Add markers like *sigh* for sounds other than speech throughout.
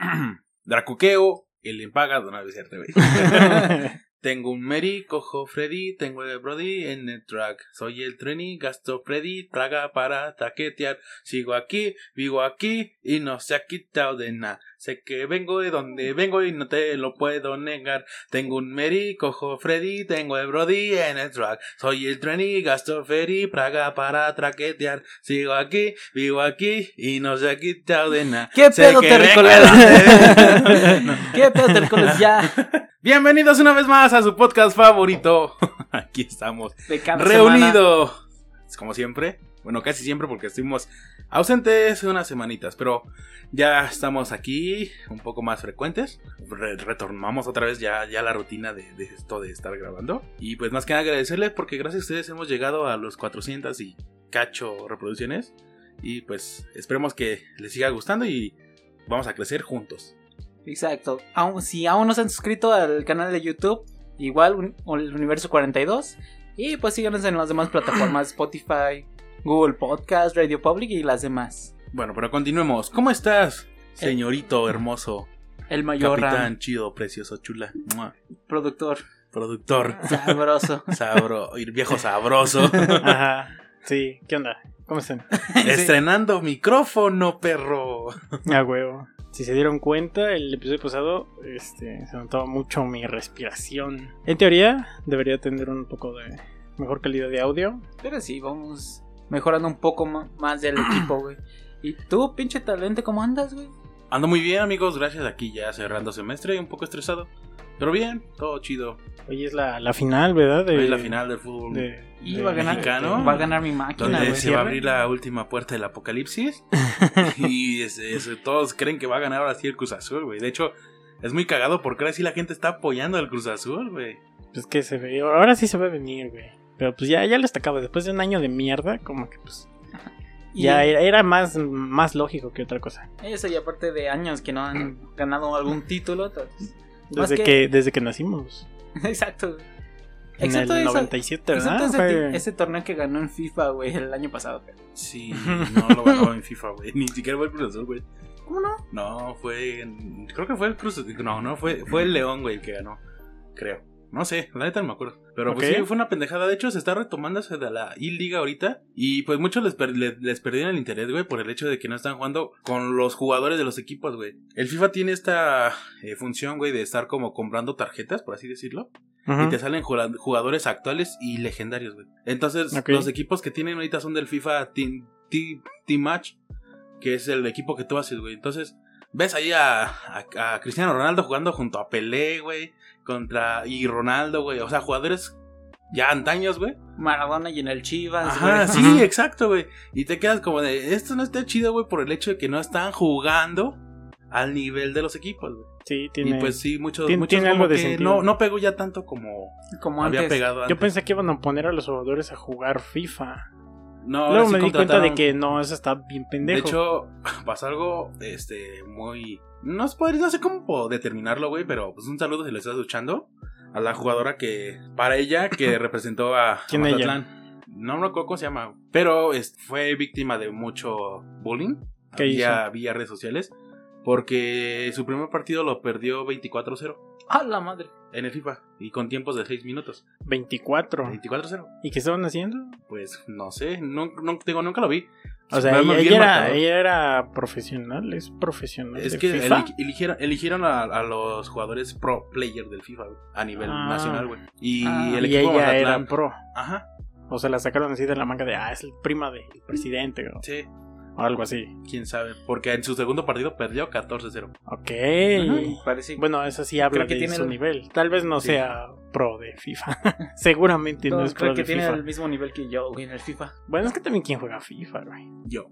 *clears throat* Dracuqueo, el es cierto, güey. *laughs* *laughs* Tengo un Mary, cojo Freddy, tengo el Brody en el track. Soy el Trini, gasto Freddy, traga para taquetear. Sigo aquí, vivo aquí y no se ha quitado de nada. Sé que vengo de donde vengo y no te lo puedo negar. Tengo un Mary, cojo Freddy, tengo el Brody en el track. Soy el Trini, gasto Freddy, praga para traquetear. Sigo aquí, vivo aquí y no se ha quitado de nada. ¿Qué pedo, vengo de- *laughs* *laughs* ¿Qué pedo? Ya. *laughs* Bienvenidos una vez más a su podcast favorito. *laughs* Aquí estamos, De cada semana. reunidos. Como siempre. Bueno, casi siempre porque estuvimos ausentes unas semanitas. Pero ya estamos aquí un poco más frecuentes. Re- retornamos otra vez ya, ya la rutina de, de esto de estar grabando. Y pues más que nada agradecerles porque gracias a ustedes hemos llegado a los 400 y cacho reproducciones. Y pues esperemos que les siga gustando y vamos a crecer juntos. Exacto. Aún, si aún no se han suscrito al canal de YouTube, igual un- el Universo 42. Y pues síganos en las demás plataformas: *clears throat* Spotify, Google Podcast, Radio Public y las demás. Bueno, pero continuemos. ¿Cómo estás, señorito hermoso? El mayor Capitán, Ram, chido, precioso, chula. Mua. productor Productor, *laughs* sabroso. *laughs* sabro, viejo sabroso. *laughs* Ajá. Sí, ¿qué onda? ¿Cómo están? Estrenando micrófono, perro. A huevo. Si se dieron cuenta, el episodio pasado este, se notaba mucho mi respiración. En teoría, debería tener un poco de mejor calidad de audio. Pero sí, vamos mejorando un poco más del *clears throat* equipo, güey. ¿Y tú, pinche talento, cómo andas, güey? Ando muy bien, amigos. Gracias. Aquí ya cerrando semestre, un poco estresado. Pero bien, todo chido. Hoy es la, la final, ¿verdad? De, Hoy es la final del fútbol. de- Y va a ganar, mexicano. va a ganar mi máquina, donde güey. se va a abrir la última puerta del apocalipsis. *laughs* y es- es- todos creen que va a ganar ahora sí el Cruz Azul, güey. De hecho, es muy cagado porque ahora sí la gente está apoyando al Cruz Azul, güey. Pues que se ve. Ahora sí se va a venir, güey. Pero pues ya, ya lo estacaba. Después de un año de mierda, como que pues. Ya era, era más, más lógico que otra cosa. Eso, y aparte de años que no han ganado algún título. entonces- Desde que- que... desde que nacimos. *laughs* Exacto. En Excepto el eso- 97, Excepto ¿verdad? ese, ti- ese torneo que ganó en FIFA, güey, el año pasado. güey. Sí, *laughs* no lo ganó en FIFA, güey. Ni siquiera fue el Cruz Azul, güey. ¿Cómo no? No, fue. en- Creo que fue el Cruz Azul. No, no, fue, fue el León, güey, el que ganó. Creo. No sé, la neta no me acuerdo. Pero pues sí, fue una pendejada. De hecho, se está retomando de la I-Liga ahorita. Y pues muchos les, per- les, les perdieron el interés, güey, por el hecho de que no están jugando con los jugadores de los equipos, güey. El FIFA tiene esta eh, función, güey, de estar como comprando tarjetas, por así decirlo. Y te salen jugadores actuales y legendarios, güey. Entonces, los equipos que tienen ahorita son del FIFA Team, Team, Team Match, que es el equipo que tú haces, güey. Entonces, ves ahí a, a- a Cristiano Ronaldo jugando junto a Pelé, güey, contra. y Ronaldo, güey. O sea, jugadores ya antaños, güey. Maradona y en el Chivas, Ajá, sí, exacto, güey. Y te quedas como de, esto no está chido, güey, por el hecho de que no están jugando al nivel de los equipos, güey. Sí, tiene. Y pues sí, muchos, tiene- muchos tiene como algo de que sentido. no, no pegó ya tanto como Como había antes. pegado antes. Yo pensé que iban a poner a los jugadores a jugar FIFA. No, Luego sí me di cuenta de que no, eso está bien De pendejo. hecho, *laughs* pasó algo este muy no sé, no sé cómo determinarlo, güey, pero pues un saludo si le estás escuchando a la jugadora que para ella que *laughs* representó a, a ¿Quién? Mazatlán. No me acuerdo cómo se llama, pero es- fue víctima de mucho bullying ¿Qué vía, vía redes sociales porque su primer partido lo perdió 24-0 ¡A la madre! en el FIFA y con tiempos de 6 minutos. 24. 24-0. ¿Y qué estaban haciendo? Pues no sé, no, no digo, nunca lo vi. O sea, ella, era, ella era profesional, es profesional. Es que FIFA. eligieron, eligieron a, a los jugadores pro player del FIFA güey, a nivel Ah. nacional, güey. Y Ah. el y equipo ella era pro. Ajá, O sea, la sacaron así de la manga de, ah, es el prima del presidente o sí, algo así. quién sabe. Porque en su segundo partido perdió 14-0. Ok. Parece. Bueno, eso sí habla Creo que de tiene su el- nivel. Tal vez no Sí. sea pro de FIFA. *laughs* Seguramente no, Todo- es pro creo que de tiene FIFA. el mismo nivel que yo, güey, en el FIFA. Bueno, es que también quién juega FIFA, güey. Yo.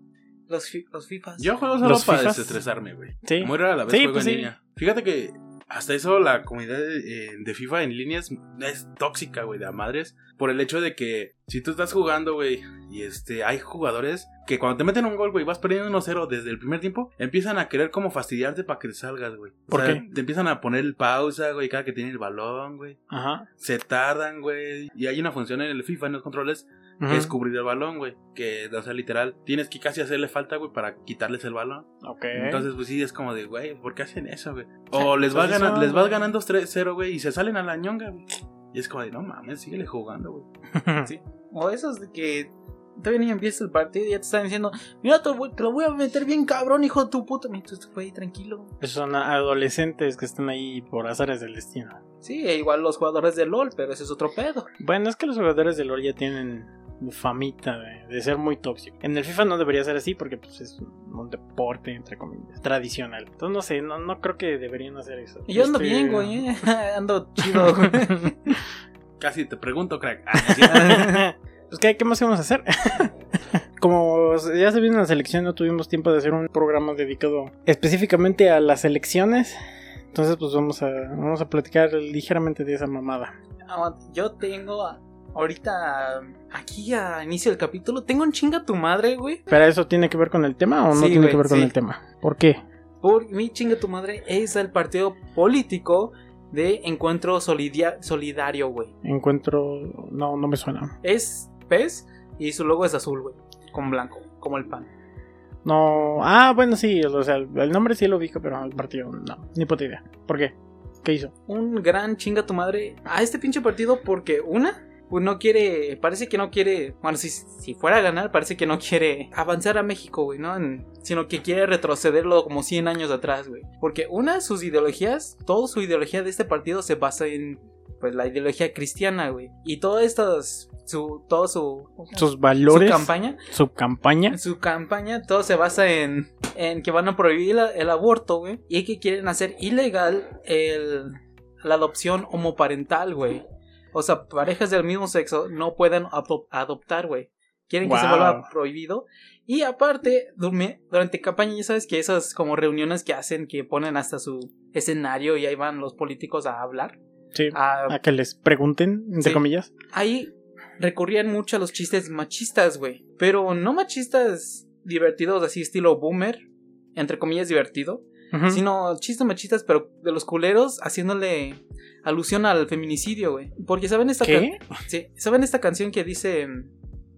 Los, fi- los FIFAs. Yo juego solo ¿Los para Fifas? desestresarme, güey. Sí. Muy rara la vez Sí, juego pues en sí. línea. Fíjate que hasta eso la comunidad de, eh, de FIFA en línea es, es tóxica, güey, de a madres. Por el hecho de que si tú estás jugando, güey, y este, hay jugadores que cuando te meten un gol, güey, vas perdiendo 1-0 desde el primer tiempo, empiezan a querer como fastidiarte para que te salgas, güey. O ¿Por sea, qué? Te empiezan a poner el pausa, güey, cada que tiene el balón, güey. Ajá. Se tardan, güey. Y hay una función en el FIFA, en los controles, que Ujú. es cubrir el balón, güey. Que, o sea, literal, tienes que casi hacerle falta, güey, para quitarles el balón. Ok. Entonces, pues sí, es como de, güey, ¿por qué hacen eso, güey? *laughs* O les, va pues ganan- eso, les vas ganando 3-0, güey, y se salen a la ñonga, güey. Y es como de, no mames, síguele jugando, güey. *laughs* Sí. O esos de que todavía ni empieza el partido y ya te están diciendo, mira, te, voy- te lo voy a meter bien cabrón, hijo de tu puta. Entonces, güey, tranquilo. Esos son adolescentes que están ahí por azares del destino. Sí, e igual los jugadores de LOL, pero ese es otro pedo. Bueno, es que los jugadores de LoL ya tienen famita de, de ser muy tóxicos. En el FIFA no debería ser así porque pues, es un, deporte, entre comillas, tradicional. Entonces, no sé, no, no creo que deberían hacer eso. Y yo ando Este- bien, güey, *laughs* ¿eh? *laughs* ando chido, güey. *laughs* Casi te pregunto, crack. Ah, pues, ¿qué, ¿qué más íbamos a hacer? Como ya se viene la selección, no tuvimos tiempo de hacer un programa dedicado específicamente a las elecciones. Entonces, pues vamos a, vamos a platicar ligeramente de esa mamada. Aguanta, Yo tengo a- ahorita aquí a inicio del capítulo, tengo un chinga tu madre, güey. ¿Pero eso tiene que ver con el tema o no Sí, tiene güey, que ver con sí. el tema? ¿Por qué? Por mi chinga tu madre es el partido político de Encuentro Solidia- Solidario, güey. Encuentro... No, no me suena. Es pez y su logo es azul, güey, con blanco, como el pan. No... Ah, bueno, sí, o sea, el nombre sí lo ubico, pero el partido no, ni puta idea. ¿Por qué? ¿Qué hizo? Un gran chinga tu madre a este pinche partido porque una pues no quiere, parece que no quiere, bueno, si, si fuera a ganar, parece que no quiere avanzar a México, güey, ¿no? En- sino que quiere retrocederlo como 100 años atrás, güey. Porque una, sus ideologías, toda su ideología de este partido se basa en, pues, la ideología cristiana, güey. Y todo estas, su, todo su... Sus valores, Su campaña, su campaña. su campaña, todo se basa en, en que van a prohibir la- el aborto, güey. Y que quieren hacer ilegal el, la adopción homoparental, güey. O sea, parejas del mismo sexo no pueden adop- adoptar, güey. Quieren que se vuelva prohibido. Y aparte, durante campaña, ya sabes que esas como reuniones que hacen, que ponen hasta su escenario y ahí van los políticos a hablar. Sí. A, A que les pregunten, entre Sí. comillas. ahí recurrían mucho a los chistes machistas, güey. Pero no machistas divertidos, así estilo boomer, entre comillas divertido, Sino chistes machistas, pero de los culeros haciéndole alusión al feminicidio, güey. Porque saben esta ¿Qué? sí, saben esta canción que dice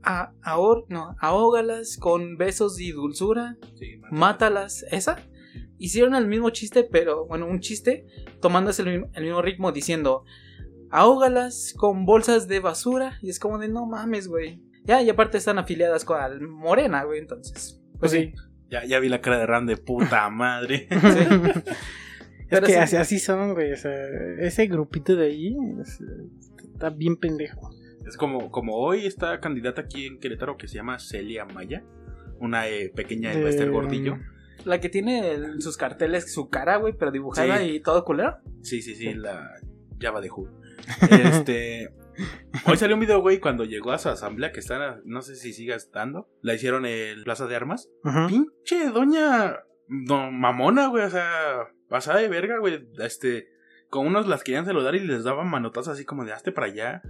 a, ahor- no, ahógalas con besos y dulzura, Sí, mátalas, esa. Hicieron el mismo chiste, pero bueno, un chiste tomándose el, mismo- el mismo ritmo diciendo ahógalas con bolsas de basura y es como de no mames, güey. Ya, y aparte están afiliadas con al Morena, güey, entonces. Pues sí. Ya, ya vi la cara de Ram de puta madre. *laughs* es Pero que sí. así, así son, güey. o sea, ese grupito de ahí es- está bien pendejo. Es como, como hoy está candidata aquí en Querétaro que se llama Celia Maya. Una eh, pequeña de Bester Gordillo. La que tiene el- sus carteles, su cara, güey, pero dibujada Sí. y todo culero. Sí, sí, sí, la Java de Who. *laughs* Este. *laughs* Hoy salió un video, güey, cuando llegó a su asamblea, que está, no sé si siga estando. La hicieron en Plaza de Armas. Pinche doña. No, mamona, güey, o sea, pasada de verga, güey. Este. Con unos las querían saludar y les daban manotazos así como de hazte para allá.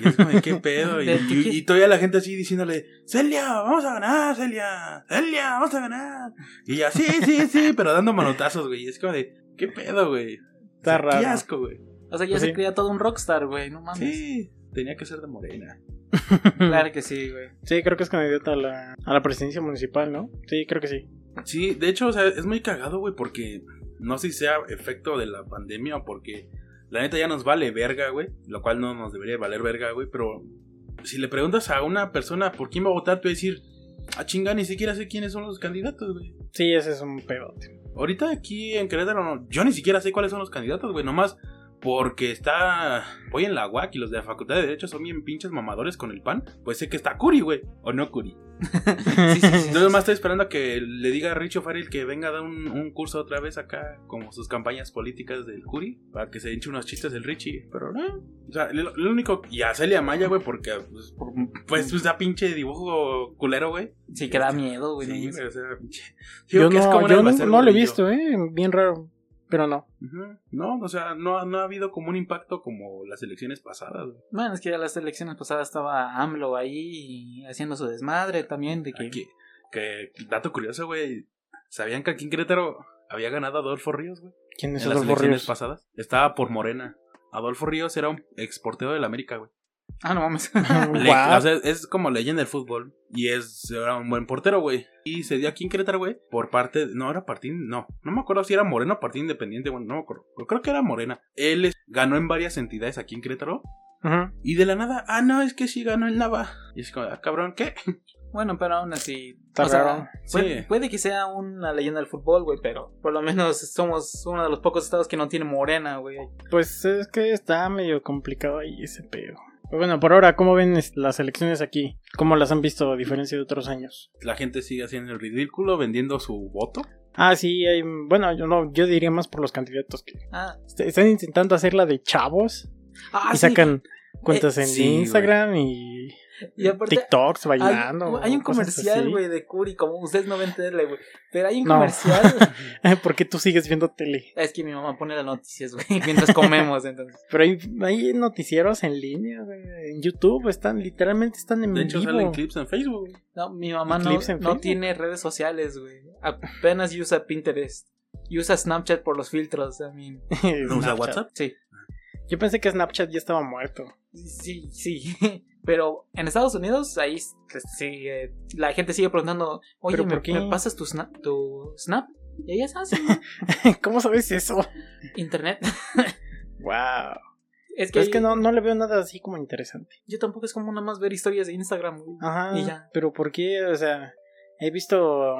Y es como de qué pedo. *laughs* Y, ¿De y- qué? y todavía la gente así diciéndole, Celia, vamos a ganar, Celia, Celia, vamos a ganar. Y ella, sí, sí, sí, pero dando manotazos, güey. Y es como de, qué pedo, güey. Está O sea, Qué raro. asco, güey. O sea, ya Pues se sí. creía todo un rockstar, güey, no mames. Sí, tenía que ser de morena. *laughs* Claro que sí, güey. Sí, creo que es candidata a la, a la presidencia municipal, ¿no? Sí, creo que sí. Sí, de hecho, o sea, es muy cagado, güey, porque no sé si sea efecto de la pandemia o porque la neta ya nos vale verga, güey, lo cual no nos debería valer verga, güey, pero si le preguntas a una persona por quién va a votar, te va a decir, ah, chinga, ni siquiera sé quiénes son los candidatos, güey. Sí, ese es un pedote. Ahorita aquí en Querétaro, no- yo ni siquiera sé cuáles son los candidatos, güey, nomás porque está. Voy en la UAC y los de la Facultad de Derecho son bien pinches mamadores con el pan. Pues sé que está Curi, güey. O no Curi. *laughs* Sí, sí, sí. Entonces nomás estoy esperando a que le diga a Richo Farrell que venga a dar un, un curso otra vez acá, como sus campañas políticas del Curi, para que se hinche unos chistes del Richie. Pero no. O sea, lo, lo único. Y a Celia Maya, güey, porque pues, por- pues, pues da pinche dibujo culero, güey. Sí, que da miedo, güey. Sí, güey, o sea, pinche. Yo, que es no, como yo no, lo he visto, ¿eh? Bien raro. Pero no. No, o sea, no, no ha habido como un impacto como las elecciones pasadas. Bueno, es que ya las elecciones pasadas estaba AMLO ahí haciendo su desmadre también de que... Aquí, que, dato curioso, güey. ¿Sabían que aquí en Querétaro había ganado Adolfo Ríos, güey? ¿Quién es En las elecciones Ríos? pasadas. Estaba por Morena. Adolfo Ríos era un exportero del América, güey. Ah, no mames. *laughs* *laughs* Le- o sea, es como leyenda del fútbol. Y es era un buen portero, güey. Y se dio aquí en Querétaro, güey. Por parte. No, era partido. No. No me acuerdo si era Morena o partido independiente. Bueno, no me acuerdo. Pero creo que era Morena. Él es- ganó en varias entidades aquí en Querétaro. Y de la nada. Ah, no, es que sí ganó el Nava. Y es como, ah, cabrón, ¿qué? *laughs* Bueno, pero aún así. Está o sea, puede, Sí. puede que sea una leyenda del fútbol, güey, pero por lo menos somos uno de los pocos estados que no tiene morena, güey. Pues es que está medio complicado ahí ese pedo. Pero bueno, por ahora, ¿cómo ven las elecciones aquí? ¿Cómo las han visto a diferencia de otros años? La gente sigue haciendo el ridículo, vendiendo su voto. Ah, sí, hay, bueno, yo no, yo diría más por los candidatos que Ah, est- están intentando hacerla de chavos ah, y sí. sacan cuentas Eh, en sí, güey. Instagram y *laughs* Y aparte, TikToks hay, bailando. hay un o cosas comercial, güey, de Curi, como ustedes no ven tele, güey. Pero hay un No. comercial. *laughs* ¿Por qué tú sigues viendo tele? es que mi mamá pone las noticias, güey, *laughs* mientras comemos, entonces. Pero hay, hay noticieros en línea, güey, en YouTube, están, literalmente están en De hecho, vivo. salen clips en Facebook. No, mi mamá no, no tiene redes sociales, güey. Apenas usa Pinterest. Y usa Snapchat por los filtros, I mean. ¿No usa. WhatsApp? Sí, Yo pensé que Snapchat ya estaba muerto. sí, sí. *laughs* Pero en Estados Unidos, ahí pues, sí, eh, la gente sigue preguntando, oye, ¿Pero ¿me, me pasas tu snap? Tu snap? Y ahí es así, *laughs* ¿Cómo sabes eso? internet. *laughs* Wow. Es que, Pero es que no, no le veo nada así como interesante. yo tampoco es como nada más ver historias de Instagram. Ajá. Y ya. Pero ¿por qué? O sea, he visto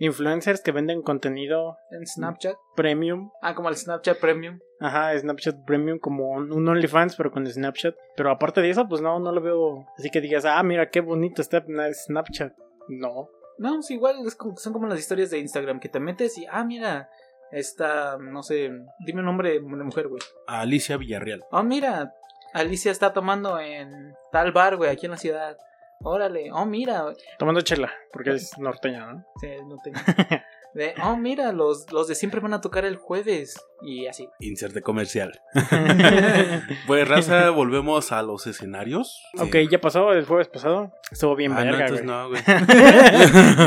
influencers que venden contenido En Snapchat. premium. Ah, como el Snapchat Premium. Ajá, Snapchat Premium como un OnlyFans, pero con Snapchat. Pero aparte de eso, pues no, no lo veo. Así que digas, ah, mira qué bonito está Snapchat. No. No, sí, igual es como- son como las historias de Instagram que te metes y, ah, mira, esta, no sé, dime un nombre de mujer, güey. Alicia Villarreal. Oh, mira, Alicia está tomando en tal bar, güey, aquí en la ciudad. Órale, oh, mira, Tomando chela, porque es norteña, ¿no? sí, no tengo. *laughs* De, oh, mira, los, los de siempre van a tocar el jueves. Y así. Inserte comercial. *laughs* Pues, raza, volvemos a los escenarios. ok, ya pasó el jueves pasado. Estuvo bien Ah, no, verga, entonces güey. no,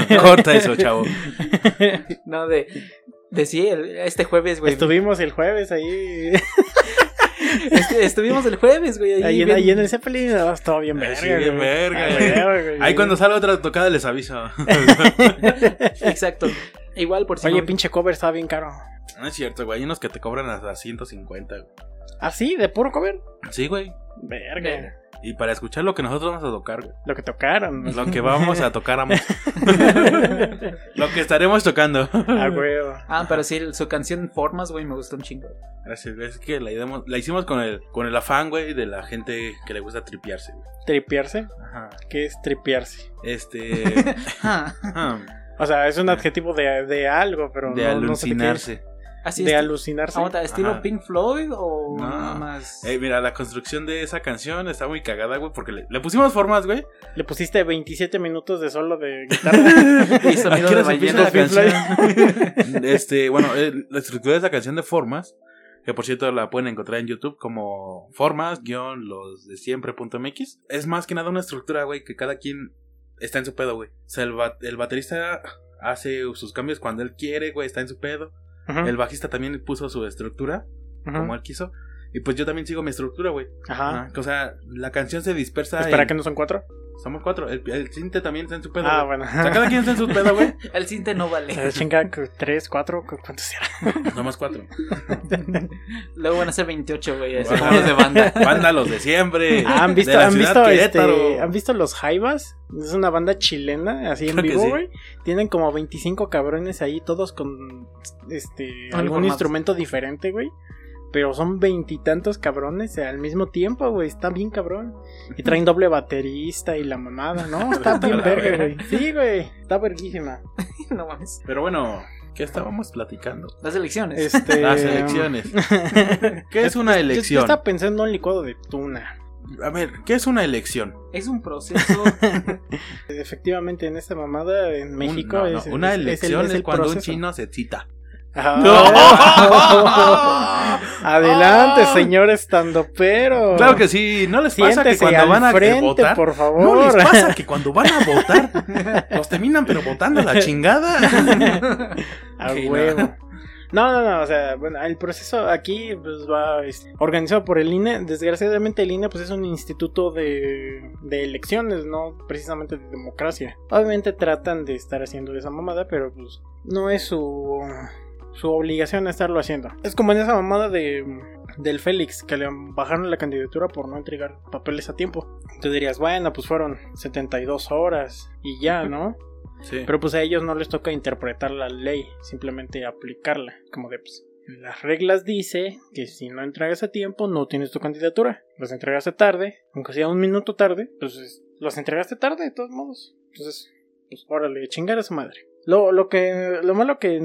güey. *laughs* Corta eso, chavo. No, de, de sí, el- este jueves, güey. Estuvimos el jueves ahí. Este- estuvimos el jueves, güey. Ahí, Ahí, en, bien- ahí en el Zeppelin no, estaba bien Ah, verga. sí, bien güey. verga, Ah, güey. güey, güey. Ahí cuando salga otra tocada les aviso. *laughs* Exacto. Igual por si Oye, no- pinche cover estaba bien caro. No es cierto, güey. Hay unos que te cobran hasta 150. güey. ¿Ah, sí? ¿De puro cover? Sí, güey. Verga. Y para escuchar lo que nosotros vamos a tocar, güey. Lo que tocaron. Lo que vamos a tocar, amo. *laughs* *laughs* Lo que estaremos tocando. Ah, huevo. Ah, pero sí, su canción Formas, güey, me gustó un chingo. Gracias, güey. Es que la, idemos- la hicimos con el, con el afán, güey, de la gente que le gusta tripearse, güey. ¿Tripearse? Ajá. ¿Qué es tripearse? Este. *laughs* Ah, ah, O sea, es un adjetivo de, de algo, pero de no, no sé de alucinarse. así De es. alucinarse. Aguanta, ¿estilo Ajá. Pink Floyd o No. nada más? Eh, mira, la construcción de esa canción está muy cagada, güey, porque le, le pusimos formas, güey. Le pusiste 27 minutos de solo de *laughs* guitarra. Y sonido ¿A qué de ballena. la Pink canción? *laughs* este, bueno, eh, la estructura de esa canción de formas, que por cierto la pueden encontrar en YouTube como formas, guion, los de siempre.mx. Es más que nada una estructura, güey, que cada quien está en su pedo, güey. O sea, el, ba- el baterista hace sus cambios cuando él quiere, güey, está en su pedo. El bajista también puso su estructura, como él quiso. Y pues yo también sigo mi estructura, güey. Ajá. O sea, la canción se dispersa. En- que no son cuatro. Somos cuatro. El, el cinte también está en su pedo. Ah, güey. bueno. O sea, cada quien está en su pedo, güey. *laughs* El cinte no vale. Eh, Chinga, tres, cuatro, cu- ¿cuántos eran? Nomás cuatro. *laughs* Luego van a ser 28, güey. Así de banda. *laughs* Banda los de siempre. Ah, ¿Han visto, De la han visto, este, ¿han visto los Jaivas? Es una banda chilena, así en Creo vivo, sí. güey. Tienen como 25 cabrones ahí, todos con este algún instrumento diferente, güey. Pero son veintitantos cabrones al mismo tiempo, güey. Está bien cabrón. Y traen doble baterista y la mamada, ¿no? *laughs* Está bien verga, güey. Sí, güey. Está verguísima. *laughs* no mames. Pero bueno, ¿qué estábamos platicando? Las elecciones. Este... Las elecciones. *laughs* ¿Qué es una Yo, yo elección? estaba pensando en un licuado de tuna. A ver, ¿qué es una elección? Es un proceso. Efectivamente, en esta mamada en México Un- no, no, es, Una es- es el- elección es el cuando un chino se cita. *laughs* *laughs* Ah. Adelante, señor estando pero. Claro que sí, ¿no les pasa que cuando van a frente, votar? por ¿No les *laughs* pasa que cuando van a votar los terminan pero votando a la chingada? A huevo. No, no, no, o sea, bueno, el proceso aquí pues, va es, organizado por el INE. Desgraciadamente el INE pues es un instituto de, de elecciones, no precisamente de democracia. Obviamente tratan de estar haciendo esa mamada, pero pues no es su, su obligación estarlo haciendo. Es como en esa mamada de del Félix, que le bajaron la candidatura por no entregar papeles a tiempo. Tú dirías, bueno, pues fueron 72 horas y ya, ¿no? *laughs* Sí. Pero pues a ellos no les toca interpretar la ley, simplemente aplicarla. Como de, pues, las reglas dice que si no entregas a tiempo, no tienes tu candidatura. Las entregaste tarde, aunque sea un minuto tarde, pues es- las entregaste tarde de todos modos. Entonces, pues órale, chingar a su madre. Lo, lo que, lo malo que,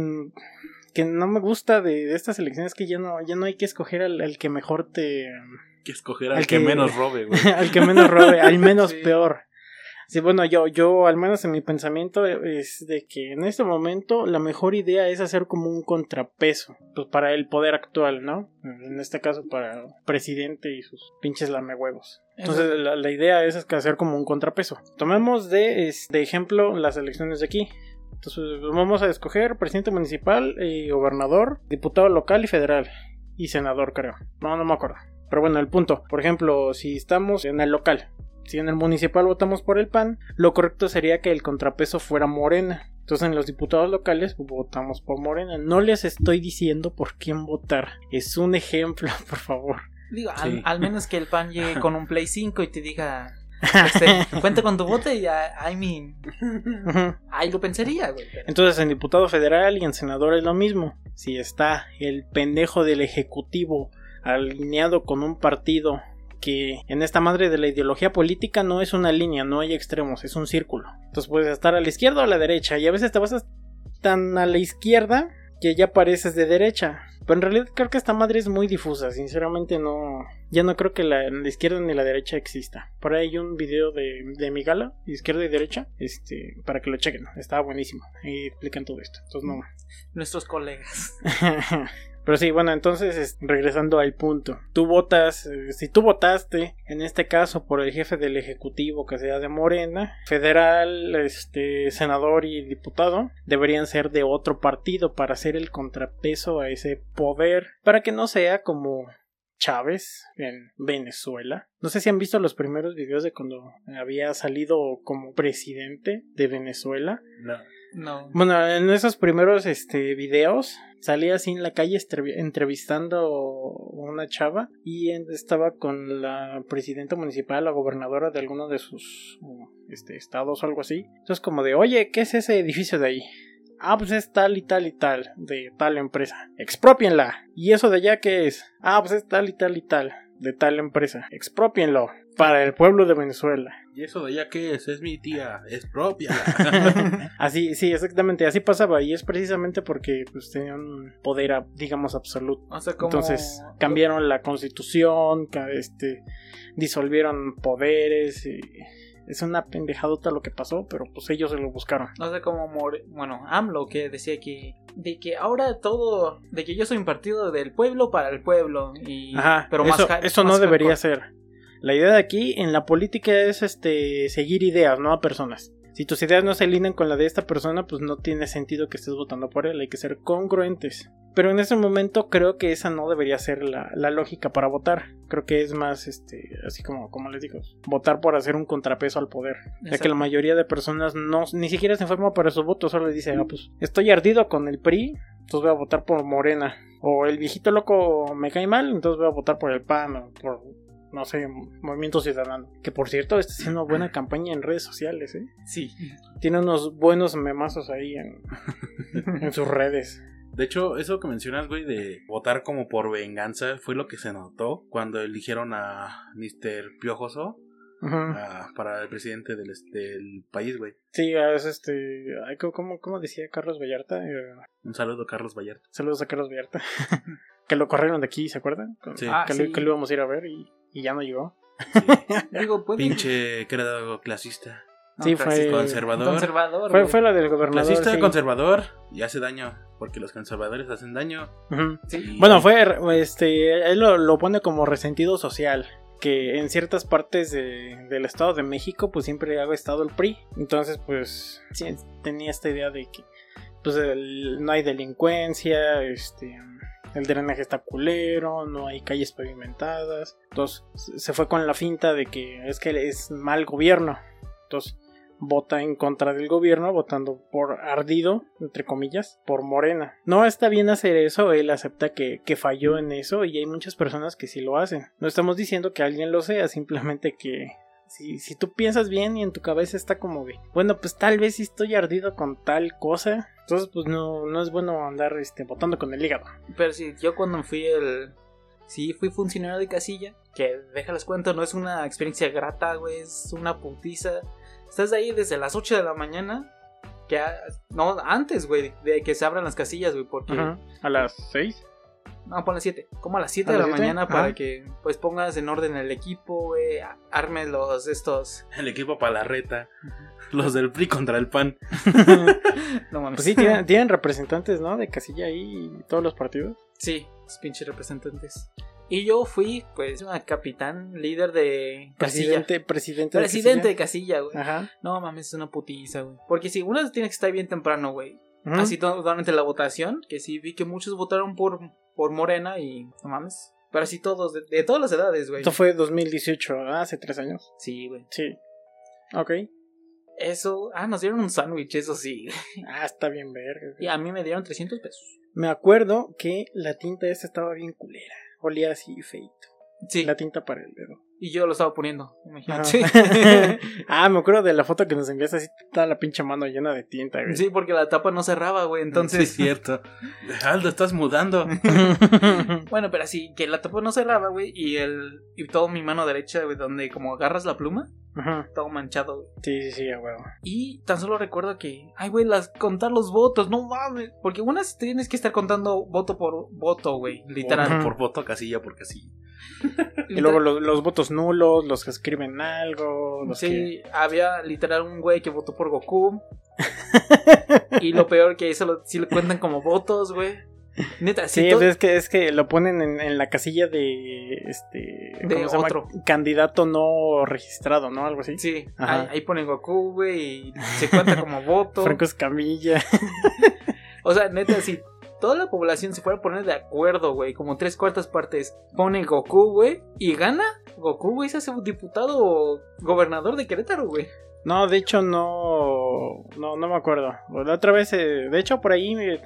que no me gusta de, de estas elecciones es que ya no, ya no hay que escoger al, al que mejor te, que escoger al Al que, que- menos *laughs* robe, güey. al que menos robe, al *laughs* menos Sí. peor. Sí, bueno, yo, yo, al menos en mi pensamiento, es de que en este momento la mejor idea es hacer como un contrapeso, pues para el poder actual, ¿no? En este caso para presidente y sus pinches lamehuevos. Entonces la, la idea es, que hacer como un contrapeso. Tomemos de, es- de ejemplo las elecciones de aquí. Entonces vamos a escoger presidente municipal, eh, gobernador, diputado local y federal. Y senador, creo. No, no me acuerdo. Pero bueno, el punto. Por ejemplo, si estamos en el local, si en el municipal votamos por el PAN, lo correcto sería que el contrapeso fuera Morena. Entonces en los diputados locales votamos por Morena. No les estoy diciendo por quién votar. Es un ejemplo, *laughs* por favor. Digo, Sí. al, al menos que el pan llegue con un Play 5 y te diga, *laughs* este, *laughs* cuenta con tu voto y I mean, lo pensaría, güey. pero- Entonces en diputado federal y en senador es lo mismo. Si está el pendejo del ejecutivo alineado con un partido que en esta madre de la ideología política no es una línea, no hay extremos, es un círculo. Entonces puedes estar a la izquierda o a la derecha y a veces te vas tan a la izquierda que ya pareces de derecha. Pero en realidad creo que esta madre es muy difusa, sinceramente no... Ya no creo que la, la izquierda ni la derecha exista. Por ahí hay un video de, de mi gala, izquierda y derecha, este, para que lo chequen, estaba buenísimo. Ahí explican todo esto. Entonces no... Nuestros colegas. *laughs* Pero sí, bueno, entonces es- regresando al punto. Tú votas, eh, si tú votaste, en este caso, por el jefe del Ejecutivo que sea de Morena, federal, este, senador y diputado, deberían ser de otro partido para hacer el contrapeso a ese poder, para que no sea como Chávez en Venezuela. No sé si han visto los primeros videos de cuando había salido como presidente de Venezuela. No. No. Bueno, en esos primeros este, videos salía así en la calle entrevistando una chava y estaba con la presidenta municipal, la gobernadora de alguno de sus este, estados o algo así. Entonces como de, oye, ¿qué es ese edificio de ahí? Ah, pues es tal y tal y tal, de tal empresa. Expropienla. ¿Y eso de allá qué es? Ah, pues es tal y tal y tal, de tal empresa. Expropienlo. Para el pueblo de Venezuela. ¿Y eso de allá qué es? Es mi tía, es propia. *laughs* *laughs* Así, sí, exactamente, así pasaba y es precisamente porque pues, tenían poder, digamos, absoluto. O sea, como... Entonces cambiaron la constitución, este, disolvieron poderes y es una pendejadota lo que pasó, pero pues ellos se lo buscaron. No sé cómo, More- bueno, AMLO que decía que de que ahora todo, de que yo soy un partido del pueblo para el pueblo y Ajá, pero más eso, eso no debería ser. La idea de aquí en la política es este seguir ideas, no a personas. Si tus ideas no se alinean con la de esta persona, pues no tiene sentido que estés votando por él, hay que ser congruentes. Pero en ese momento creo que esa no debería ser la, la lógica para votar. Creo que es más, este, así como, como les digo, votar por hacer un contrapeso al poder. Ya que la mayoría de personas no, ni siquiera se informa para su voto, solo dice, ah, pues estoy ardido con el PRI, entonces voy a votar por Morena. O el viejito loco me cae mal, entonces voy a votar por el PAN o por, no sé, Movimiento Ciudadano. Que por cierto está haciendo buena campaña en redes sociales, ¿eh? Sí. Tiene unos buenos memazos ahí en, *laughs* en sus redes. De hecho, eso que mencionas, güey, de votar como por venganza, fue lo que se notó cuando eligieron a Mr. Piojoso ah, para el presidente del, del país, güey. Sí, es este. ay, ¿Cómo, cómo- decía Carlos Vallarta? Eh, Un saludo, Carlos Vallarta. saludos a Carlos Vallarta. *laughs* que lo corrieron de aquí, ¿se acuerdan? Sí. Ah, que, lo- sí. que lo íbamos a ir a ver y, y ya no llegó. Sí. *laughs* Digo, puede Pinche credo clasista. No, Sí, fue- Conservador. conservador. Fue, fue la del gobernador. Clasista, sí. conservador y hace daño. Porque los conservadores hacen daño. Ujú. Sí. Y- Bueno, fue, este, él lo, lo pone como resentido social, que en ciertas partes de- del Estado de México, pues siempre ha estado el PRI, entonces, pues, sí, tenía esta idea de que, pues pues el- no hay delincuencia, este, el drenaje está culero, no hay calles pavimentadas. Entonces se fue con la finta de que es que es mal gobierno. Entonces vota en contra del gobierno, votando por ardido, entre comillas, por Morena. No está bien hacer eso, él acepta que, que falló en eso y hay muchas personas que sí lo hacen. No estamos diciendo que alguien lo sea, simplemente que si, si tú piensas bien y en tu cabeza está como de, bueno, pues tal vez sí estoy ardido con tal cosa, entonces pues no, no es bueno andar este, votando con el hígado. Pero sí, yo cuando fui el. Sí, fui funcionario de casilla. Que déjales cuento, no es una experiencia grata, güey. Es una putiza. Estás ahí desde las 8 de la mañana. Que a- no, antes, güey, de que se abran las casillas, güey. Porque. Ajá. A las 6. No, pon las 7. Como a las 7 ¿A de la siete? mañana para Ajá. que pues pongas en orden el equipo, güey. Armes los estos. El equipo para la reta. Los del PRI contra el PAN. *laughs* No mames. Pues sí, tienen, tienen representantes, ¿no? De casilla ahí y todos los partidos. Sí, los pinches representantes. Y yo fui, pues, una capitán, líder de casilla. Presidente, presidente. de Presidente de casilla. casilla, güey. Ajá. No mames, es una putiza, güey. Porque si uno tiene que estar bien temprano, güey. Así to- durante la votación, que sí vi que muchos votaron por, por Morena y no mames. Pero así todos, de, de todas las edades, güey. Esto fue 2018, ¿verdad? hace tres años. Sí, güey. Sí. Ok. Eso, ah, nos dieron un sándwich, eso sí. Ah, está bien verga. Y a mí me dieron 300 pesos. Me acuerdo que la tinta esta estaba bien culera. Olía así feito. Sí, La tinta para el dedo. Y yo lo estaba poniendo, imagínate. Ajá. *laughs* ah, me acuerdo de la foto que nos enviaste así, toda la pinche mano llena de tinta, güey. Sí, porque la tapa no cerraba, güey. Entonces, sí, es cierto. Aldo, estás mudando. *laughs* bueno, pero así, que la tapa no cerraba, güey. Y el, y todo mi mano derecha, güey, donde como agarras la pluma, Ajá. todo manchado, güey. Sí, sí, sí, a huevo. Y tan solo recuerdo que, ay, güey, las contar los votos, no mames. Porque unas tienes que estar contando voto por voto, güey, literal. Por voto, casilla por casilla. *laughs* Y luego los, los votos nulos, los que escriben algo, los que... Sí, había literal un güey que votó por Goku. *laughs* y lo peor que eso lo, sí lo cuentan como votos, güey. Neta, sí, to- es que, es que lo ponen en, en la casilla de este De ¿cómo se llama? candidato no registrado, ¿no? Algo así. sí, ahí ponen Goku, güey, y se cuenta como *laughs* voto. Franco Escamilla. O sea, neta, si toda la población se fuera a poner de acuerdo, güey, como tres cuartas partes, pone Goku, güey, y gana, Goku, güey, se hace diputado o gobernador de Querétaro, güey. No, de hecho no, no, no me acuerdo. La otra vez, eh, de hecho por ahí, eh,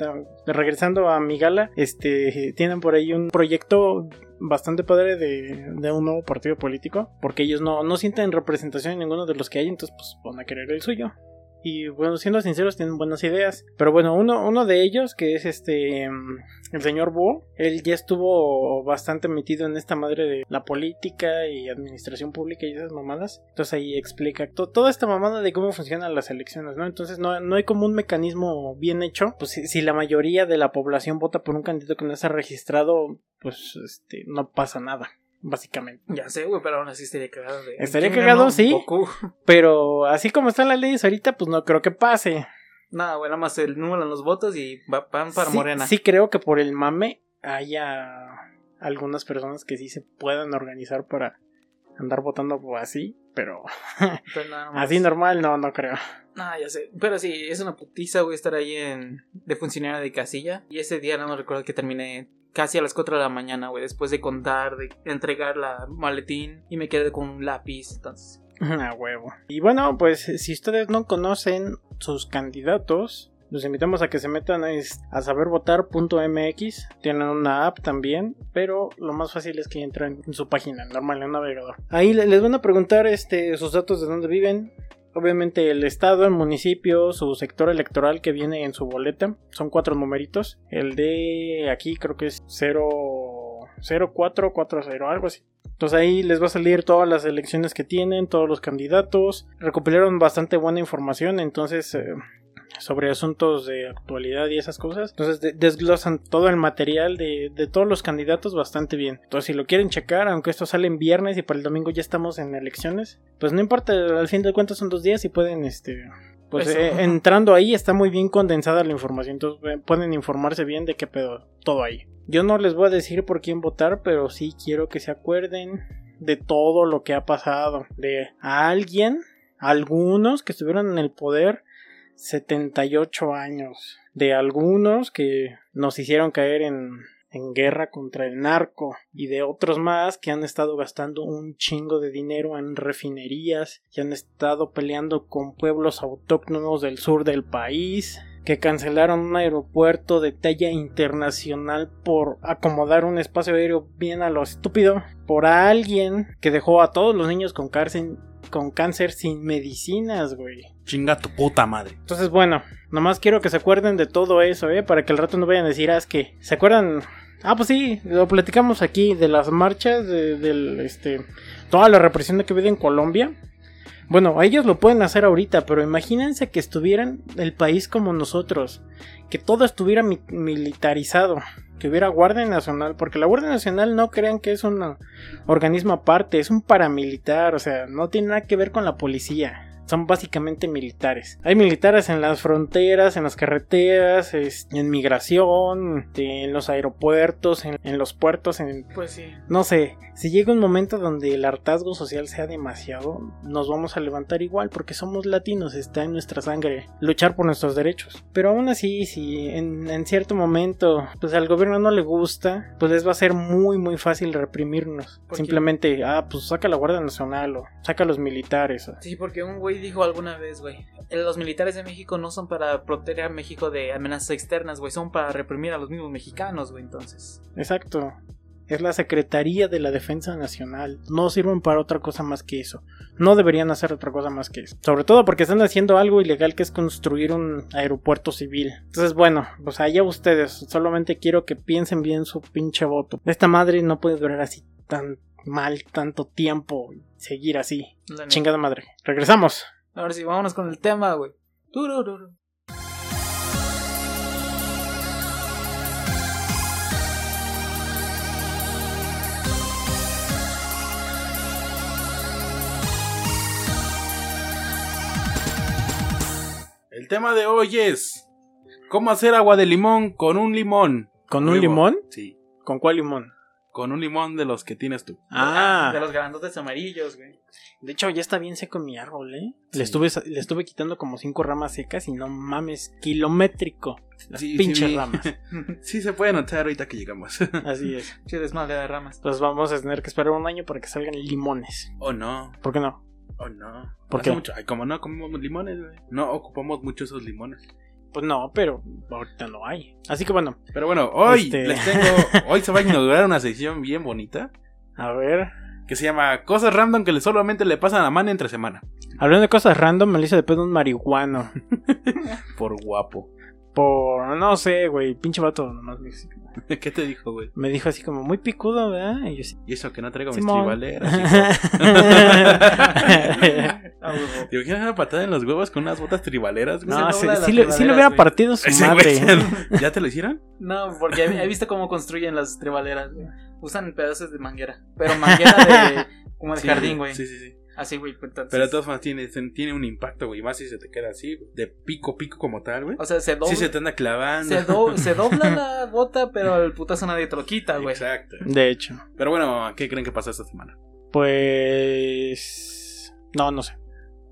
regresando a mi gala, este, tienen por ahí un proyecto bastante padre de, de un nuevo partido político, porque ellos no, no sienten representación en ninguno de los que hay, entonces pues van a querer el suyo. Y bueno, siendo sinceros, tienen buenas ideas. Pero bueno, uno, uno de ellos, que es este, mm, el señor Búho, él ya estuvo bastante metido en esta madre de la política y administración pública y esas mamadas. Entonces ahí explica to- toda esta mamada de cómo funcionan las elecciones, ¿no? Entonces no, no hay como un mecanismo bien hecho. Pues si, si la mayoría de la población vota por un candidato que no está registrado, pues este, no pasa nada. Básicamente. Ya sé, güey, pero aún así estaría cagado de... Estaría ¿quién cagado, sí. Goku. *laughs* Pero así como están las leyes ahorita, pues no creo que pase. Nada, güey, nada más el número en los votos y va- van para sí, Morena. Sí creo que por el mame haya algunas personas que sí se puedan organizar para andar votando así, pero *laughs* Pero nada más. así normal no, no creo. Ah, ya sé. Pero sí, es una putiza, güey, estar ahí en... de funcionario de casilla. Y ese día no me recuerdo que terminé casi a las 4 de la mañana, güey, después de contar, de entregar la maletín y me quedé con un lápiz. Entonces, *laughs* A huevo. Y bueno, pues si ustedes no conocen sus candidatos, los invitamos a que se metan a sabervotar.mx. Tienen una app también, pero lo más fácil es que entren en su página normal en el navegador. Ahí le- les van a preguntar este, sus datos de dónde viven. Obviamente el estado, el municipio, su sector electoral que viene en su boleta. Son cuatro numeritos. El de aquí creo que es 0, 0440, algo así. Entonces ahí les va a salir todas las elecciones que tienen, todos los candidatos. Recopilaron bastante buena información, entonces eh, sobre asuntos de actualidad y esas cosas. Entonces de- desglosan todo el material de, de todos los candidatos bastante bien. Entonces si lo quieren checar, aunque esto sale en viernes y para el domingo ya estamos en elecciones, pues no importa, al fin de cuentas son dos días y pueden este... Pues eh, *laughs* entrando ahí está muy bien condensada la información, entonces eh, pueden informarse bien de qué pedo, todo ahí. Yo no les voy a decir por quién votar, pero sí quiero que se acuerden de todo lo que ha pasado. De a alguien, algunos que estuvieron en el poder, 78 años. De algunos que nos hicieron caer en, en guerra contra el narco y de otros más que han estado gastando un chingo de dinero en refinerías y han estado peleando con pueblos autóctonos del sur del país que cancelaron un aeropuerto de talla internacional por acomodar un espacio aéreo bien a lo estúpido, por alguien que dejó a todos los niños con cáncer, con cáncer sin medicinas, güey. Chinga tu puta madre. Entonces, bueno, nomás quiero que se acuerden de todo eso, ¿eh? Para que al rato no vayan a decir, ah, es que, ¿se acuerdan? Ah, pues sí, lo platicamos aquí de las marchas, de, del, este, toda la represión que vive en Colombia. Bueno, ellos lo pueden hacer ahorita, pero imagínense que estuvieran el país como nosotros, que todo estuviera mi- militarizado, que hubiera Guardia Nacional, porque la Guardia Nacional no crean que es un organismo aparte, es un paramilitar, o sea, no tiene nada que ver con la policía. Son básicamente militares. Hay militares en las fronteras, en las carreteras, es- en migración, este, en los aeropuertos, en, en los puertos, en Pues sí. no sé, si llega un momento donde el hartazgo social sea demasiado, nos vamos a levantar igual porque somos latinos, está en nuestra sangre luchar por nuestros derechos. Pero aún así, si en, en cierto momento pues al gobierno no le gusta, pues les va a ser muy muy fácil reprimirnos. Simplemente, ah, pues saca la Guardia Nacional o saca a los militares. o- Sí, porque un güey dijo alguna vez, güey, los militares de México no son para proteger a México de amenazas externas, güey, son para reprimir a los mismos mexicanos, güey, entonces. Exacto. Es la Secretaría de la Defensa Nacional. No sirven para otra cosa más que eso. No deberían hacer otra cosa más que eso. Sobre todo porque están haciendo algo ilegal que es construir un aeropuerto civil. Entonces, bueno, pues allá ustedes. Solamente quiero que piensen bien su pinche voto. Esta madre no puede durar así tan mal tanto tiempo seguir así. la neta. Chingada madre. Regresamos. Ahora sí, vámonos con el tema, güey. Turururu. El tema de hoy es cómo hacer agua de limón con un limón. ¿Con un limón? Sí, ¿Con cuál limón? Con un limón de los que tienes tú. Ah. De los grandotes amarillos, güey. De hecho, ya está bien seco mi árbol, ¿eh? Sí. Le, estuve, le estuve quitando como cinco ramas secas y no mames, kilométrico. Las Sí, pinches ramas. *laughs* Sí, se puede notar ahorita que llegamos. *laughs* Así es. Che desmadre de ramas. Pues vamos a tener que esperar un año para que salgan limones. oh no, ¿Por qué no? oh no. ¿Por Hace qué? mucho- ay, como no comemos limones, güey. No ocupamos mucho esos limones. Pues no, pero ahorita no hay. Así que bueno, Pero bueno, hoy Este- les *laughs* tengo. Hoy se va a inaugurar una sección bien bonita. a ver. Que se llama Cosas random que solamente le pasan a man entre semana. Hablando de cosas random, me le hice de un marihuano. *laughs* Por guapo. Por, no sé, güey, pinche vato nomás me, *laughs* ¿Qué te dijo, güey? me dijo así como muy picudo, ¿verdad? Y yo sí. Y eso que no traigo mis tribaleras. ¿Te imaginas una patada en los huevos con unas botas tribaleras, güey? no, sí, sí le, sí le hubiera güey. partido su Ese madre. güey, *laughs* ¿Ya te lo hicieron? No, porque he visto cómo construyen las tribaleras, güey. Usan pedazos de manguera. Pero *laughs* manguera de. como de Sí, jardín, güey. Sí, sí, sí. Así, güey. pues, entonces- Pero de todas formas tiene, tiene un impacto, güey. Más si se te queda así, de pico, pico como tal, güey. O sea, se dobla. Sí se te anda clavando. se, do- *laughs* se dobla la bota, pero el putazo nadie te lo quita, güey. Exacto. De hecho. Pero bueno, ¿qué creen que pasó esta semana? Pues. No, no sé.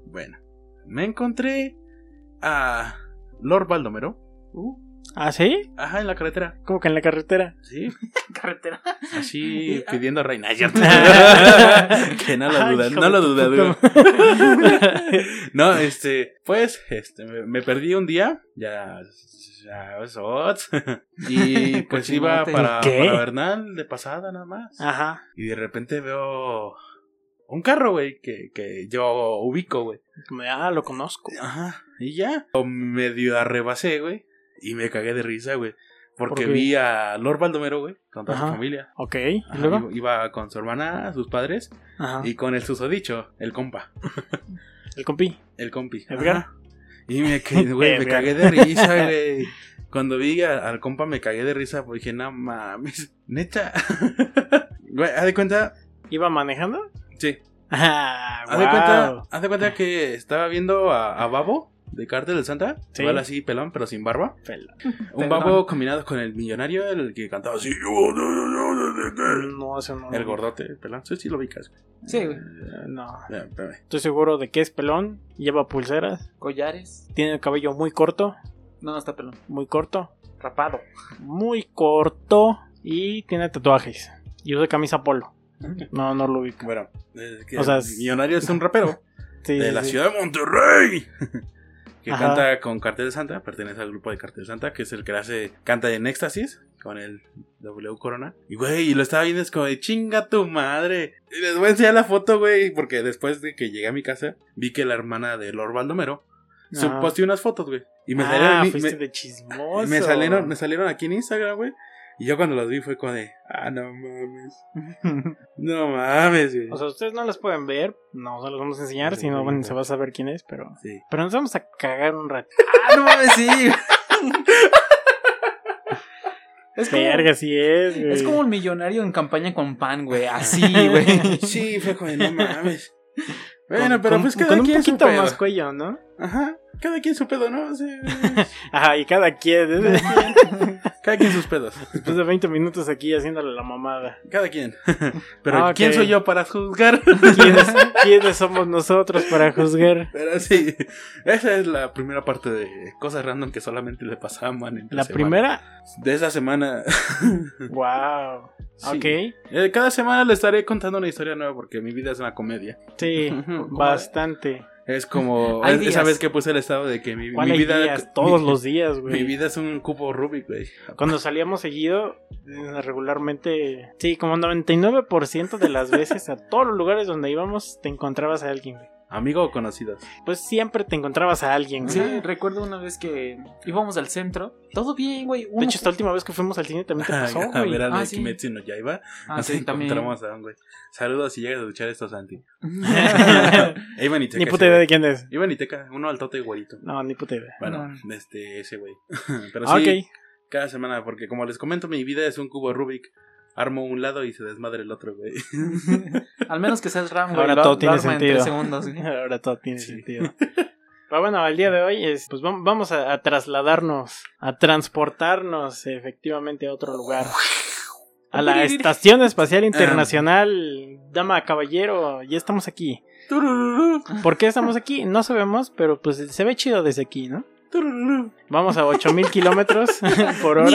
Bueno, me encontré a Lord Baldomero. Uh, ¿Ah, sí? ajá, en la carretera. Como que en la carretera. Sí, *laughs* Carretera. así ah. pidiendo reina, ¿es ¿cierto? *laughs* que no lo duda, no lo duda. No, este, pues, este, me, me perdí un día, ya, ya, sots. y *laughs* pues iba para, ¿Qué? para Bernal de pasada nada más. Ajá. Y de repente veo un carro, güey, que, que yo ubico, güey. Ah, lo conozco. Ajá, y ya. O medio arrebasé, güey. Y me cagué de risa, güey. Porque vi a Lord Baldomero, güey, con toda Ajá. su familia. Ok. ¿Y Ajá, luego? iba, con su hermana, sus padres, Ajá. y con el susodicho, el compa. *laughs* El compi. El compi. Ajá. Y me, *laughs* güey, me cagué de risa, *laughs* güey. Cuando vi a- al compa me cagué de risa porque dije, no mames, neta. Güey, haz de cuenta, ¿Iba manejando? sí, Ah, haz de cuenta, wow. haz de cuenta que estaba viendo a, a Babo de Cártel del Santa. Sí. Igual así, pelón, pero sin barba. Fela. Un babo combinado con el millonario, el que cantaba así. No, eso no. El gordote, pelón. Sí, sí lo ubicas. Sí, güey. Eh, No. Estoy seguro de que es pelón, lleva pulseras, Collares. tiene el cabello muy corto, No, no está pelón. muy corto, Rapado. muy corto y tiene tatuajes. Y usa camisa polo. No, no lo ubico. Bueno, es que O sea, es- millonario es un rapero *laughs* Sí, de sí, la sí. ciudad de Monterrey. *laughs* que Ajá. canta con Cartel de Santa, pertenece al grupo de Cartel de Santa, que es el que hace, canta en éxtasis con el W Corona. Y güey, y lo estaba viendo, es como de chinga tu madre. Y les voy a enseñar la foto, güey, porque después de que llegué a mi casa, vi que la hermana de Lord Baldomero posteó unas fotos, güey. Y me ah, salieron, me- fuiste me- de chismoso. me salieron, me salieron aquí en Instagram, güey. Y yo cuando las vi fue como de, ah, no mames. *laughs* No mames, güey. O sea, ustedes no las pueden ver, no se las vamos a enseñar, Sí, si no, sí, bueno, se va a saber quién es, pero... sí. Pero nos vamos a cagar un rato. *laughs* Ah, no mames, sí. es como, Verga, sí es, güey. es como el millonario en campaña con pan, güey. Así, *laughs* güey. Sí, fue como de, no mames. Bueno, Con- pero con- pues cada con un quien su pedo. más cuello, ¿no? Ajá, cada quien su pedo, ¿no? Sí, Ajá, y cada quien, ¿eh? Cada quien sus pedos. *laughs* después de 20 minutos aquí haciéndole la mamada. Cada quien. *laughs* Pero Ah. ¿quién soy yo para juzgar? *laughs* ¿Quiénes, quiénes somos nosotros para juzgar? Pero sí, esa es la primera parte de cosas random que solamente le pasaban La primera, De esa semana. wow. Sí. Ok, Eh, Cada semana le estaré contando una historia nueva porque mi vida es una comedia. sí, bastante. Es como *laughs* es- esa vez que puse el estado de que mi, ¿Cuál mi vida días? Todos mi- los días, *laughs* Mi güey. vida es un cubo Rubik, güey. Cuando salíamos seguido, eh, regularmente, sí, como 99% de las veces, a todos los lugares donde íbamos, te encontrabas a alguien, güey. Amigo o conocidos. Pues siempre te encontrabas a alguien, güey. Sí, recuerdo una vez que íbamos al centro. Todo bien, güey. De hecho, esta última vez que fuimos al cine también te pasó, a güey. ver al Ah, sí. Kimetsu no Yaiba. Ah, Nos sí, también. encontramos a un güey. Saludos si llegas a escuchar esto, Santi. E Iban y Teca. Ni puta idea de quién es. Iban y Teca, uno altote y güerito. No, ni puta idea. Bueno, No. este, ese güey. *laughs* Pero Ah, sí, ok. cada semana, porque como les comento, mi vida es un cubo Rubik. Armo un lado y se desmadre el otro, güey. *laughs* Al menos que seas Ram, güey. Ahora lo- todo lo tiene sentido. tres segundos. *laughs* Ahora todo tiene Sí. sentido. *laughs* Pero bueno, el día de hoy es, pues vam- vamos a, a trasladarnos, a transportarnos efectivamente a otro lugar. A la Estación Espacial Internacional, dama, caballero, ya estamos aquí. ¿Por qué estamos aquí? No sabemos, pero pues se ve chido desde aquí, ¿no? Vamos a 8000 kilómetros por hora.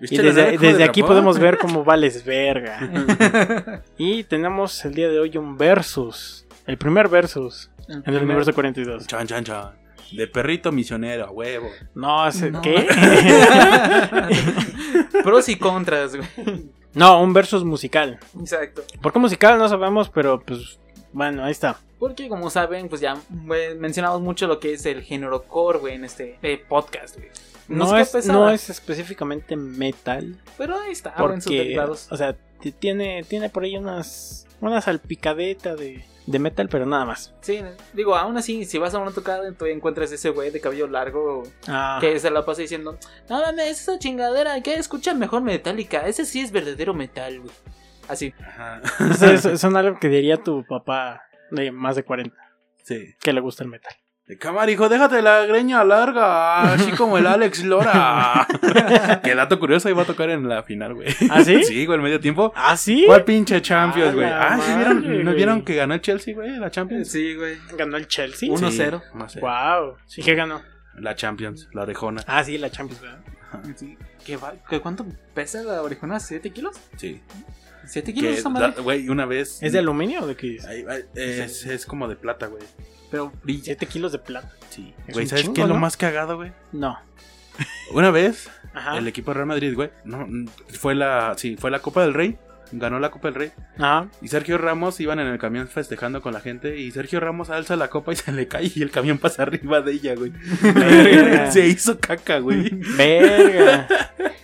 Y ¿Viste la desde, aquí podemos ver cómo vales verga. *laughs* Y tenemos el día de hoy un versus. El primer versus en el universo 42. Chan, chan, chan. De perrito misionero, a huevo. No. ¿qué? *laughs* Pros y contras, güey. no, un versus musical. Exacto. ¿Por qué musical? No sabemos, pero pues bueno, ahí está. Porque como saben, pues ya mencionamos mucho lo que es el género core, güey, en este eh, podcast, güey. No es, pesada, no es específicamente metal. Pero ahí está, güey, en sus Porque, derivados. o sea, tiene, tiene por ahí unas, una salpicadeta de, de metal, pero nada más. Sí, digo, aún así, si vas a una tocada, tú encuentras ese güey de cabello largo Ah, que se la pasa diciendo, no mames, esa chingadera, que escucha mejor Metallica, ese sí es verdadero metal, güey. Así. Ajá. es- es- son algo que diría tu papá de más de 40, Sí. que le gusta el metal. De cámara, hijo, déjate la greña larga, así como el Alex Lora. *laughs* Qué dato curioso, iba a tocar en la final, güey. ¿Ah, sí? *laughs* Sí, güey, el medio tiempo. ¿Ah, sí? ¿Cuál pinche Champions, güey? Ah, ¿sí vieron? ¿No vieron que ganó el Chelsea, güey? La Champions. Sí, güey. ¿Ganó el Chelsea? Uno. Sí, 1-0. 1-0. Wow. ¿Y qué ganó? La Champions, la orejona. Ah, sí, la Champions, ¿verdad? Sí. ¿Qué va- qué- ¿Cuánto pesa la orejona? ¿7 kilos? Sí. ¿7 kilos esa madre? güey, una vez. ¿Es de aluminio o de qué es? Ay, ay, es, es como de plata, güey. Pero brilla. 7 kilos de plata. Sí. Güey, ¿sabes chingo, qué es lo más cagado, güey? No. *laughs* Una vez, Ajá. el equipo de Real Madrid, güey, no, fue la, sí, fue la Copa del Rey. Ganó la Copa del Rey. Ajá. Y Sergio Ramos iban en el camión festejando con la gente. Y Sergio Ramos alza la copa y *laughs* se le cae. Y el camión pasa arriba de ella, güey. *laughs* Se hizo caca, güey. Verga.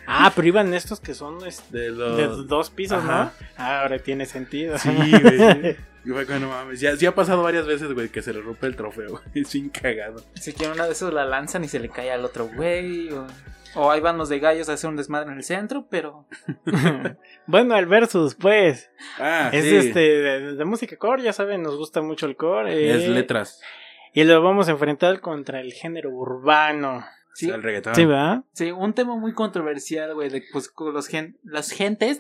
Ah, pero iban estos que son este, De los... de dos pisos, Ajá. ¿no? Ah, ahora tiene sentido. Sí, güey. Y fue como, no mames. Ya, sí ha pasado varias veces, güey, que se le rompe el trofeo. Es *laughs* bien cagado. Si que una de esos la lanzan y se le cae al otro güey. O, o ahí van los de gallos a hacer un desmadre en el centro, pero. *laughs* *laughs* bueno, el versus, pues. Ah, es sí. este de, de música core, ya saben, nos gusta mucho el core. Es eh, letras. Y lo vamos a enfrentar contra el género urbano. Sí, O sea, el reggaetón. ¿Sí, verdad? sí, un tema muy controversial, güey, de pues con los gen las gentes.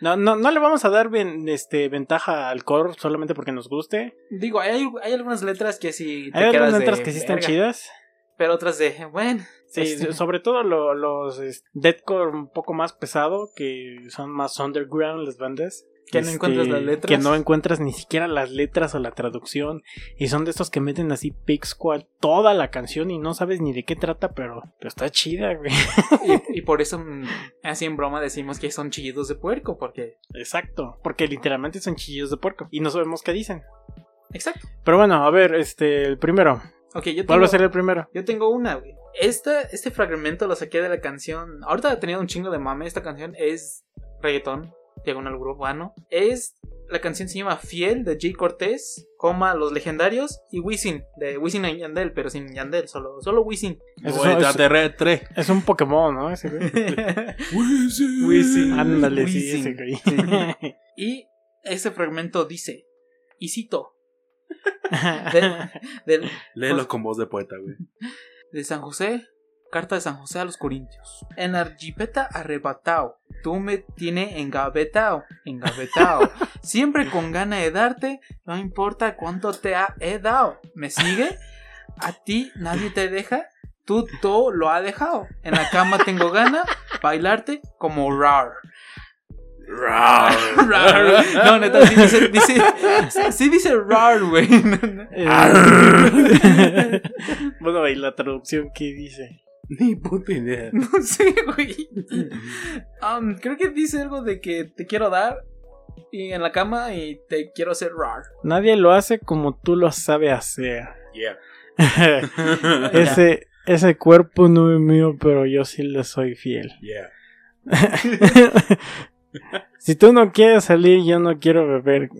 No, no, no le vamos a dar bien, este, ventaja al core solamente porque nos guste. Digo, hay, hay algunas letras que sí te Hay quedas algunas de letras que sí están verga, chidas. Pero otras de, bueno. Sí, este, sobre todo lo- los deathcore un poco más pesado, que son más underground las bandas. Que no encuentras las letras. Que no encuentras ni siquiera las letras o la traducción. Y son de estos que meten así Pig Squad toda la canción y no sabes ni de qué trata, pero, pero está chida, güey. y, y por eso, mm, así en broma, decimos que son chillidos de puerco, porque. Exacto, porque literalmente son chillos de puerco y no sabemos qué dicen. Exacto. Pero bueno, a ver, este, el primero. Ok, yo tengo, ¿Cuál va a ser el primero? yo tengo una, güey. Esta, este fragmento lo saqué de la canción. Ahorita ha tenido un chingo de mame. Esta canción es reggaetón, diagonal urbano. Es. La canción se llama Fiel de Jay Cortés, coma Los Legendarios y Wisin de Wisin y Yandel, pero sin Yandel, solo, solo Wisin. Es-. Es un Pokémon, ¿no? Ese güey. *laughs* Wisin. Ándale, sí, ese güey. Sí. Y ese fragmento dice, y cito, *laughs* del- Léelo con voz de poeta, güey. de San José, carta de San José a los Corintios. En la jipeta arrebatado, tú me tienes engavetado, engavetado. *laughs* Siempre con gana de darte, no importa cuánto te ha, he dado. ¿Me sigue? A ti nadie te deja, tú todo lo ha dejado. En la cama tengo gana, bailarte como rar. *laughs* Rar. No, neta, sí dice, dice, sí dice rar, güey. *laughs* Bueno, y la traducción, ¿qué dice? *laughs* Ni puta idea. *laughs* No sé, güey. Um, creo que dice algo de que te quiero dar y en la cama y te quiero hacer rar. Nadie lo hace como tú lo sabes hacer. *laughs* Yeah. ese, ese cuerpo no es mío, pero yo sí le soy fiel. Yeah. si tú no quieres salir, yo no quiero beber.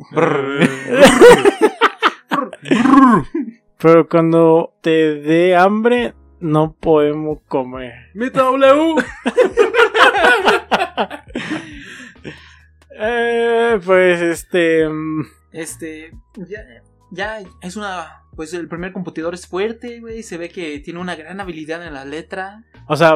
Pero cuando te dé hambre, no podemos comer. Mi W. *laughs* Eh, pues este. mm, Este, ya, ya es una. Pues el primer computador es fuerte, güey. Se ve que tiene una gran habilidad en la letra. O sea,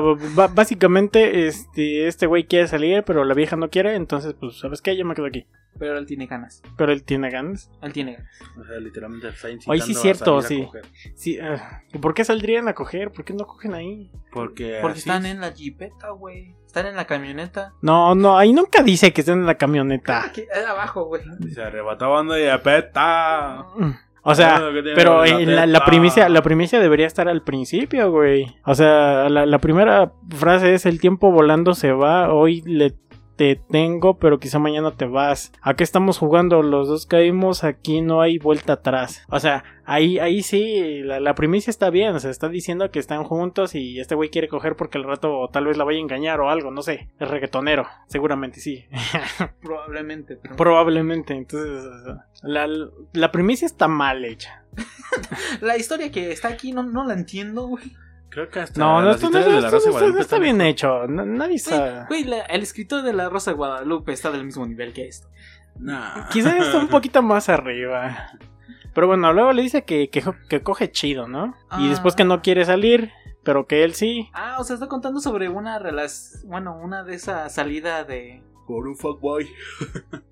básicamente, este, este güey quiere salir, pero la vieja no quiere, entonces, pues, ¿sabes qué? Yo me quedo aquí. Pero él tiene ganas. Pero él tiene ganas. Él tiene ganas. O sea, literalmente está incitando Oye, sí, a cierto, a sí. Sí, ah, ¿y por qué saldrían a coger? ¿Por qué no cogen ahí? Porque, Porque están es. en la jipeta, güey. Están en la camioneta. No, no, ahí nunca dice que están en la camioneta. Aquí, ahí abajo, güey. Se arrebataban de apeta. O sea, pero la en la, la primicia, la primicia debería estar al principio, güey. O sea, la, la primera frase es el tiempo volando se va, hoy le te tengo, pero quizá mañana te vas. Aquí estamos jugando, los dos caímos, aquí no hay vuelta atrás. O sea, ahí, ahí sí, la, la primicia está bien, o sea, está diciendo que están juntos y este güey quiere coger porque al rato tal vez la vaya a engañar o algo, no sé. Es reggaetonero, seguramente sí. *laughs* Probablemente. pero- Probablemente, entonces, la, la primicia está mal hecha. *laughs* La historia que está aquí no, no la entiendo, güey. Creo que hasta No, no, esto, no, de la esto- Rosa esto- Guadalupe está están bien mejor. hecho. na- nadie sabe. Güey, la- el escritor de La Rosa de Guadalupe está del mismo nivel que esto. Nah. Quizás está un poquito más arriba. Pero bueno, luego le dice que, que, que coge chido, ¿no? Y Ah. después que no quiere salir, pero que él sí. Ah, o sea, está contando sobre una relación. Bueno, una de esa salida de. Por un fuckboy.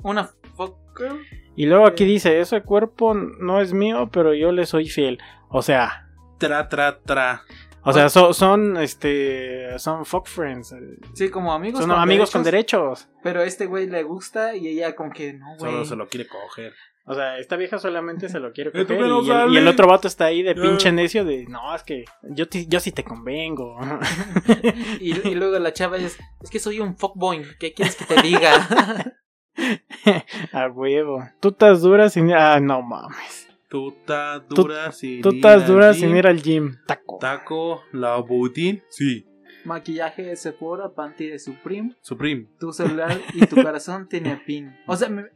Una fuck girl. Y luego aquí dice, ese cuerpo no es mío, pero yo le soy fiel. O sea, Tra, tra, tra. O sea, so- son, este, son fuck friends. Sí, como amigos. Son amigos con derechos. Pero a este güey le gusta y ella, como que no, güey. Solo se lo quiere coger. O sea, esta vieja solamente se lo quiere ¿Y *laughs* tú coger no y, el, y otro vato está ahí de pinche necio de, no, es que yo, ti- yo sí te convengo. *laughs* Y, y luego la chava es. Es que soy un fuckboy. ¿Qué quieres que te diga? *laughs* A huevo. Tú estás dura sin... Ah, no mames. Tú estás Tú- dura sin Tú ir estás al dura gym. sin ir al gym. Taco. Taco, la boutín. Sí. Maquillaje de Sephora, panty de Supreme. Supreme. Tu celular y tu corazón tiene pin. O sea, me-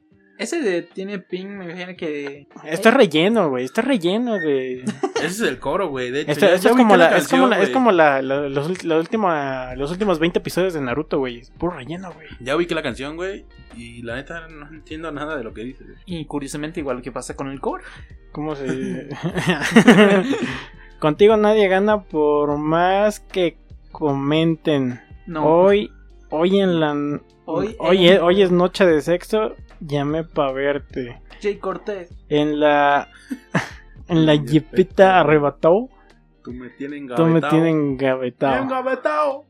ese de tiene pin, me imagino que. Esto es relleno, güey. Esto es relleno, güey. Ese es el coro, güey. De hecho, Esto, ya- esto ya es, como la, es como la, es güey. como la, la- los, la última, los últimos 20 episodios de Naruto, güey. Es puro relleno, güey. Ya ubiqué la canción, güey. Y la neta no entiendo nada de lo que dice. güey. Y curiosamente, igual que pasa con el core. ¿Cómo se.? *laughs* *laughs* Contigo nadie gana por más que comenten. No. Hoy, hoy en la. Hoy Hoy, en- es, hoy es noche de sexo. Llamé pa' verte. Jay Cortés. En la. *laughs* En la jipeta arrebató. Tú me tienes Tú me engavetado. tienes engavetado. Engavetado.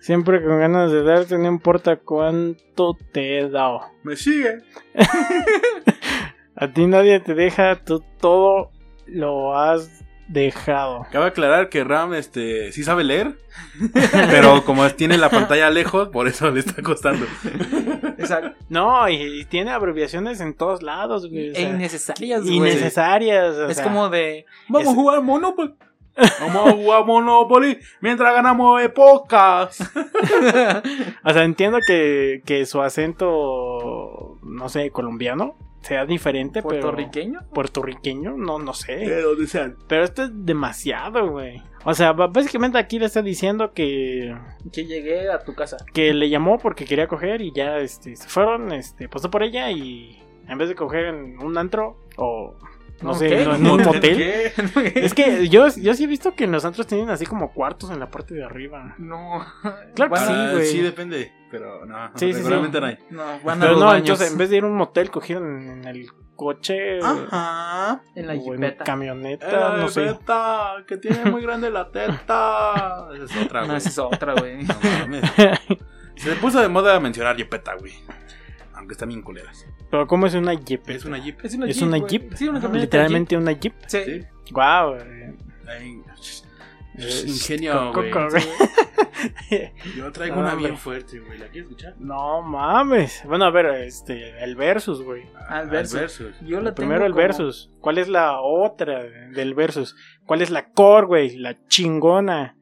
Siempre con ganas de darte, no importa cuánto te he dado. Me sigue. *laughs* A ti nadie te deja, tú todo lo has dejado. Cabe aclarar que Ram este sí sabe leer, *laughs* pero como tiene la pantalla lejos, por eso le está costando. Exacto. *laughs* No, y, y tiene abreviaciones en todos lados, güey. o E innecesarias, güey. innecesarias. o Es sea, como de. Vamos Es- a jugar Monopoly. Vamos a jugar Monopoly mientras ganamos épocas. *laughs* O sea, entiendo que, que su acento, no sé, colombiano sea diferente, pero. Puertorriqueño. Puertorriqueño, no, no sé. De donde sean. Pero esto es demasiado, güey. O sea, básicamente aquí le está diciendo que, Que llegué a tu casa. que le llamó porque quería coger y ya este, se fueron, este, pasó por ella y en vez de coger en un antro o no ¿Un sé, en un *laughs* motel. *laughs* ¿Qué? Es que yo, yo sí he visto que en los antros tienen así como cuartos en la parte de arriba. No. Claro que sí, güey. sí, depende. Pero no, Sí, sí, sí. no hay. No, van a Pero no, baños. entonces en vez de ir a un motel cogieron en el coche Ajá. En la o en camioneta, no sé. Que tiene muy grande la teta. Esa es otra, No, güey. esa es otra, güey. No. Se puso de moda mencionar Jepeta, güey. Aunque están bien culeras. Pero ¿cómo es una jeep? Es una Jeep. Es una Es Jeep. una güey. Jeep. Sí, una Ajá. camioneta Literalmente una jeep. Sí. Sí. Wow. Ay, Eh, Ingenio, co- güey. *laughs* Yo traigo No, una hombre. bien fuerte, güey. ¿La quieres escuchar? No mames. Bueno, a ver, este, el versus, güey. Al versus. Yo la Primero tengo el como- versus. ¿Cuál es la otra del versus? ¿Cuál es la core, güey? La chingona.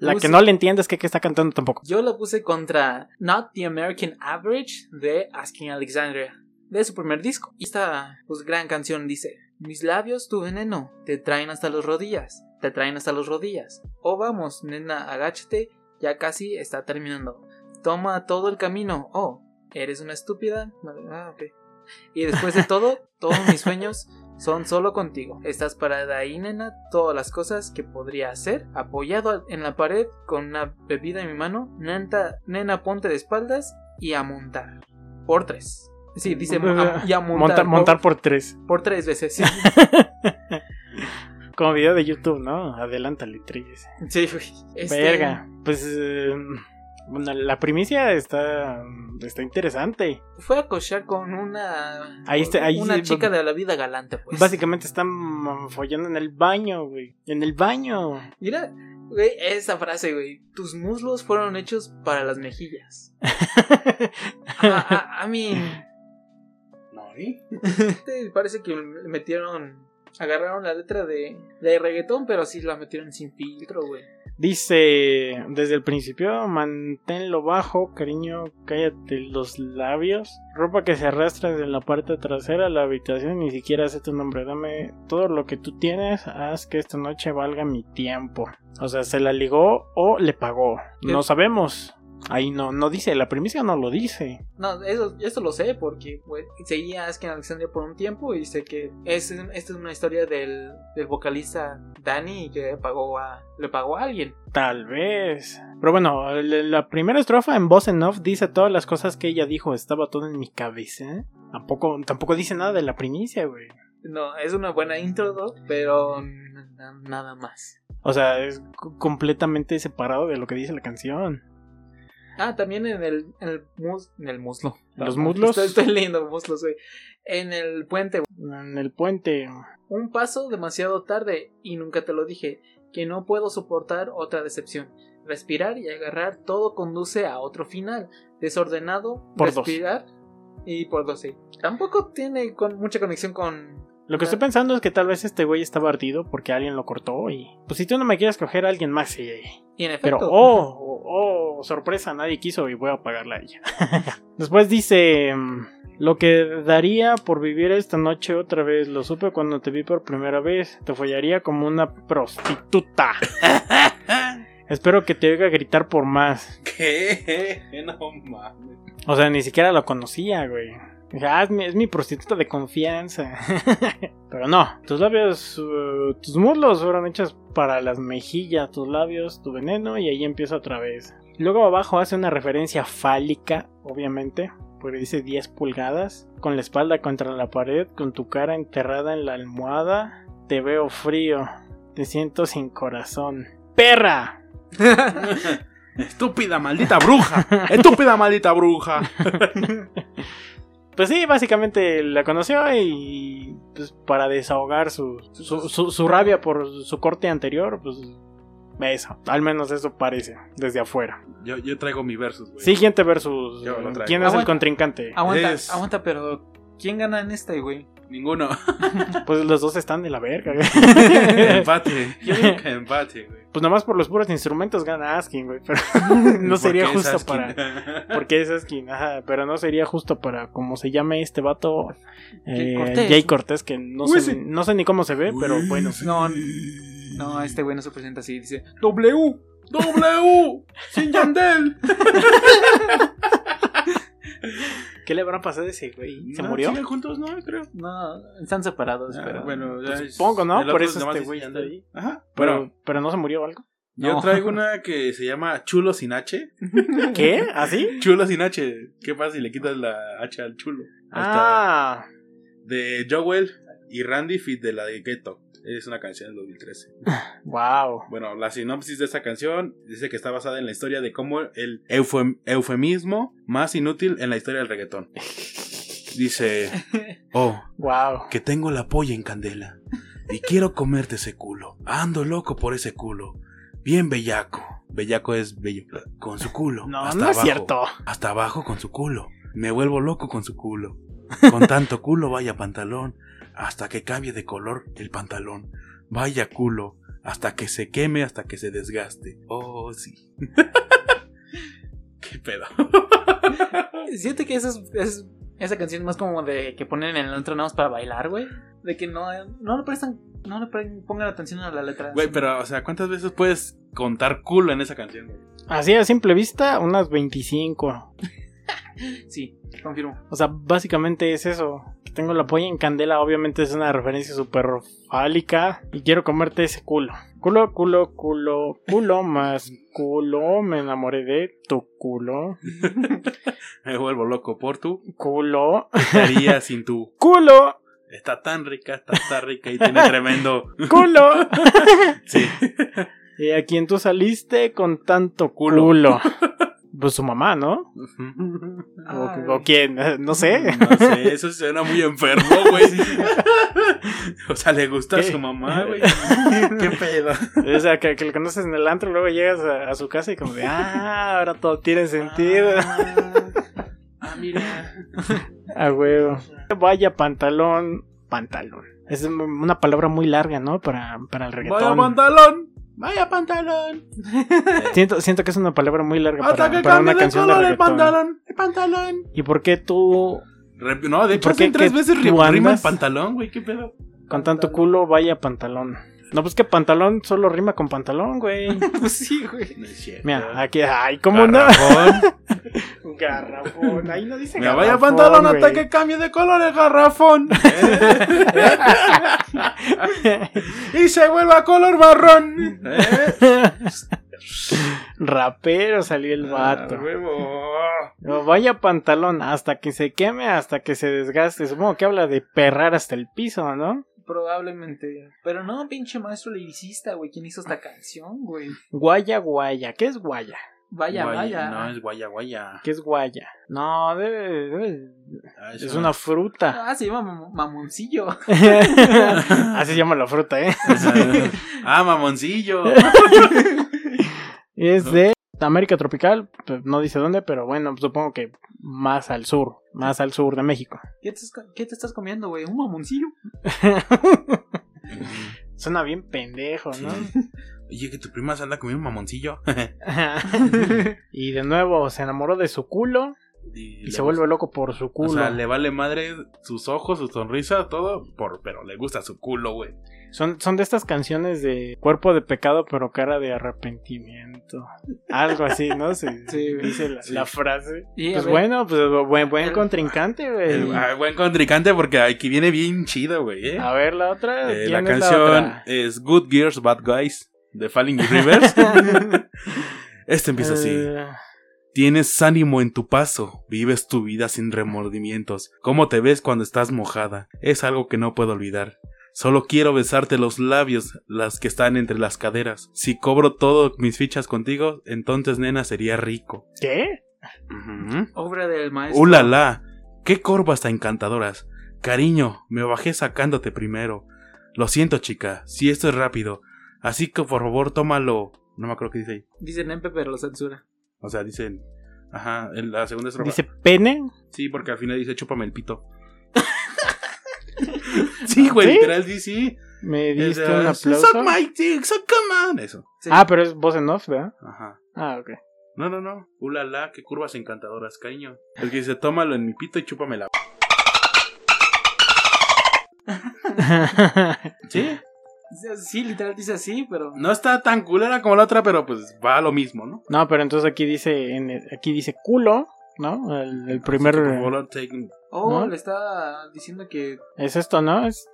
La Puse- que no le entiendes que, que está cantando tampoco. Yo la puse contra Not the American Average de Asking Alexandria, de su primer disco. Y esta pues, gran canción dice: Mis labios, tu veneno, te traen hasta las rodillas, te traen hasta las rodillas. Oh, vamos, nena, agáchate, ya casi está terminando. Toma todo el camino. Oh, ¿eres una estúpida? Ah. Y después de todo, todos mis sueños *laughs* son solo contigo. Estás parada ahí, nena, todas las cosas que podría hacer, apoyado en la pared con una bebida en mi mano. Nena, nena ponte de espaldas y a montar. Por tres. Sí, dice a- y a *laughs* montar. Montar, montar por tres. por, por tres veces. Sí, *laughs* Como video de YouTube, ¿no? Adelántale, tres. sí güey. Este, Verga. Pues. eh, bueno, la primicia está. Está interesante. Fue a cochar con una. Ahí está- ahí una sí, chica de la vida galante, pues. Básicamente están follando en el baño, güey. En el baño. Mira, güey, esa frase, güey. Tus muslos fueron hechos para las mejillas. A, a, a mí. No, ¿y? Este, parece que metieron. Agarraron la letra de, de reggaetón, pero sí la metieron sin filtro, güey. Dice desde el principio, manténlo bajo, cariño, cállate los labios. Ropa que se arrastra desde la parte trasera de la habitación, ni siquiera sé tu nombre. Dame todo lo que tú tienes, haz que esta noche valga mi tiempo. O sea, ¿se la ligó o le pagó? No ¿Qué? sabemos. Ahí no, no dice, la primicia no lo dice. No, eso, eso lo sé porque güey, seguía a Askin Alexandria por un tiempo y sé que es, esta es una historia del, del vocalista Danny que pagó a, le pagó a alguien. Tal vez. Pero bueno, la primera estrofa en voz en off dice todas las cosas que ella dijo. Estaba todo en mi cabeza. Tampoco, tampoco dice nada de la primicia, güey. No, es una buena intro, pero nada más. O sea, es completamente separado de lo que dice la canción. Ah, también en el, en el, mus- en el muslo. ¿Los muslos? Estoy, estoy leyendo muslos, güey. En el puente, En el puente. Un paso demasiado tarde y nunca te lo dije, que no puedo soportar otra decepción. Respirar y agarrar todo conduce a otro final. Desordenado, Por dos. respirar y por dos, sí. Tampoco tiene con mucha conexión con Lo que estoy pensando es que tal vez este güey estaba ardido porque alguien lo cortó y... Pues si tú no me quieres coger a alguien más, sí. Y en efecto. Pero, oh, *laughs* oh, oh, sorpresa, nadie quiso y voy a pagarla a ella. *laughs* Después dice... mm, Lo que daría por vivir esta noche otra vez, lo supe cuando te vi por primera vez. Te follaría como una prostituta. *laughs* Espero que te oiga gritar por más. ¿Qué? No mames. O sea, ni siquiera lo conocía, güey. Dije, ah, es mi, es mi prostituta de confianza. *laughs* Pero no, tus labios, uh, tus muslos fueron hechos para las mejillas, tus labios, tu veneno, y ahí empieza otra vez. Luego abajo hace una referencia fálica, obviamente, porque dice 10 pulgadas, con la espalda contra la pared, con tu cara enterrada en la almohada. Te veo frío, te siento sin corazón. ¡Perra! *laughs* Estúpida maldita bruja. Estúpida maldita bruja. *laughs* Pues sí, básicamente la conoció y pues para desahogar su, su, su- su rabia por su corte anterior, pues eso, al menos eso parece, desde afuera. Yo, yo traigo mi versus, güey. Siguiente versus Yo lo traigo. ¿quién es el contrincante? Aguanta, Es- aguanta, pero ¿quién gana en este, güey? Ninguno. *laughs* Pues los dos están de la verga. güey. *laughs* Empate. Yo digo que empate, güey. Pues nomás por los puros instrumentos gana Askin, güey, pero *laughs* no sería justo Askin. para porque es Askin, ajá, pero no sería justo para como se llame este vato eh, Cortés. Jay Cortés que no Uy, sé, sí. no sé ni cómo se ve, pero bueno. No, no, este güey no se presenta así. Dice, W. W. Sin Yandel. ¿Qué le habrá pasado a ese güey? ¿Se No, murió? ¿Siguen juntos? No, creo. no, están separados, Ah, pero bueno, ya Pues es- supongo, ¿no? Por eso este güey Yandel. ahí. Ajá. Pero, Bueno, pero no se murió o algo. yo No. traigo una que se llama Chulo sin H. *laughs* ¿Qué? ¿Así? Chulo sin H. ¿Qué pasa si le quitas la H al chulo? Hasta Ah, de Joel y Randy Fit de la de Ghetto. Es una canción del 2013. wow. *laughs* Bueno, la sinopsis de esta canción dice que está basada en la historia de cómo el eufem- eufemismo más inútil en la historia del reggaetón. Dice, *laughs* oh, Wow. que tengo la polla en candela y quiero comerte ese culo. Ando loco por ese culo. Bien bellaco. Bellaco es bello. Con su culo. No, hasta no es cierto. Hasta abajo con su culo. Me vuelvo loco con su culo. *laughs* Con tanto culo vaya pantalón. Hasta que cambie de color el pantalón. Vaya culo. Hasta que se queme, hasta que se desgaste. Oh, sí. *laughs* ¿Qué pedo? *laughs* siento que esa, es, es- esa canción es más como de que ponen en el más para bailar, güey. De que no, no le prestan, no le pre- pongan atención a la letra. Güey, pero, o sea, ¿cuántas veces puedes contar culo en esa canción? güey? Así a simple vista, unas 25. *laughs* Sí, confirmo. O sea, básicamente es eso. Que tengo la polla en candela, obviamente es una referencia súper fálica. Y quiero comerte ese culo. Culo, culo, culo, culo más culo. Me enamoré de tu culo. *laughs* Me vuelvo loco por tu. Culo. ¿Qué haría *laughs* sin tu? Culo. Está tan rica, está tan rica y tiene tremendo. Culo. *laughs* Sí. y a quien tú saliste con tanto Culo. culo. Pues su mamá, ¿no? O, quién, no sé. No sé, *laughs* eso suena muy enfermo, güey. O sea, le gusta a su mamá, güey. *laughs* ¿Qué pedo? O sea, que, que lo conoces en el antro, luego llegas a, a su casa y como de, ah, ahora todo tiene sentido. Ah, *laughs* mira. A huevo. Vaya pantalón, pantalón. Es una palabra muy larga, ¿no? Para, para el Vaya reggaetón. pantalón. Vaya pantalón. *laughs* Siento, siento que es una palabra muy larga Hasta para, que para una de canción de color el reggaetón. pantalón. El pantalón. ¿Y por qué tú, No, de hecho, ¿Por qué tres veces rima el pantalón, güey. ¿Qué pedo? con tanto culo, vaya pantalón? No, pues que pantalón solo rima con pantalón, güey. *laughs* Pues sí, güey. No es cierto. Mira, aquí, ay, ¿cómo no? Garrafón. *laughs* Garrafón, ahí no dice Mira, vaya garrafón, pantalón hasta que cambie de color el garrafón. *laughs* y se vuelva color marrón. ¿Eh? Rapero salió el vato. Ah. No, vaya pantalón, hasta que se queme, hasta que se desgaste. Supongo que habla de perrar hasta el piso, ¿no? Probablemente. Pero no, pinche maestro liricista, güey. ¿Quién hizo esta canción, güey? Guaya, guaya. ¿Qué es guaya? Vaya, Guaya, vaya. No, es guaya, guaya. ¿Qué es guaya? No, debe- debe- Ah, es una fruta. *laughs* Ah, se llama mam- mamoncillo. *laughs* Así se llama la fruta, ¿eh? ah, mamoncillo. *laughs* Es de América tropical, pues, no dice dónde, pero bueno, supongo que más al sur, más al sur de México. ¿Qué te, estás- qué te estás comiendo, güey? ¿Un mamoncillo? *laughs* Suena bien pendejo, ¿no? Oye, que tu prima se anda comiendo un mamoncillo. *laughs* y de nuevo se enamoró de su culo y le se vuelve loco por su O culo. sea, le vale madre sus ojos, su sonrisa, todo, por, pero le gusta su culo, güey. Son, son de estas canciones de cuerpo de pecado, pero cara de arrepentimiento. Algo así, ¿no? Se, *laughs* Sí, dice la, sí. la frase. Y, Pues bueno, pues buen, buen El- contrincante, güey. ah, buen contrincante porque aquí viene bien chido, güey. ¿eh? A ver la otra. Eh, ¿quién la es canción otra? es Good Girls, Bad Guys de Falling in Rivers. *laughs* este empieza así. Eh, Tienes ánimo en tu paso, vives tu vida sin remordimientos. ¿Cómo te ves cuando estás mojada? Es algo que no puedo olvidar. Solo quiero besarte los labios, las que están entre las caderas. Si cobro todo mis fichas contigo, entonces nena sería rico. ¿Qué? Ujú. Obra del maestro. ¡Uh, la, la! ¡Qué corvas tan encantadoras! Cariño, me bajé sacándote primero. Lo siento, chica, si esto es rápido. Así que por favor tómalo. No me acuerdo qué dice ahí. Dice Nempe, pero lo censura. O sea, dicen. Ajá, en la segunda estrofa. Dice pene. Sí, porque al final dice chúpame el pito. *laughs* sí, güey, ¿Sí? literal, sí, sí. Me diste de, un aplauso. Suck my dick, on. Eso. Sí. Ah, pero es voz en off, ¿verdad? Ajá. Ah, ok. No, no, no. Ulala, qué curvas encantadoras, cariño. El que dice, tómalo en mi pito y chúpamela. *laughs* ¿Sí? Dice- Sí, literal dice así, pero. No está tan culera como la otra, pero pues va a lo mismo, ¿no? no, pero entonces aquí dice, en el- aquí dice culo, ¿no? El, el primer por favor, take- Oh, ¿No? le está diciendo que. es esto, ¿no? Es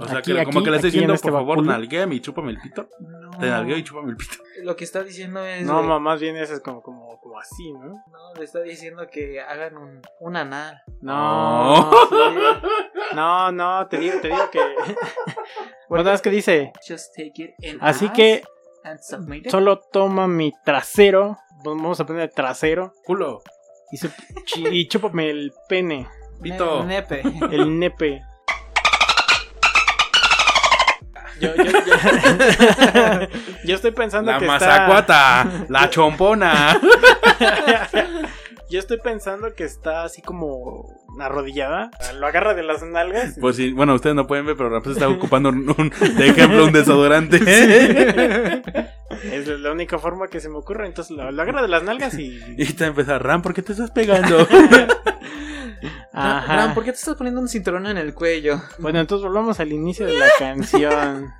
O sea, aquí, que como aquí, que le en diciendo, este por favor, báculo. nalguéame y chúpame el pito. No, Te nalgueo y chúpame el pito. *laughs* Lo que está diciendo es. No, de- más bien ese es como, como, como así, ¿no? No, le está diciendo que hagan un, un anal. No, Oh. Sí. *laughs* no, no, te digo, te digo que. *laughs* ¿Verdad es que dice? Just take it in Así que and solo toma mi trasero. Vamos a poner trasero. Culo, Y, chúpame el pene, pito. Ne- nepe. el nepe. *laughs* Yo, yo, yo, yo estoy pensando La que mazacuata, la *laughs* chompona. Yo estoy pensando que está así como arrodillada. Lo agarra de las nalgas. Pues sí, bueno, ustedes no pueden ver, pero Rafael está ocupando un, un- de ejemplo un desodorante. *laughs* Es la única forma que se me ocurre. Entonces lo, lo agarra de las nalgas y. y te empieza, Ram, ¿por qué te estás pegando? *laughs* Ajá. Ram, ¿por qué te estás poniendo un cinturón en el cuello? Bueno, entonces volvamos al inicio de la *laughs* canción.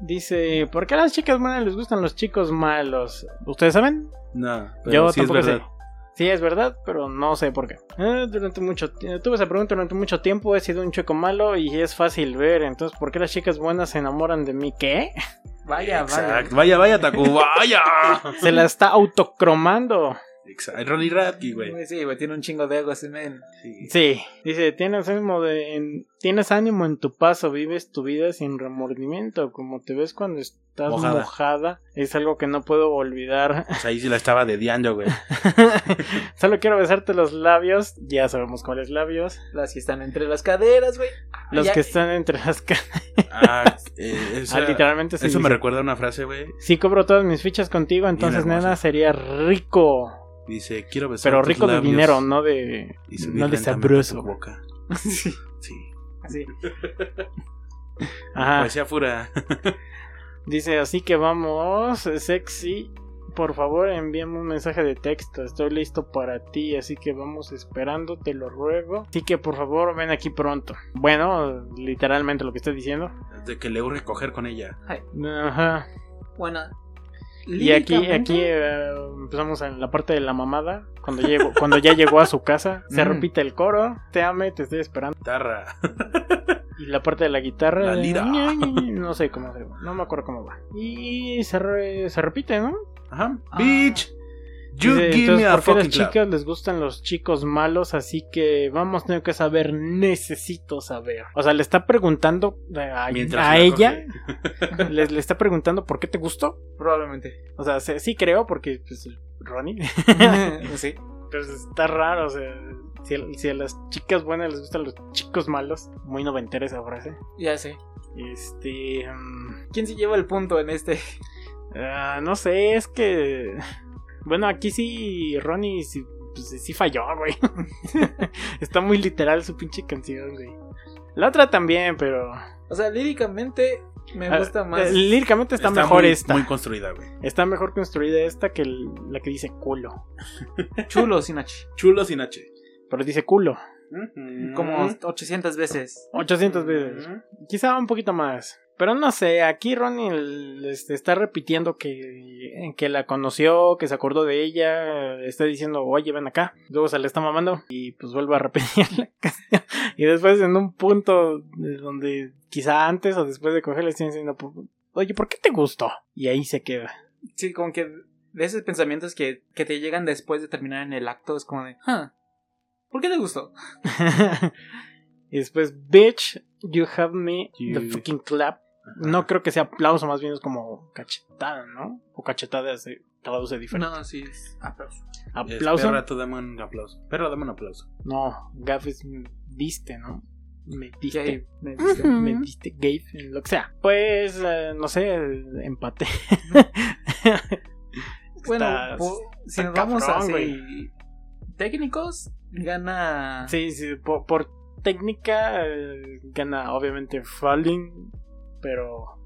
Dice, ¿por qué a las chicas buenas les gustan los chicos malos? ¿Ustedes saben? No, pero Yo sí es tampoco sé. Sí, es verdad, pero no sé por qué. Eh, durante mucho ti- tuve esa pregunta durante mucho tiempo, he sido un chico malo y es fácil ver, entonces ¿por qué las chicas buenas se enamoran de mí? ¿Qué? *laughs* Vaya, Exacto. Vaya, vaya, Taku, *laughs* vaya. Se la está autocromando. Exacto. Ronnie Radke, güey. vaya. Sí, güey, tiene un chingo de ego ese men. Sí. Sí, dice, tienes ánimo, de, en- tienes ánimo en tu paso, vives tu vida sin remordimiento, como te ves cuando estás Mojada. mojada, es algo que no puedo olvidar. Ahí sí la estaba dediando, güey. *laughs* Solo quiero besarte los labios, ya sabemos cuáles labios, Las que están entre las caderas, güey. los Ya- que están entre las *laughs* caras. Ah, eh, esa- Ah, literalmente sí Eso me recuerda a una frase, güey. Si cobro todas mis fichas contigo, entonces nena sería rico. Dice, quiero besar Pero tus rico de dinero, no de, y subir no de sabroso. boca. *laughs* sí. Sí. sí. Ajá. Poesía pura. Dice, así que vamos, sexy. Por favor, envíame un mensaje de texto. Estoy listo para ti, así que vamos esperando, te lo ruego. Así que por favor, ven aquí pronto. Bueno, literalmente lo que estoy diciendo. De que le urge coger con ella. Ajá. Bueno. Y aquí, aquí eh, empezamos en la parte de la mamada. Cuando, llegó, cuando ya llegó a su casa, se *laughs* Mm. repite el coro. Te ame, te estoy esperando. Guitarra. Y la parte de la guitarra. La lira. No sé cómo se No me acuerdo cómo va. Y se, re- se repite, ¿no? Ajá. Ah. Bitch. You Dice, give entonces, me a ¿por qué a las chicas les gustan los chicos malos? Así que vamos, tengo que saber, necesito saber. O sea, le está preguntando a, a ella, le, le está preguntando por qué te gustó. Probablemente. O sea, sí, sí creo, porque pues, Ronnie. *laughs* *laughs* sí. Pero está raro, o sea, si a, si a las chicas buenas les gustan los chicos malos. Muy noventera esa frase. Ya sé. Este. mm, ¿Quién se lleva el punto en este? ah, no sé, es que. Bueno, aquí sí, Ronnie sí, pues, sí falló, güey. *laughs* Está muy literal su pinche canción, güey. La otra también, pero. O sea, líricamente me Ah, gusta más. eh, líricamente está, mejor muy, esta. Muy construida, güey. Está mejor construida esta que el- la que dice culo. *laughs* Chulo sin H. Chulo sin H. Pero dice culo. Como 800 veces. 800 veces. Quizá un poquito más. Pero no sé, aquí Ronnie este, está repitiendo que, que la conoció, que se acordó de ella, está diciendo, oye, ven acá. Luego se le está mamando y pues vuelve a repetir la *laughs* canción. Y después en un punto de donde quizá antes o después de coger le están diciendo, oye, ¿por qué te gustó? Y ahí se queda. Sí, como que de esos pensamientos que, que te llegan después de terminar en el acto, es como de, ah, ¿por qué te gustó? *laughs* y después, bitch, you have me the fucking clap. No creo que sea aplauso, más bien es como cachetada, ¿no? O cachetada se traduce diferente. No, sí, es aplauso. ¿Aplauso? Tú dame un aplauso. Perra, dame un aplauso. No, Gav es diste, ¿no? Me diste. Gabe, me diste. Ujú. Me diste, Gabe, lo que sea. Pues, eh, no sé, empate. *laughs* Bueno, Está- po- si nos vamos cabrón, así güey. técnicos, gana Sí, sí, por, por técnica eh, gana obviamente Falling, pero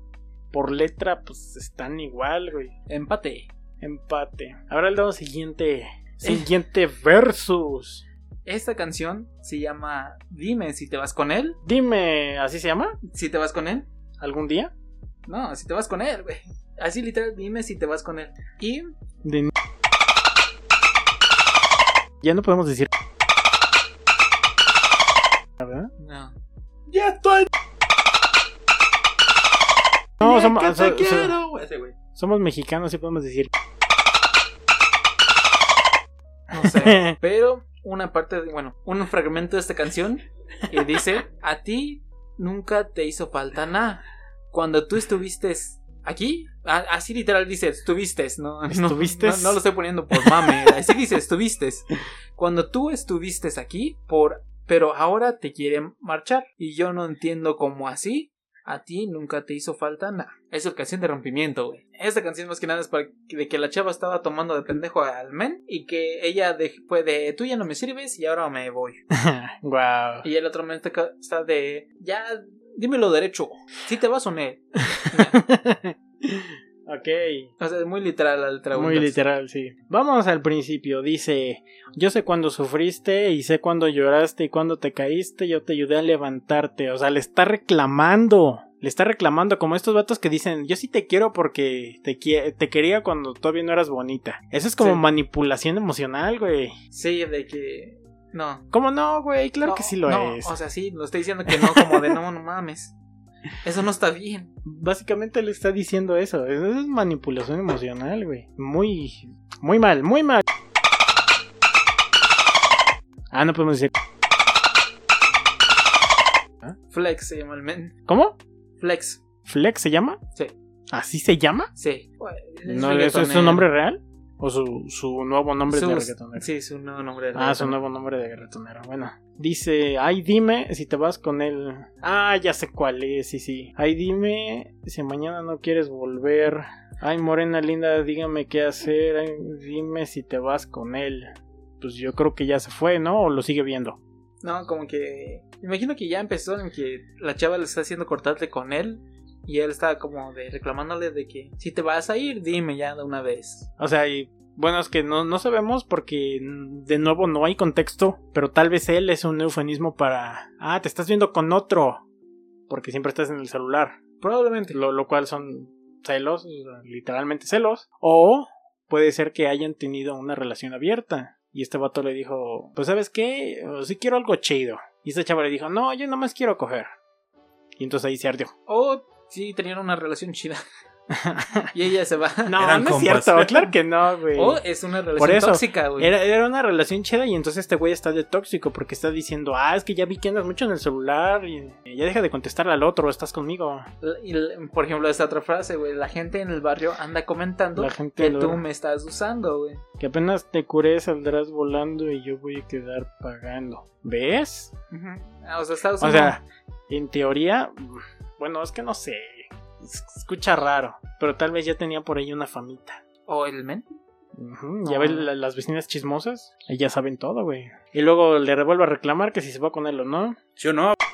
por letra pues están igual, güey. empate. Empate. Ahora el dado siguiente. Siguiente versus. Esta canción se llama Dime si te vas con él. Dime, ¿así se llama? Si te vas con él. ¿Algún día? No, si te vas con él, güey. Así literal, dime si te vas con él. Y De... Ya no podemos decir. ¿Verdad? no. ¡Ya estoy! No, somos, que so- te so- quiero. Ese, güey. somos mexicanos, sí podemos decir. No sé. *laughs* Pero una parte, de, bueno, un fragmento de esta canción que dice: A ti nunca te hizo falta nada. Cuando tú estuviste aquí, a- así literal dice: Estuviste, ¿no? *laughs* No, ¿Estuviste? No, no lo estoy poniendo por mame. Así dice: Estuviste. Cuando tú estuviste aquí, por. Pero ahora te quieren marchar. Y yo no entiendo cómo así. A ti nunca te hizo falta nada. Es la canción de rompimiento, güey. Esta canción más que nada es para que, de que la chava estaba tomando de pendejo al men y que ella de, fue de tú ya no me sirves y ahora me voy. *laughs* Wow. Y el otro men está, de ya dímelo derecho. Si te vas o no. *laughs* ok. O sea, es muy literal al. Muy literal, sí. Vamos al principio. Dice: Yo sé cuándo sufriste y sé cuándo lloraste y cuándo te caíste. Yo te ayudé a levantarte. O sea, le está reclamando. Le está reclamando como estos vatos que dicen: Yo sí te quiero porque te, te quería cuando todavía no eras bonita. Eso es como Sí. manipulación emocional, güey. Sí, de que. No. ¿Cómo no, güey? Claro No, que sí lo no, es. O sea, sí, lo estoy diciendo que no, como de no, no mames. Eso no está bien. Básicamente le está diciendo eso. Eso es manipulación emocional, güey. Muy, muy mal, muy mal. Ah, no podemos decir. Flex se llama el men. ¿Cómo? Flex. ¿Flex se llama? Sí. ¿Así se llama? Sí. No, ¿Eso es su nombre real? ¿O su, su nuevo nombre de reggaetonero? Sí, su nuevo nombre. de Ah, su nuevo nombre de reggaetonero. Bueno, dice, ay, dime si te vas con él. Ah, ya sé cuál es, sí, sí. Ay, dime si mañana no quieres volver. Ay, morena linda, dígame qué hacer. Ay, dime si te vas con él. Pues yo creo que ya se fue, ¿no? ¿O lo sigue viendo? No, como que. Imagino que ya empezó en que la chava le está haciendo cortarte con él. Y él está como de reclamándole de que si te vas a ir, dime ya de una vez. O sea, y bueno, es que no, no sabemos porque de nuevo no hay contexto, pero tal vez él es un eufemismo para, ah, te estás viendo con otro, porque siempre estás en el celular, Probablemente. lo, lo cual son celos, literalmente celos, o puede ser que hayan tenido una relación abierta. Y este vato le dijo, pues sabes qué, sí quiero algo chido. Y esta chava le dijo, no, yo nomás quiero coger. Y entonces ahí se ardió. O sí tenían una relación chida. *laughs* *laughs* y ella se va. No, Eran no es cierto, claro que no, güey. O es una relación Por eso, tóxica, güey. Era, era una relación chida y entonces este güey está de tóxico porque está diciendo, ah, es que ya vi que andas mucho en el celular y ya deja de contestarle al otro, estás conmigo. Y, por ejemplo, esta otra frase, güey. La gente en el barrio anda comentando La gente que lo- tú me estás usando, güey. Que apenas te curé saldrás volando y yo voy a quedar pagando. ¿Ves? Ah, O sea, está O usando. sea, en teoría, bueno, es que no sé, escucha raro, pero tal vez ya tenía por ahí una famita. ¿O el men? Ya Ah. ves la- las vecinas chismosas, ellas saben todo, güey. Y luego le revuelve a reclamar que si se va con él o no. ¿Sí o no? *laughs*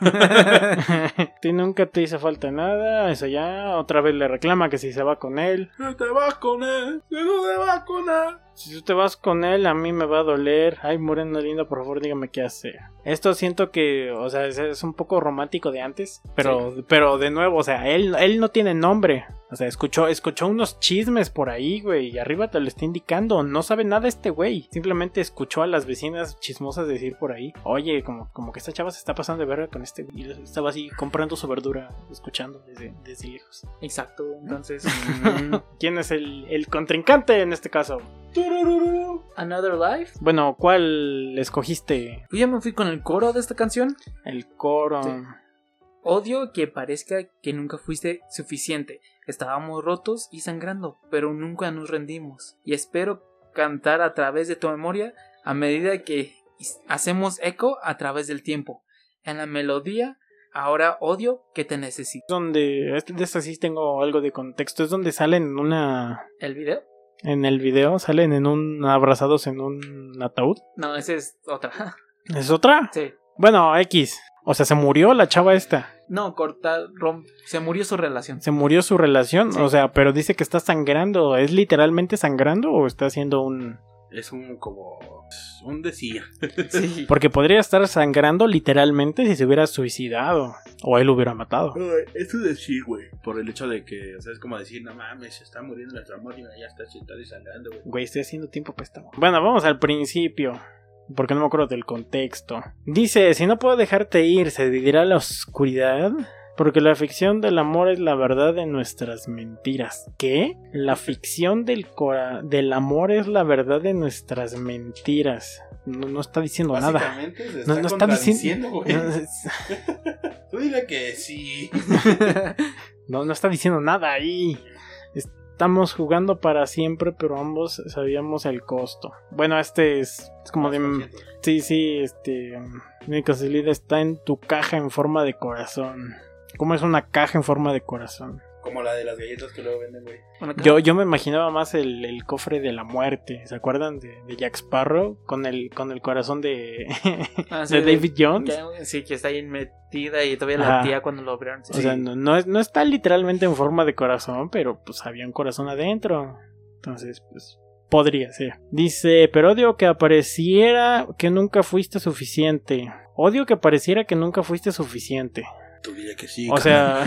*laughs* Ti nunca te hizo falta nada, eso ya. Otra vez le reclama que si se va con él. No te vas con él. No te vas con él. Si tú te vas con él, a mí me va a doler. Ay, morena linda, por favor, dígame qué hacer. Esto siento que, o sea, es, es un poco romántico de antes, pero, pero de nuevo, o sea, él, él no tiene nombre. O sea, escuchó, escuchó unos chismes por ahí, güey, y arriba te lo está indicando. No sabe nada este güey. Simplemente escuchó a las vecinas chismosas decir por ahí, oye, como, como que esta chava se está pasando de verga con este. güey". Y estaba así comprando su verdura, escuchando desde, desde lejos. Exacto, entonces. *laughs* ¿Quién es el, el contrincante en este caso? Another Life. Bueno, ¿cuál escogiste? Yo ya me fui con el coro de esta canción. El coro. Sí. Odio que parezca que nunca fuiste suficiente. Estábamos rotos y sangrando, pero nunca nos rendimos. Y espero cantar a través de tu memoria a medida que hacemos eco a través del tiempo. En la melodía, ahora odio que te necesito. Donde, de esta sí tengo algo de contexto. Es donde salen en una. ¿El video? En el video salen en un. abrazados en un ataúd. No, esa es otra. ¿Es otra? sí. Bueno, X. O sea, se murió la chava esta. No, corta, rom- se murió su relación. Se murió su relación. Sí. O sea, pero dice que está sangrando. ¿Es literalmente sangrando o está haciendo un.? Es un como. Un decir. Sí. *laughs* Porque podría estar sangrando literalmente si se hubiera suicidado. O él hubiera matado. Es un decir, güey. Por el hecho de que, o sea, es como decir, no mames, se está muriendo amor y ya está sentado y sangrando, güey. Güey, estoy haciendo tiempo para esta. Bueno, vamos al principio. Porque no me acuerdo del contexto. Dice, si no puedo dejarte ir, ¿se dividirá la oscuridad? Porque la ficción del amor es la verdad de nuestras mentiras. ¿Qué? La ficción del, cora- del amor es la verdad de nuestras mentiras. No, no está diciendo nada. Se No, está no está diciendo. contradiciendo, güey. No, es- *laughs* Tú dile que sí. *laughs* No, no está diciendo nada ahí. Estamos jugando para siempre, pero ambos sabíamos el costo. Bueno, este es, es como de... Sí, sí, este... Mi Casilida está en tu caja en forma de corazón. ¿Cómo es una caja en forma de corazón? Como la de las galletas que luego venden, güey. Yo, yo me imaginaba más el, el cofre de la muerte. ¿Se acuerdan de, de Jack Sparrow? Con el, con el corazón de, Ah, *laughs* sí, de David Jones. que- sí, que está ahí metida y todavía la tía cuando lo abrieron. O sea, no, no, es- no está literalmente en forma de corazón, pero pues había un corazón adentro. Entonces, pues podría ser. Dice, pero odio que apareciera que nunca fuiste suficiente. Odio que pareciera que nunca fuiste suficiente. Tú dile que sí. O sea,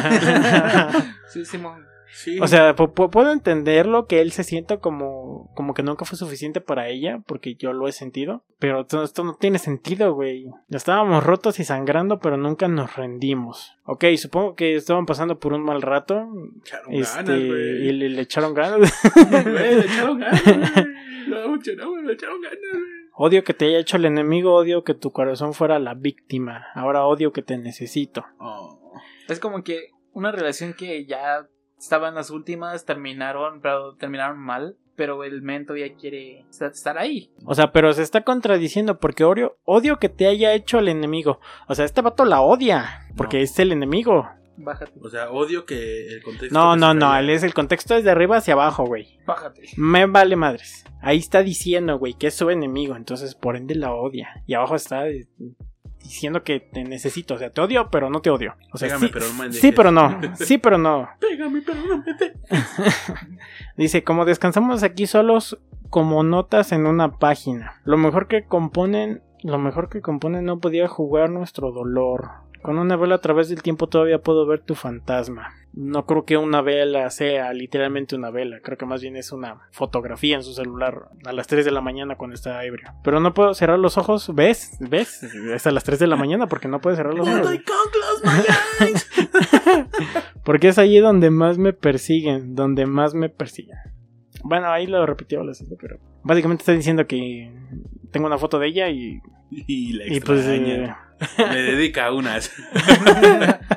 *laughs* Sí, Simón. sí. o sea, pu- pu- puedo entenderlo que él se sienta como, como que nunca fue suficiente para ella, porque yo lo he sentido. Pero esto, esto no tiene sentido, güey. Estábamos rotos y sangrando, pero nunca nos rendimos. Ok, supongo que estaban pasando por un mal rato. echaron Este, ganas, y güey. le, le echaron ganas. Güey, le echaron ganas, güey. *laughs* No, no, le echaron ganas, güey. Odio que te haya hecho el enemigo, odio que tu corazón fuera la víctima. Ahora odio que te necesito. Oh. Es como que una relación que ya estaba en las últimas, terminaron, pero terminaron mal, pero el men todavía quiere esta- estar ahí. O sea, pero se está contradiciendo porque odio, odio que te haya hecho el enemigo. O sea, este vato la odia porque No. es el enemigo. Bájate, O sea, odio que el contexto. No, no, no, él es el contexto es de arriba hacia abajo, güey. bájate. Me vale madres. Ahí está diciendo, güey, que es su enemigo, entonces por ende la odia. Y abajo está diciendo que te necesito, o sea, te odio, pero no te odio. O sea, Pégame, sí, pero no me sí, pero no. Sí, pero no. *laughs* Pégame, pero no me. *laughs* Dice, como descansamos aquí solos como notas en una página. Lo mejor que componen, lo mejor que componen no podía jugar nuestro dolor. Con una vela a través del tiempo todavía puedo ver tu fantasma. No creo que una vela sea literalmente una vela, creo que más bien es una fotografía en su celular a las 3 de la mañana cuando está ebrio. Pero no puedo cerrar los ojos, ¿ves? ¿Ves? Es a las 3 de la mañana porque no puedes cerrar los ojos. I can't close my eyes. *laughs* Porque es allí donde más me persiguen, donde más me persiguen. Bueno, ahí lo repitió la cita, pero básicamente está diciendo que tengo una foto de ella y, *laughs* Y la y pues eh, Le dedica unas. *laughs*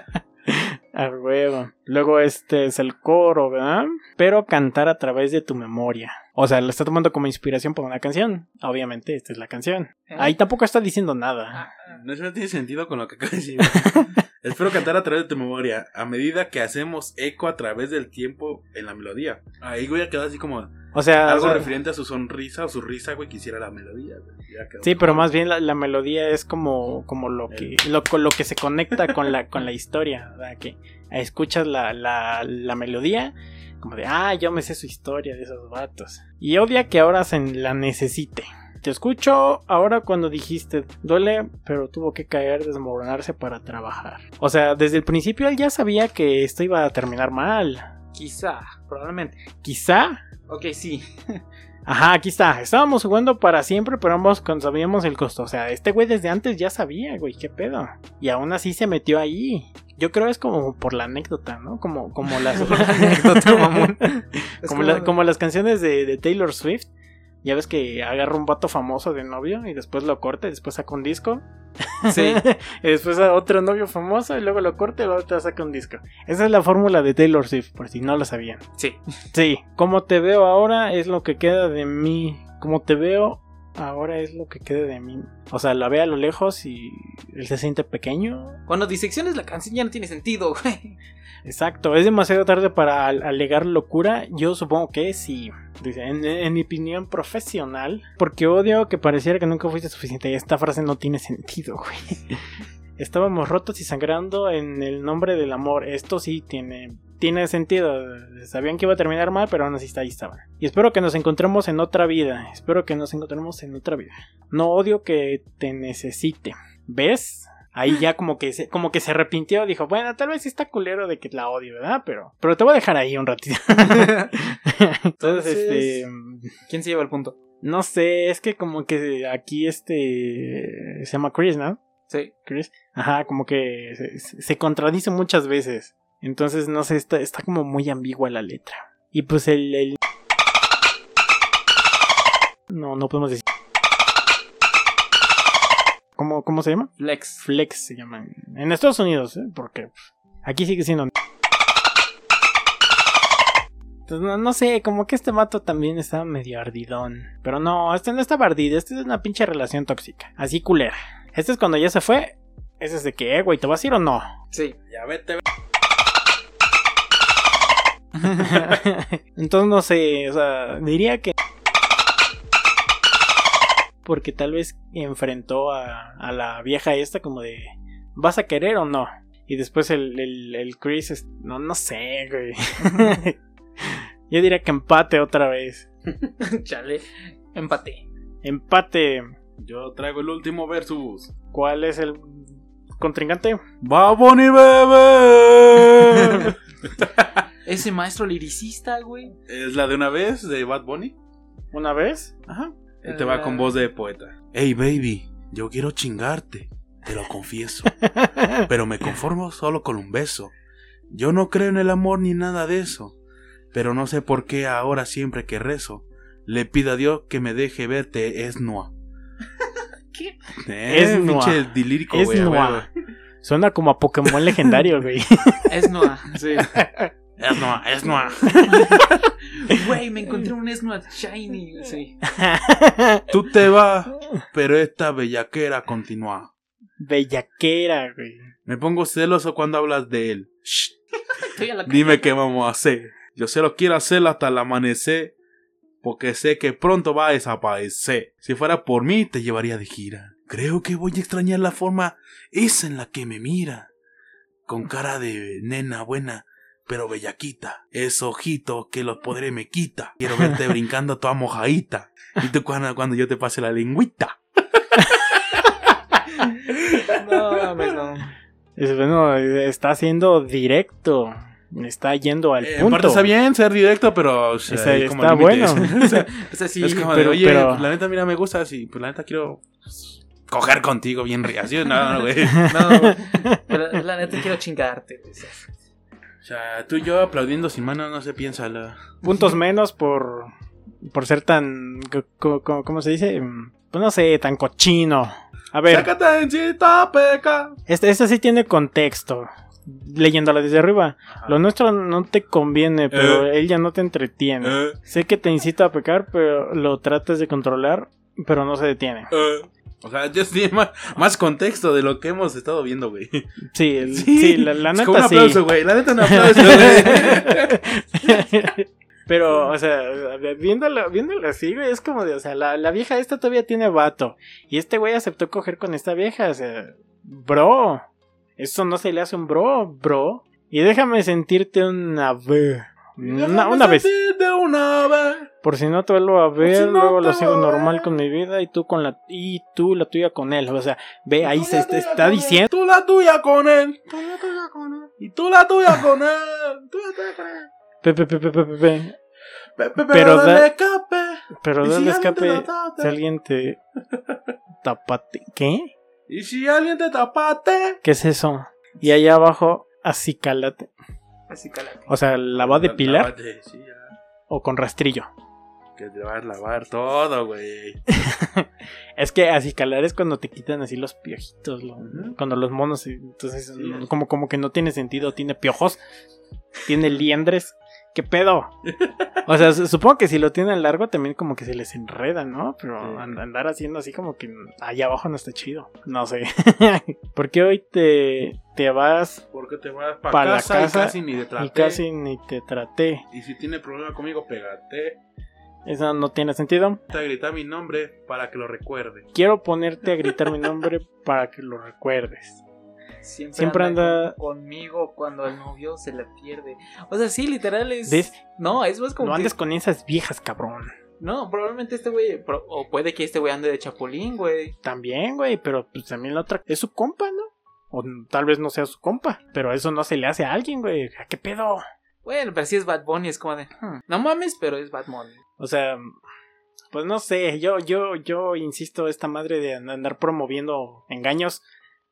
a huevo. Luego este es el coro, ¿verdad? Pero cantar a través de tu memoria. O sea, lo está tomando como inspiración para una canción. Obviamente, esta es la canción. ¿Eh? Ahí tampoco está diciendo nada. Ah, No, eso no tiene sentido con lo que acaba de decir. *laughs* Espero cantar a través de tu memoria, a medida que hacemos eco a través del tiempo en la melodía. Ahí, güey, quedó así como O sea, algo o sea, referente a su sonrisa o su risa, güey, quisiera la melodía. Ya sí, pero más bien la, la melodía es como, como lo que lo, con lo que se conecta con la, con la historia, ¿verdad? Que escuchas la, la, la melodía como de, ah, yo me sé su historia de esos vatos. Y odia que ahora se la necesite. Te escucho ahora cuando dijiste, duele, pero tuvo que caer, desmoronarse para trabajar. O sea, desde el principio él ya sabía que esto iba a terminar mal. Quizá, probablemente. Quizá. Ok, sí. *laughs* Ajá, aquí está. Estábamos jugando para siempre, pero ambos sabíamos el costo. O sea, este güey desde antes ya sabía, güey, qué pedo. Y aún así se metió ahí. Yo creo es como por la anécdota, ¿no? Como, como las *laughs* anécdota, mamón. *laughs* Como, la- como las canciones de, de Taylor Swift. Ya ves que agarra un vato famoso de novio y después lo corta y después saca un disco. Sí. *laughs* y después a otro novio famoso y luego lo corta y luego te saca un disco. Esa es la fórmula de Taylor Swift, por si no lo sabían. Sí. Sí, como te veo ahora es lo que queda de mí. Como te veo ahora es lo que queda de mí. O sea, la ve a lo lejos y él se siente pequeño. Cuando disecciones la canción ya no tiene sentido, güey. Exacto, es demasiado tarde para al- alegar locura. Yo supongo que sí. Dice, en, en mi opinión profesional, porque odio que pareciera que nunca fuiste suficiente. Esta frase no tiene sentido, güey. *laughs* Estábamos rotos y sangrando en el nombre del amor. Esto sí tiene, tiene sentido. Sabían que iba a terminar mal, pero aún así está- ahí estaban. Y espero que nos encontremos en otra vida. Espero que nos encontremos en otra vida. No odio que te necesite. ¿Ves? Ahí ya como que se, como que se arrepintió, dijo, bueno, tal vez está culero de que la odio, ¿verdad? Pero, pero te voy a dejar ahí un ratito. Entonces, *laughs* Entonces- este, ¿Quién se lleva el punto? no sé, es que como que aquí este se llama Chris, ¿no? Sí. Chris. Ajá, como que se, se contradice muchas veces. Entonces, no sé, está, está como muy ambigua la letra. Y pues el, el- No, no podemos decir. ¿Cómo, ¿Cómo se llama? Flex. Flex se llama. En Estados Unidos, ¿eh? Porque aquí sigue siendo. Entonces, no, no sé, como que este vato también está medio ardidón. Pero no, este no está ardido, este es una pinche relación tóxica. Así culera. Este es cuando ya se fue. Ese es de que, eh, güey, ¿te vas a ir o no? Sí. Ya vete. *laughs* Entonces no sé, o sea, diría que... Porque tal vez enfrentó a, a la vieja esta como de... ¿Vas a querer o no? Y después el, el, el Chris... es- no, no sé, güey. *laughs* Yo diría que empate otra vez. *laughs* Chale. Empate. Empate. Yo traigo el último versus. ¿Cuál es el contrincante? ¡Baboni bebé! Ese maestro liricista, güey. es la de una vez de Bad Bunny. ¿Una vez? Ajá. Y te va con voz de poeta. Hey baby, yo quiero chingarte, te lo confieso. *laughs* Pero me conformo solo con un beso. Yo no creo en el amor ni nada de eso. Pero no sé por qué ahora siempre que rezo, le pido a Dios que me deje verte es noa. *laughs* ¿Qué? Es Es noa. pinche dilírico, Es güey. Suena como a Pokémon legendario, güey. *laughs* Es Noah. Sí. Es noa, es noa. *laughs* Güey, me encontré un Esnoa Shiny. Sí. *laughs* Tú te vas, pero esta bellaquera continúa. Bellaquera, güey. Me pongo celoso cuando hablas de él. Shh. *laughs* Estoy a la Dime qué vamos a hacer. Yo se lo quiero hacer hasta el amanecer. Porque sé que pronto va a desaparecer. Si fuera por mí, te llevaría de gira. Creo que voy a extrañar la forma esa en la que me mira. Con cara de nena buena, pero bellaquita. Esos ojitos que los poderes me quita. Quiero verte brincando toda mojadita. Y tú cuando, cuando yo te pase la lengüita. No, no. Es, bueno, está siendo directo. Está yendo al Eh, punto. en parte está bien ser directo, pero o sea, Está- hay como está bueno. *laughs* O sea, *laughs* O sea, sí. es como de, pero- oye, pero- la neta, mira, me gusta así, pues la neta quiero pues, coger contigo bien así, no, no, güey. *laughs* No, pero la neta quiero chingarte. güey. O sea, tú y yo aplaudiendo sin mano no se piensa la... Puntos *laughs* menos por, por ser tan. ¿Cómo se dice? Mm, Pues no sé, tan cochino. A ver, encita, peca. este, este sí tiene contexto. Leyéndola desde arriba. Lo nuestro no te conviene, pero él ya no te entretiene. Eh, Sé que te incita a pecar, pero lo tratas de controlar, pero no se detiene. eh. O sea, ya *laughs* tiene más, más contexto de lo que hemos estado viendo, güey. Sí, el- sí, la, la Es neta como un sí. aplauso, güey. La neta un aplauso, güey. *laughs* Pero, o sea, viéndolo, viéndolo así, güey, es como de, o sea, la, la vieja esta todavía tiene vato. Y este güey aceptó coger con esta vieja, o sea, bro. Eso no se le hace un bro, bro. Y déjame sentirte una vez. Una, una vez. De una vez. Por si no te vuelvo a ver, si no luego lo sigo normal con mi vida y tú con la y tú la tuya con él. O sea, ve, ahí se está, diciendo. Tú la tuya con él. Tú la tuya con él. Y tú la tuya con él. Tú la tuya con él. Pe, pe, pe, pe, pe, pe, pe. Pe- pe- Pero Pero da- dale escape. Pero dale escape si alguien te tapate. ¿Qué? Y si alguien te tapate. ¿Qué es eso? Y allá abajo, acicalate. Así calate. O sea, ¿la va a depilar Lávate, sí, ya. o con rastrillo? Que te vas a lavar todo, güey. *laughs* Es que acicalar es cuando te quitan así los piojitos, lo- cuando los monos, entonces Sí. mm, como, como que no tiene sentido, tiene piojos, tiene liendres, ¿qué pedo? *laughs* O sea, su- supongo que si lo tienen largo también como que se les enreda, ¿no? Pero Sí. andar haciendo así como que allá abajo no está chido, no sé. *laughs* ¿Por qué hoy te, te vas Porque te vas para Pa' la casa, casa y casi ni de traté. y casi ni te traté? Y si tiene problema conmigo, pégate. Eso no tiene sentido. Te grita mi nombre para que lo recuerde. Quiero ponerte a gritar mi nombre *laughs* para que lo recuerdes. Siempre, Siempre anda, anda- con- conmigo cuando el novio se la pierde. O sea, sí, literal es. ¿Ves? No, es más como. No que- andes con esas viejas, cabrón. No, probablemente este güey. pro- O puede que este güey ande de chapulín, güey. También, güey, pero pues también la otra es su compa, ¿no? O tal vez no sea su compa, pero eso no se le hace a alguien, güey. ¿A qué pedo? Bueno, pero si es Bad Bunny, es como de. hmm, no mames, pero es Bad Bunny. O sea, pues no sé, yo, yo, yo insisto, esta madre de andar promoviendo engaños,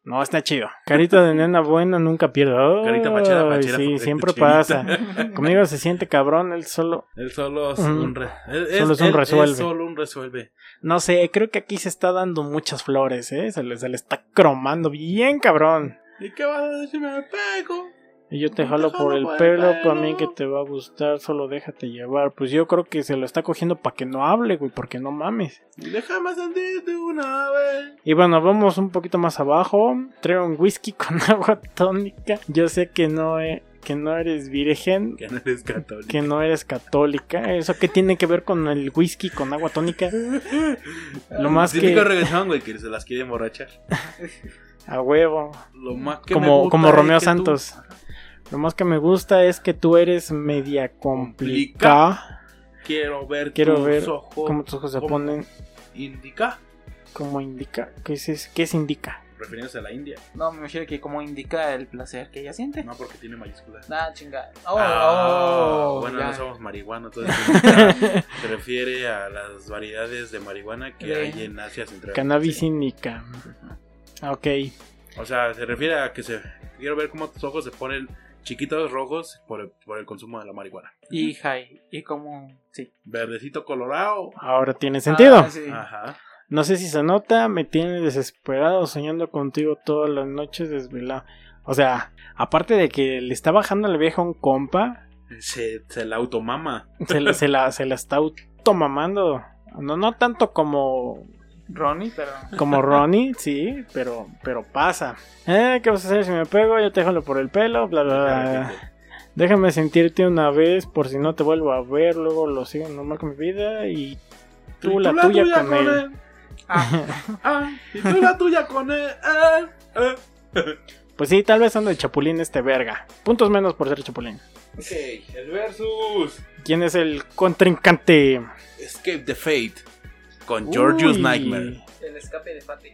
no está chido. Carita de nena buena nunca pierde. Carita pachera, Ay, pachera, Sí, siempre chinita. pasa. *laughs* Conmigo se siente cabrón, él solo. Él solo es un, re- él- Solo es un resuelve. solo un resuelve. No sé, creo que aquí se está dando muchas flores, ¿eh? Se le, se le está cromando bien cabrón. ¿Y qué vas a decir? Me pego. Y yo te Te jalo por el pelo, pelo. para mí que te va a gustar, solo déjate llevar. Pues yo creo que se lo está cogiendo para que no hable, güey, porque no mames. Déjame sentirte una vez. Y bueno, vamos un poquito más abajo. Traigo un whisky *laughs* con agua tónica. Yo sé que no, que no eres virgen, Que no eres católico. que no eres católica. ¿Eso qué tiene que ver con el whisky con agua tónica? *laughs* Lo más Típico que reggaetón, güey, que se las quiere emborrachar. *laughs* a huevo. Lo más que me Como, gusta como es Romeo tú- Santos. Lo más que me gusta es que tú eres media complicada. Quiero ver Quiero tus ver ojos. Cómo tus ojos se ¿Cómo? ponen. Indica. Como indica. ¿Qué es, qué es indica? Refiriéndose a la India. No, me imagino que como indica el placer que ella siente. No, porque tiene mayúsculas. Nah, chingada. Oh, Ah, oh, bueno, ya. no somos marihuanos. Entonces *laughs* se refiere a las variedades de marihuana que hay en Asia Central. Cannabis Sí. indica. Ok. O sea, se refiere a que se. Quiero ver cómo tus ojos se ponen chiquitos rojos por el, por el consumo de la marihuana. Y high. Y como. Sí. Verdecito colorado. Ahora tiene sentido. Ah, sí. Ajá. No sé si se nota, me tiene desesperado soñando contigo todas las noches desvelado. O sea, aparte de que le está bajando la vieja a un compa, Se, se la automama. se, la- se la, se la está automamando. No, no tanto como, Ronnie, pero. como Ronnie, sí, pero, pero pasa. Eh, ¿qué vas a hacer si me pego? Yo te jalo por el pelo, bla, bla, bla. Déjame sentirte una vez por si no te vuelvo a ver, luego lo sigo normal con mi vida y tú, Y la, tuya, con, él. Ah, *laughs* Ah, y tú la tuya con él. Pues sí, tal vez ando de chapulín este verga. Puntos menos por ser chapulín. Ok, el versus. ¿Quién es el contrincante? Escape the Fate. Con Georgius Nightmare. el escape de Pati.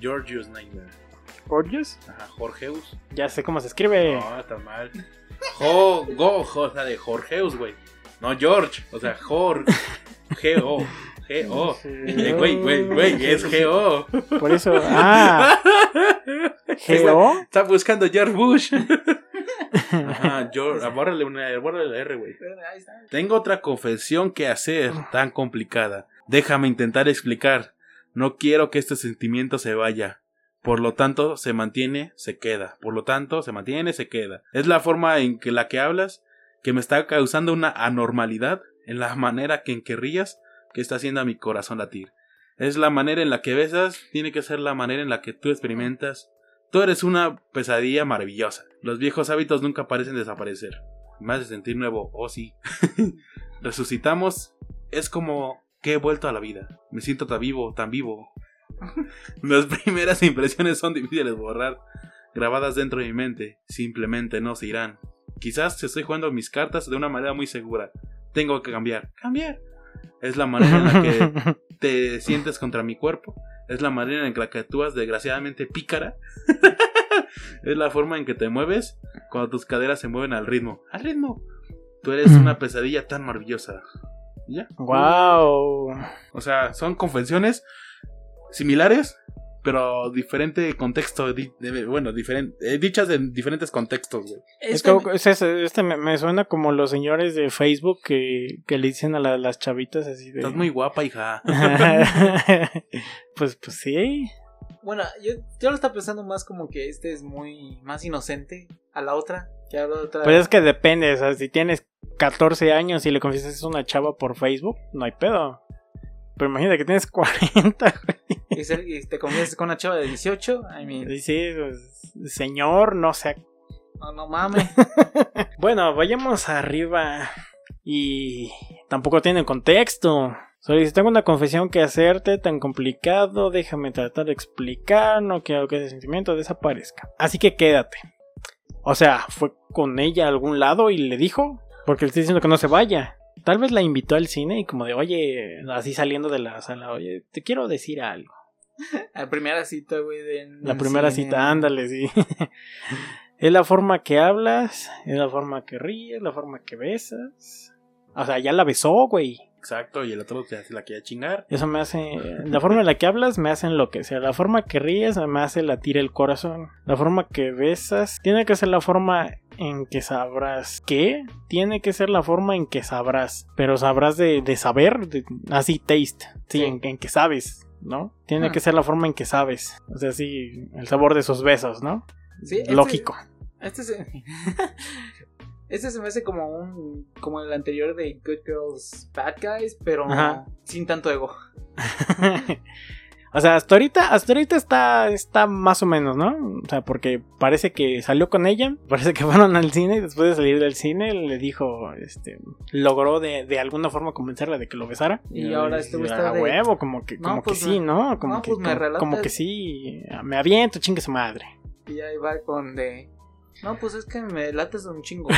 Georgius Nightmare. ¿Gorgeous? Ajá, Jorgeus. Ya sé cómo se escribe. No, está mal. Jo, go, jo, o sea, de Jorgeus, güey. No, George. O sea, Jor. G-O. G-O. Eh, Güey, güey, güey, es G-O. Por eso. Ah, ¿G-O? Está buscando George Bush. Ajá, George. Bórrale una, bórrale la R, güey. Tengo otra confesión que hacer tan complicada. Déjame intentar explicar. No quiero que este sentimiento se vaya. Por lo tanto, se mantiene, se queda. Por lo tanto, se mantiene, se queda. Es la forma en que la que hablas que me está causando una anormalidad en la manera que en que que está haciendo a mi corazón latir. Es la manera en la que besas, tiene que ser la manera en la que tú experimentas. Tú eres una pesadilla maravillosa. Los viejos hábitos nunca parecen desaparecer. Me hace sentir nuevo, oh sí. *laughs* Resucitamos. Es como que he vuelto a la vida. Me siento tan vivo, tan vivo. *laughs* Las primeras impresiones son difíciles de borrar, grabadas dentro de mi mente. Simplemente no se irán. Quizás estoy jugando mis cartas de una manera muy segura. Tengo que cambiar. Cambiar. Es la manera en la que *laughs* te sientes contra mi cuerpo. Es la manera en la que actúas desgraciadamente pícara. *laughs* es la forma en que te mueves cuando tus caderas se mueven al ritmo. Al ritmo. Tú eres *clears throat* una pesadilla tan maravillosa. ¿Ya? Wow. O sea, son confesiones similares, pero diferente contexto. di- de- bueno, diferente, eh, dichas en diferentes contextos, güey. Es Este- es este me, me suena como los señores de Facebook que, que le dicen a la- las chavitas así de... Estás muy guapa, hija. *laughs* *laughs* *laughs* pues, pues sí. Bueno, yo, yo lo estaba pensando más como que este es muy más inocente a la otra. Que a la otra. Pues es que depende, o sea, si tienes 14 años y le confiesas a una chava por Facebook, no hay pedo. Pero imagínate que tienes *laughs* 40, güey. y, ser- y te conviertes con una chava de 18. I mean, Y sí, pues, señor, no sé. no, no mames. *laughs* Bueno, vayamos arriba. Y tampoco tiene contexto. Solo dice, tengo una confesión que hacerte tan complicado, déjame tratar de explicar, no quiero que ese sentimiento desaparezca. Así que quédate. O sea, fue con ella a algún lado y le dijo, porque le estoy diciendo que no se vaya. Tal vez la invitó al cine y como de, oye, así saliendo de la sala, oye, te quiero decir algo. *laughs* La primera cita, güey. La primera cine. cita, ándale, sí. *laughs* es la forma que hablas, es la forma que ríes, la forma que besas. O sea, ya la besó, güey. Exacto, y el otro se la quiere chingar. Eso me hace. La forma en la que hablas me hace enloquecer. La forma que ríes me hace latir el corazón. La forma que besas tiene que ser la forma en que sabrás. ¿Qué? Tiene que ser la forma en que sabrás. Pero sabrás de, de saber. de- así, taste. Sí, Sí. En, en que sabes, ¿no? Tiene Ah. que ser la forma en que sabes. O sea, sí, el sabor de sus besos, ¿no? Sí, este- Lógico. Este se... *laughs* este se me hace como un. Como el anterior de Good Girls, Bad Guys, pero Ajá. sin tanto ego. *laughs* o sea, hasta ahorita, hasta ahorita está, está más o menos, ¿no? O sea, porque parece que salió con ella, *laughs* parece que fueron al cine y después de salir del cine le dijo, este, logró de, de alguna forma convencerla de que lo besara. Y ahora este güey a está de- huevo, como que, No, como pues que sí, me- ¿no? Como no, que, pues como, como que sí, me aviento, chingue su madre. Y ahí va con de. No, pues es que me lates un chingo.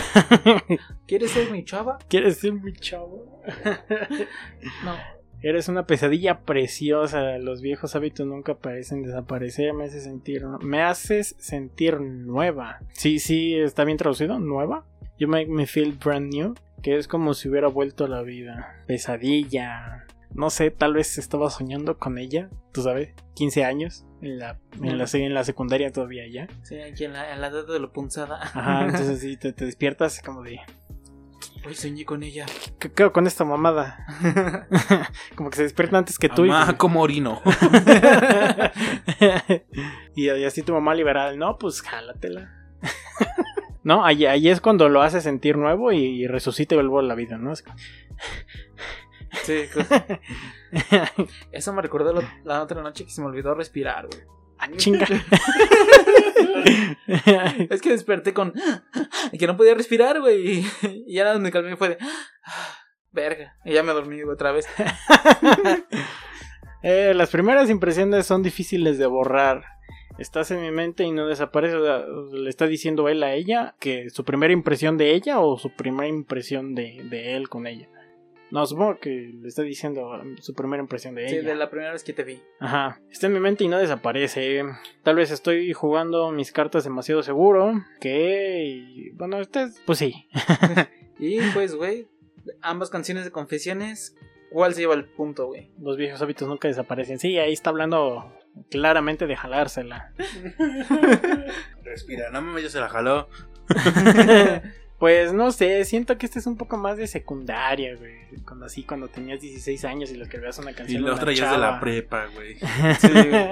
*laughs* ¿Quieres ser mi chava? ¿Quieres ser mi chavo? *laughs* No. Eres una pesadilla preciosa. Los viejos hábitos nunca parecen desaparecer. Me haces sentir, me haces sentir nueva. Sí, sí, está bien traducido. Nueva. You make me feel brand new. Que es como si hubiera vuelto a la vida. Pesadilla. No sé, tal vez estaba soñando con ella. Tú sabes, 15 años. En la, en la, en la secundaria todavía ya. Sí, aquí en la, en la edad de la punzada. Ajá, *laughs* entonces sí, te, te despiertas como de. Hoy soñé con ella. ¿Qué quedo con esta mamada? *laughs* como que se despierta antes que tú. y- Amá, como orino. *laughs* y, y así tu mamá liberal, no, pues jálatela. no, ahí, ahí es cuando lo hace sentir nuevo y, y resucita y vuelve a la vida, ¿no? Es como- Sí, pues, *laughs* eso me recordó la, la otra noche que se me olvidó respirar, güey. Ah, chinga. Es que desperté con. que no podía respirar, güey. Y, ya me calmé fue de. Verga. Y ya me dormí güey, otra vez. *laughs* Eh, las primeras impresiones son difíciles de borrar. Estás en mi mente y no desaparece. Le está diciendo él a ella que su primera impresión de ella o su primera impresión de, de él con ella. No, supongo que le está diciendo su primera impresión de Sí, ella. de la primera vez que te vi. Ajá. Está en mi mente y no desaparece. Tal vez estoy jugando mis cartas demasiado seguro. Que. y, Bueno, este es- Pues sí. *laughs* Y pues, güey, ambas canciones de confesiones, ¿cuál se lleva el punto, güey? Los viejos hábitos nunca desaparecen. Sí, ahí está hablando claramente de jalársela. *laughs* Respira, no mames, ya se la jaló. *laughs* pues no sé, siento que este es un poco más de secundaria, güey. Cuando así, cuando tenías 16 años y le escribías una Y canción. a la una otra ya es de la prepa, güey. *laughs* Sí, güey.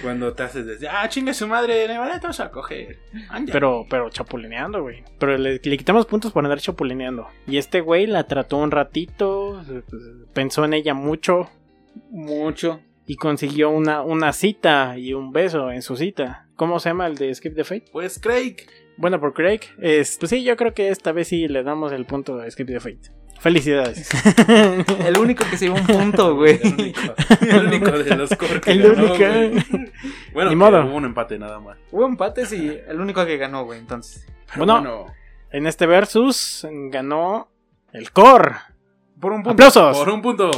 Cuando te haces desde, ah, chingue su madre, le vale, te vas a coger. Ándale. Pero, pero chapulineando, güey. Pero le, le quitamos puntos por andar chapulineando. Y este güey la trató un ratito, pensó en ella mucho. Mucho. y consiguió una, una cita y un beso en su cita. ¿Cómo se llama el de Skip the Fate? Pues Craig. Bueno, por Craig, es, pues sí, yo creo que esta vez sí le damos el punto a Skip the Fate. Felicidades. *laughs* El único que se llevó un punto, güey. El único, el único de los core que El ganó, único. güey. Bueno, Ni que modo. hubo un empate nada más. Hubo empates y el único que ganó, güey, entonces. Pero Bueno. En este versus ganó el core. Por un punto. ¡Aplausos! por un punto.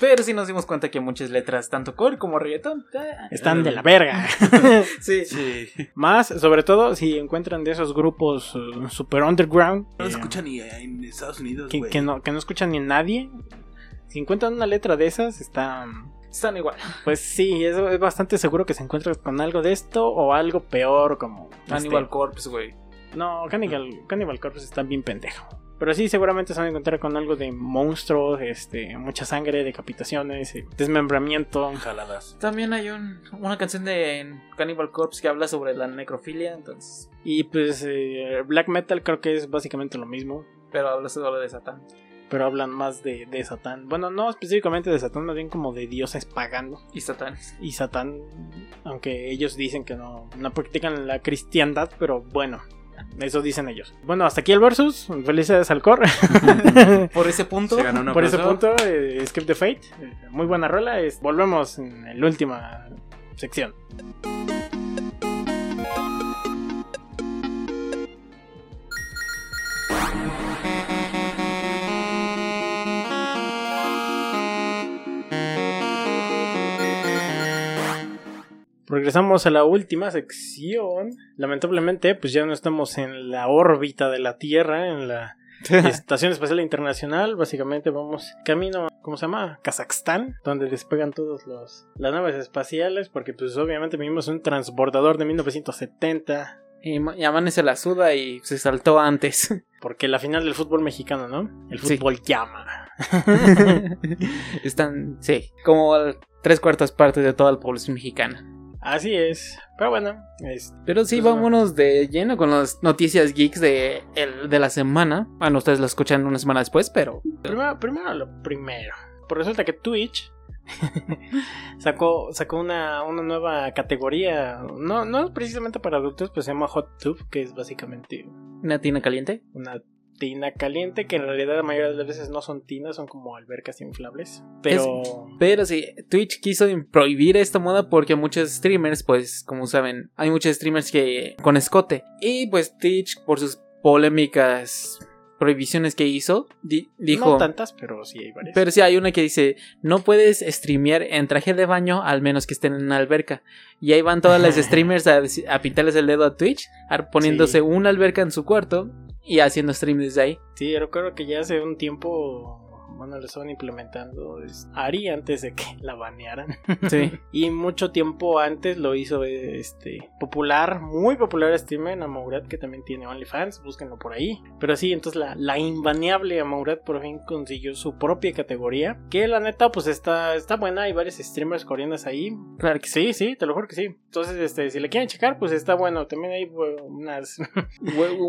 Pero sí nos dimos cuenta que muchas letras, tanto core como reggaeton, eh, Están de la verga. *laughs* sí. Sí. Más, sobre todo, si encuentran de esos grupos uh, super underground. No eh, se escucha ni en Estados Unidos, que, no, que no escuchan ni nadie. Si encuentran una letra de esas, está. Están igual. Pues sí, es, es bastante seguro que se encuentra con algo de esto o algo peor, como. Hannibal este, Corpse, güey. No, Cannibal, Cannibal Corpse está bien pendejo. Pero sí, seguramente se van a encontrar con algo de monstruos, este, mucha sangre, decapitaciones, eh, desmembramiento. Jaladas. También hay un, una canción de Cannibal Corpse que habla sobre la necrofilia, entonces. Y pues eh, black metal creo que es básicamente lo mismo. Pero habla solo de Satán. Pero hablan más de, de Satán. Bueno, no específicamente de Satán, más bien como de dioses pagando. Y Satán. Y Satán, aunque ellos dicen que no, no practican la cristiandad, pero bueno, eso dicen ellos. Bueno, hasta aquí el versus. Felicidades al core. *laughs* Por ese punto. Se ganó un Por ese punto, eh, Skip the Fate. eh, muy buena rola. es- volvemos en la última sección. Regresamos a la última sección. Lamentablemente, pues ya no estamos en la órbita de la Tierra, en la *laughs* Estación Espacial Internacional. Básicamente vamos camino, ¿cómo se llama? Kazajstán, donde despegan todos los las naves espaciales, porque pues obviamente vivimos un transbordador de 1970. Y, y amanece la suda y se saltó antes. *laughs* Porque la final del fútbol mexicano, ¿no? El Sí. fútbol llama. *laughs* Están, sí, como tres cuartas partes de toda la población mexicana. Así es. Pero bueno, es- Pero sí, Pues, vámonos de lleno con las noticias geeks de, el- de la semana. Bueno, ustedes lo escuchan una semana después, pero primero, primero lo primero. Pues resulta que Twitch *laughs* sacó, sacó una, una nueva categoría. No, no precisamente para adultos, pues se llama Hot Tub, que es básicamente una tina caliente. una tina caliente, que en realidad la mayoría de las veces no son tinas, son como albercas inflables. Pero Pero sí, Twitch quiso prohibir esta moda porque muchos streamers, pues, como saben, hay muchos streamers que con escote. Y pues Twitch, por sus polémicas prohibiciones que hizo, di- dijo... no tantas, pero sí hay varias. Pero sí hay una que dice, no puedes streamear en traje de baño al menos que estén en una alberca. Y ahí van todas las *laughs* streamers a, a pintarles el dedo a Twitch, a- poniéndose Sí. una alberca en su cuarto y haciendo stream desde ahí. Sí, yo recuerdo que ya hace un tiempo, bueno, lo estaban implementando es Ari antes de que *laughs* la banearan. Sí. *laughs* Y mucho tiempo antes lo hizo este popular, muy popular streamer Amourat, que también tiene OnlyFans, búsquenlo por ahí. Pero sí, entonces la, la invaneable Amourat por fin consiguió su propia categoría. Que la neta, pues está, está buena, hay varios streamers coreanos ahí. Claro que Sí, sí, te lo juro que sí. Entonces, este, si le quieren checar, pues está bueno. También hay unas *laughs*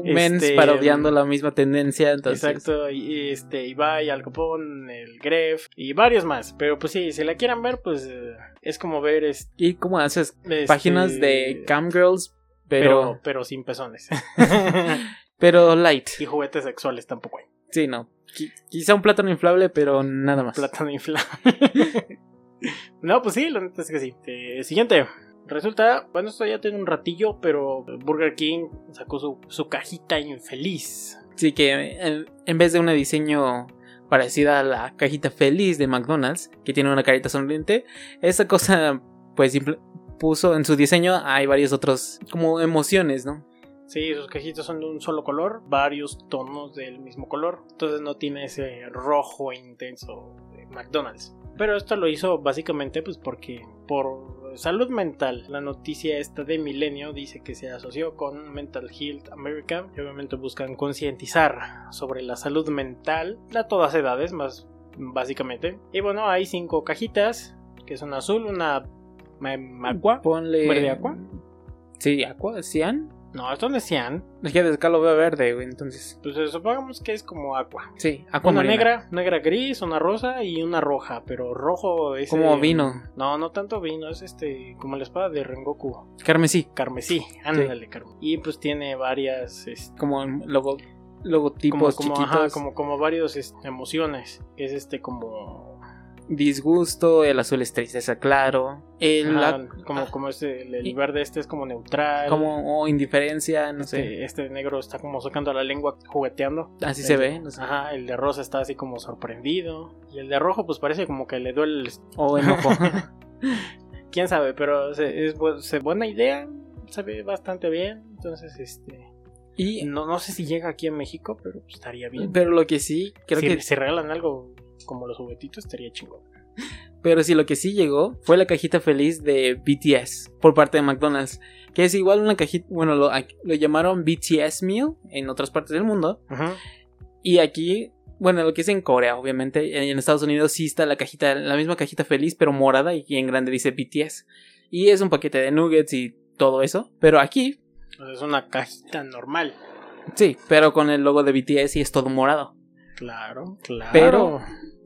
Mens Este, parodiando la misma tendencia, entonces... Exacto, y y, este, Ibai, Al Capone, el Gref y varios más. Pero pues sí, si la quieren ver, pues eh, es como ver este, ¿Y cómo haces? Páginas de camgirls, pero, pero, pero sin pezones. *laughs* pero light. y juguetes sexuales tampoco hay. Sí, no. Qui- Quizá un plátano inflable, pero nada más. Plátano inflable. *laughs* no, pues sí, la neta es que sí. Eh, siguiente. Resulta, bueno, esto ya tiene un ratillo, pero Burger King sacó su, su cajita infeliz. Sí, que en, en vez de un diseño parecida a la cajita feliz de McDonald's, que tiene una carita sonriente, esa cosa, pues, puso en su diseño, hay varios otros, como emociones, ¿no? Sí, sus cajitas son de un solo color, varios tonos del mismo color. Entonces no tiene ese rojo intenso de McDonald's. Pero esto lo hizo básicamente pues porque por salud mental. La noticia esta de Milenio dice que se asoció con Mental Health America. Que obviamente buscan concientizar sobre la salud mental a todas edades, más básicamente. Y bueno, hay cinco cajitas, que son azul, una ma- agua, Ponle... ¿Verde aqua? Sí, aqua, cian. No, esto no es cian. Es que acá lo veo verde, güey, entonces. Pues eh, supongamos que es como agua. Sí, Una aquamarina. negra, negra gris, una rosa y una roja, pero rojo es... Como eh, vino. No, no tanto vino, es este, como la espada de Rengoku. Carmesí. Carmesí, ándale, carmesí. Y pues tiene varias, este, Como logo, como, logotipos como, chiquitos. ajá, como, como varios este, emociones. Es este como... Disgusto, el azul es tristeza, claro. El, la- como, ah, como este, el, verde este es como neutral. como o indiferencia, no sé. este, este negro está como sacando la lengua jugueteando. Así se ve, no sé. Ajá, el de rosa está así como sorprendido. Y el de rojo pues parece como que le duele el O enojo. *laughs* quién sabe, pero se- es buena idea, se ve bastante bien, entonces este y, no, no sé si llega aquí a México, pero estaría bien. pero lo que sí, creo si, que. si regalan algo como los juguetitos estaría chingón. Pero sí, lo que sí llegó fue la cajita feliz de BTS por parte de McDonald's. Que es igual una cajita. Bueno, lo, lo llamaron BTS Meal en otras partes del mundo. Y aquí, bueno, lo que es en Corea, obviamente. En Estados Unidos sí está la cajita, la misma cajita feliz, pero morada. Y en grande dice BTS. Y es un paquete de nuggets y todo eso. Pero aquí, es una cajita normal. sí, pero con el logo de BTS y es todo morado. Claro, claro. Pero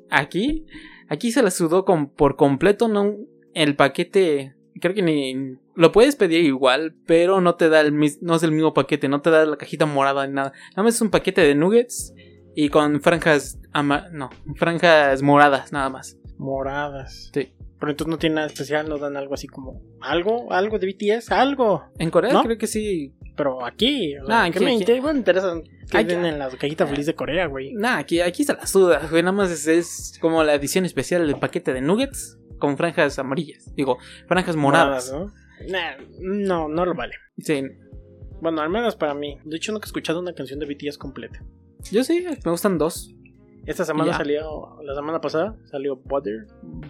aquí, aquí se la sudó con, por completo, no el paquete. Creo que ni lo puedes pedir igual, pero no te da el no es el mismo paquete, no te da la cajita morada ni nada. Nada más es un paquete de nuggets y con franjas ama- no, franjas moradas nada más. moradas. Sí. Pero entonces no tiene nada especial, no dan algo así como algo, algo de BTS, algo. En Corea ¿No? creo que sí. Pero aquí, o sea, Nah, ¿qué aquí- me aquí- bueno, interesa que Aquí- den en la cajita feliz de Corea, güey? Nah, aquí, aquí se la suda, güey, nada más es, es como la edición especial del paquete de nuggets con franjas amarillas. Digo, franjas moradas. ¿no? Nah, no, no lo vale. Sí, Bueno, al menos para mí. De hecho, nunca he escuchado una canción de BTS completa. yo sí, me gustan dos. Esta semana salió, la semana pasada salió Butter,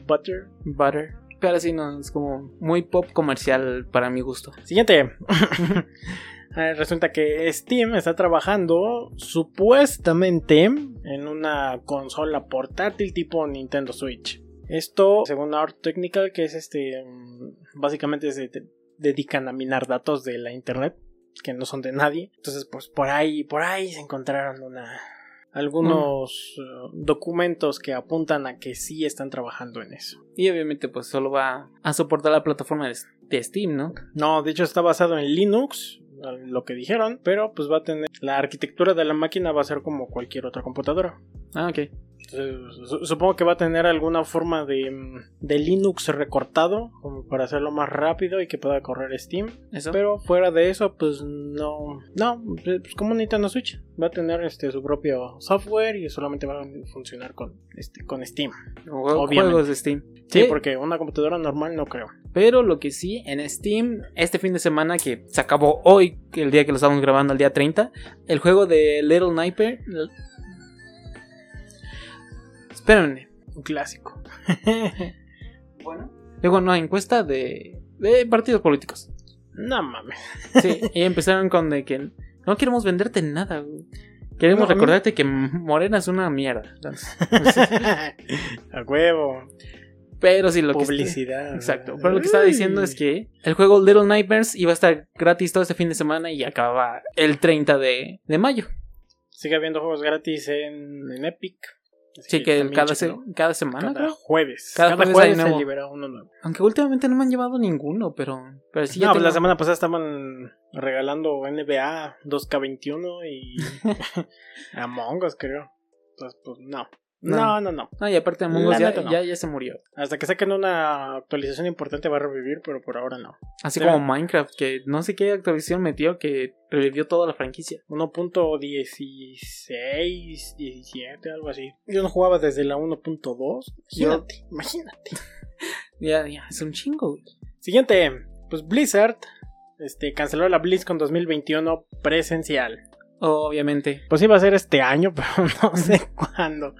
Butter. Butter. Pero sí, no, es como muy pop comercial para mi gusto. Siguiente. *laughs* Eh, Resulta que Steam está trabajando supuestamente en una consola portátil tipo Nintendo Switch. Esto, según Art Technical, que es este, mm, básicamente se de- dedican a minar datos de la internet que no son de nadie. Entonces, pues por ahí, por ahí se encontraron una algunos eh, documentos que apuntan a que sí están trabajando en eso. Y obviamente pues solo va a soportar la plataforma de, de Steam, ¿no? No, de hecho está basado en Linux, lo que dijeron, pero pues va a tener la arquitectura de la máquina va a ser como cualquier otra computadora. Ah, ok. Supongo que va a tener alguna forma de, mm, de Linux recortado como para hacerlo más rápido y que pueda correr Steam. Eso. Pero fuera de eso, pues no, no, pues como Nintendo Switch va a tener este su propio software y solamente va a funcionar con este con Steam. Obviamente. Juegos de Steam. Sí, porque una computadora normal no creo. Pero lo que sí, en Steam, este fin de semana que se acabó hoy, el día que lo estamos grabando, el día 30, el juego de Little Sniper. Espérenme. Un clásico. *laughs* Bueno. Digo, no, encuesta de, de partidos políticos. no mames. Sí, y empezaron con de que no queremos venderte nada, güey. Queremos No, a mí- recordarte que Morena es una mierda. Entonces, *laughs* a huevo. Pero sí, lo que Publicidad. Exacto. Pero lo que estaba diciendo es que el juego Little Nightmares iba a estar gratis todo este fin de semana y acababa el 30 de, de mayo. Sigue habiendo juegos gratis en, en Epic. Así Sí, que cada, se- cada semana, Cada creo. jueves. Cada Cada, jueves jueves, se libera uno nuevo. Aunque últimamente no me han llevado ninguno, pero, pero sí ya no, pues tengo- la semana pasada estaban regalando NBA 2K21 y *laughs* *laughs* Among Us, creo. Entonces, pues no. No. No, no, no. Y aparte Among Us ya, no. ya, ya se murió. Hasta que saquen una actualización importante va a revivir, pero por ahora no. Así Sí. como Minecraft, que no sé qué actualización metió que revivió toda la franquicia. 1.16, 17, algo así. Yo no jugaba desde la 1.2. Imagínate, imagínate. *laughs* Ya, ya, es un chingo, güey. Siguiente, pues Blizzard este, canceló la BlizzCon 2021 presencial. Obviamente. Pues iba a ser este año, *laughs* pero no sé *laughs* cuándo.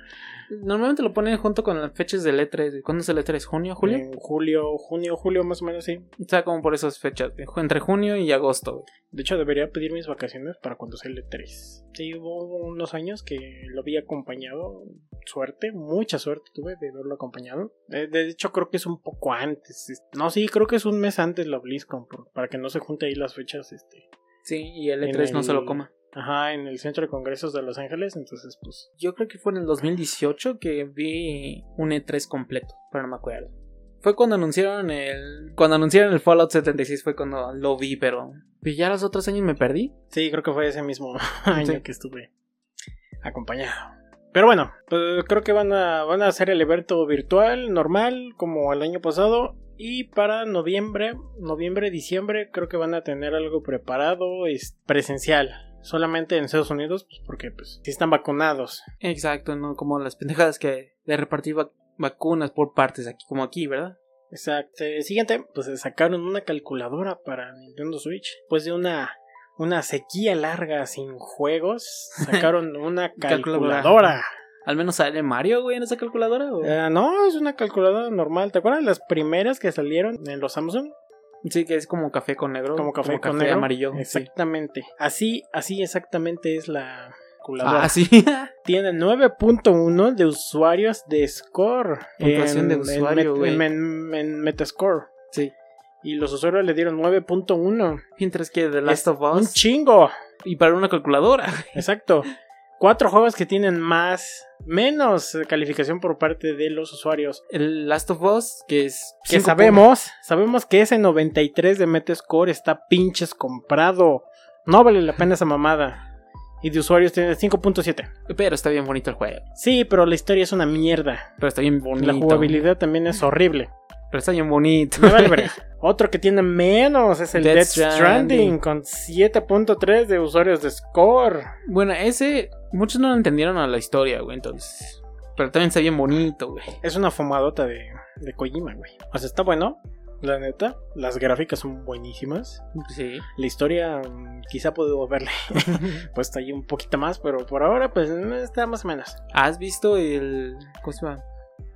Normalmente lo ponen junto con las fechas del E3. ¿Cuándo es el E3? ¿Junio? ¿Julio? En julio, junio, julio más o menos, sí. O sea, como por esas fechas. Entre junio y agosto, güey. De hecho, debería pedir mis vacaciones para cuando sea el E3. Sí, hubo unos años que lo había acompañado. Suerte, mucha suerte tuve de verlo acompañado. De, de hecho, creo que es un poco antes. es- No, sí, creo que es un mes antes la BlizzCon, por- para que no se junte ahí las fechas este, Sí, y el En E3 no se lo coma. Ajá, en el Centro de Congresos de Los Ángeles, entonces pues... Yo creo que fue en el 2018 que vi un E3 completo, pero no me acuerdo. Fue cuando anunciaron el. Cuando anunciaron el Fallout 76 fue cuando lo vi, pero. Y ya los otros años me perdí. Sí, creo que fue ese mismo *laughs* año Sí. que estuve acompañado. Pero bueno, pues creo que van a, van a hacer el evento virtual, normal, como el año pasado. Y para noviembre, noviembre, diciembre, creo que van a tener algo preparado, es presencial. Solamente en Estados Unidos, pues porque pues sí están vacunados. Exacto, no como las pendejadas que de repartir vac- vacunas por partes aquí, como aquí, ¿verdad? Exacto. Siguiente, pues sacaron una calculadora para Nintendo Switch. Después de una, una sequía larga sin juegos, *laughs* sacaron una Calculadora. calculadora. Al menos sale Mario, güey, en esa calculadora. ¿o? Eh, no, es una calculadora normal. ¿Te acuerdas las primeras que salieron en los Samsung? Sí, que es como café con negro. Como café con negro. amarillo. sí. Exactamente. Así, así exactamente es la calculadora. Ah, sí. *laughs* Tiene 9.1 de usuarios de score. Puntuación de en- usuario, en, en- en- en Metascore. sí. Y los usuarios le dieron 9.1. Mientras que The Last Es of Un Us. chingo. Y para una calculadora. Exacto. *laughs* Cuatro juegos que tienen más, menos calificación por parte de los usuarios. El Last of Us, que es. Que sabemos, sabemos que ese 93 de Metascore está pinches comprado. No vale la pena esa mamada. Y de usuarios tiene 5.7. puntos. Pero está bien bonito el juego. Sí, pero la historia es una mierda. Pero está bien bonito. La jugabilidad también es horrible. Pero está bien bonito. Me vale *laughs* verga. Otro que tiene menos es el Death Death Stranding. Stranding con 7.3 de usuarios de score. Bueno, ese. Muchos no entendieron a la historia, güey, entonces. Pero también está bien bonito, güey. Es una fumadota de, de Kojima, güey. O sea, está bueno, la neta. Las gráficas son buenísimas. Sí. La historia, mm, quizá puedo verle *laughs* puesto ahí un poquito más, pero por ahora, pues está más o menos. ¿Has visto el. ¿Cómo se llama?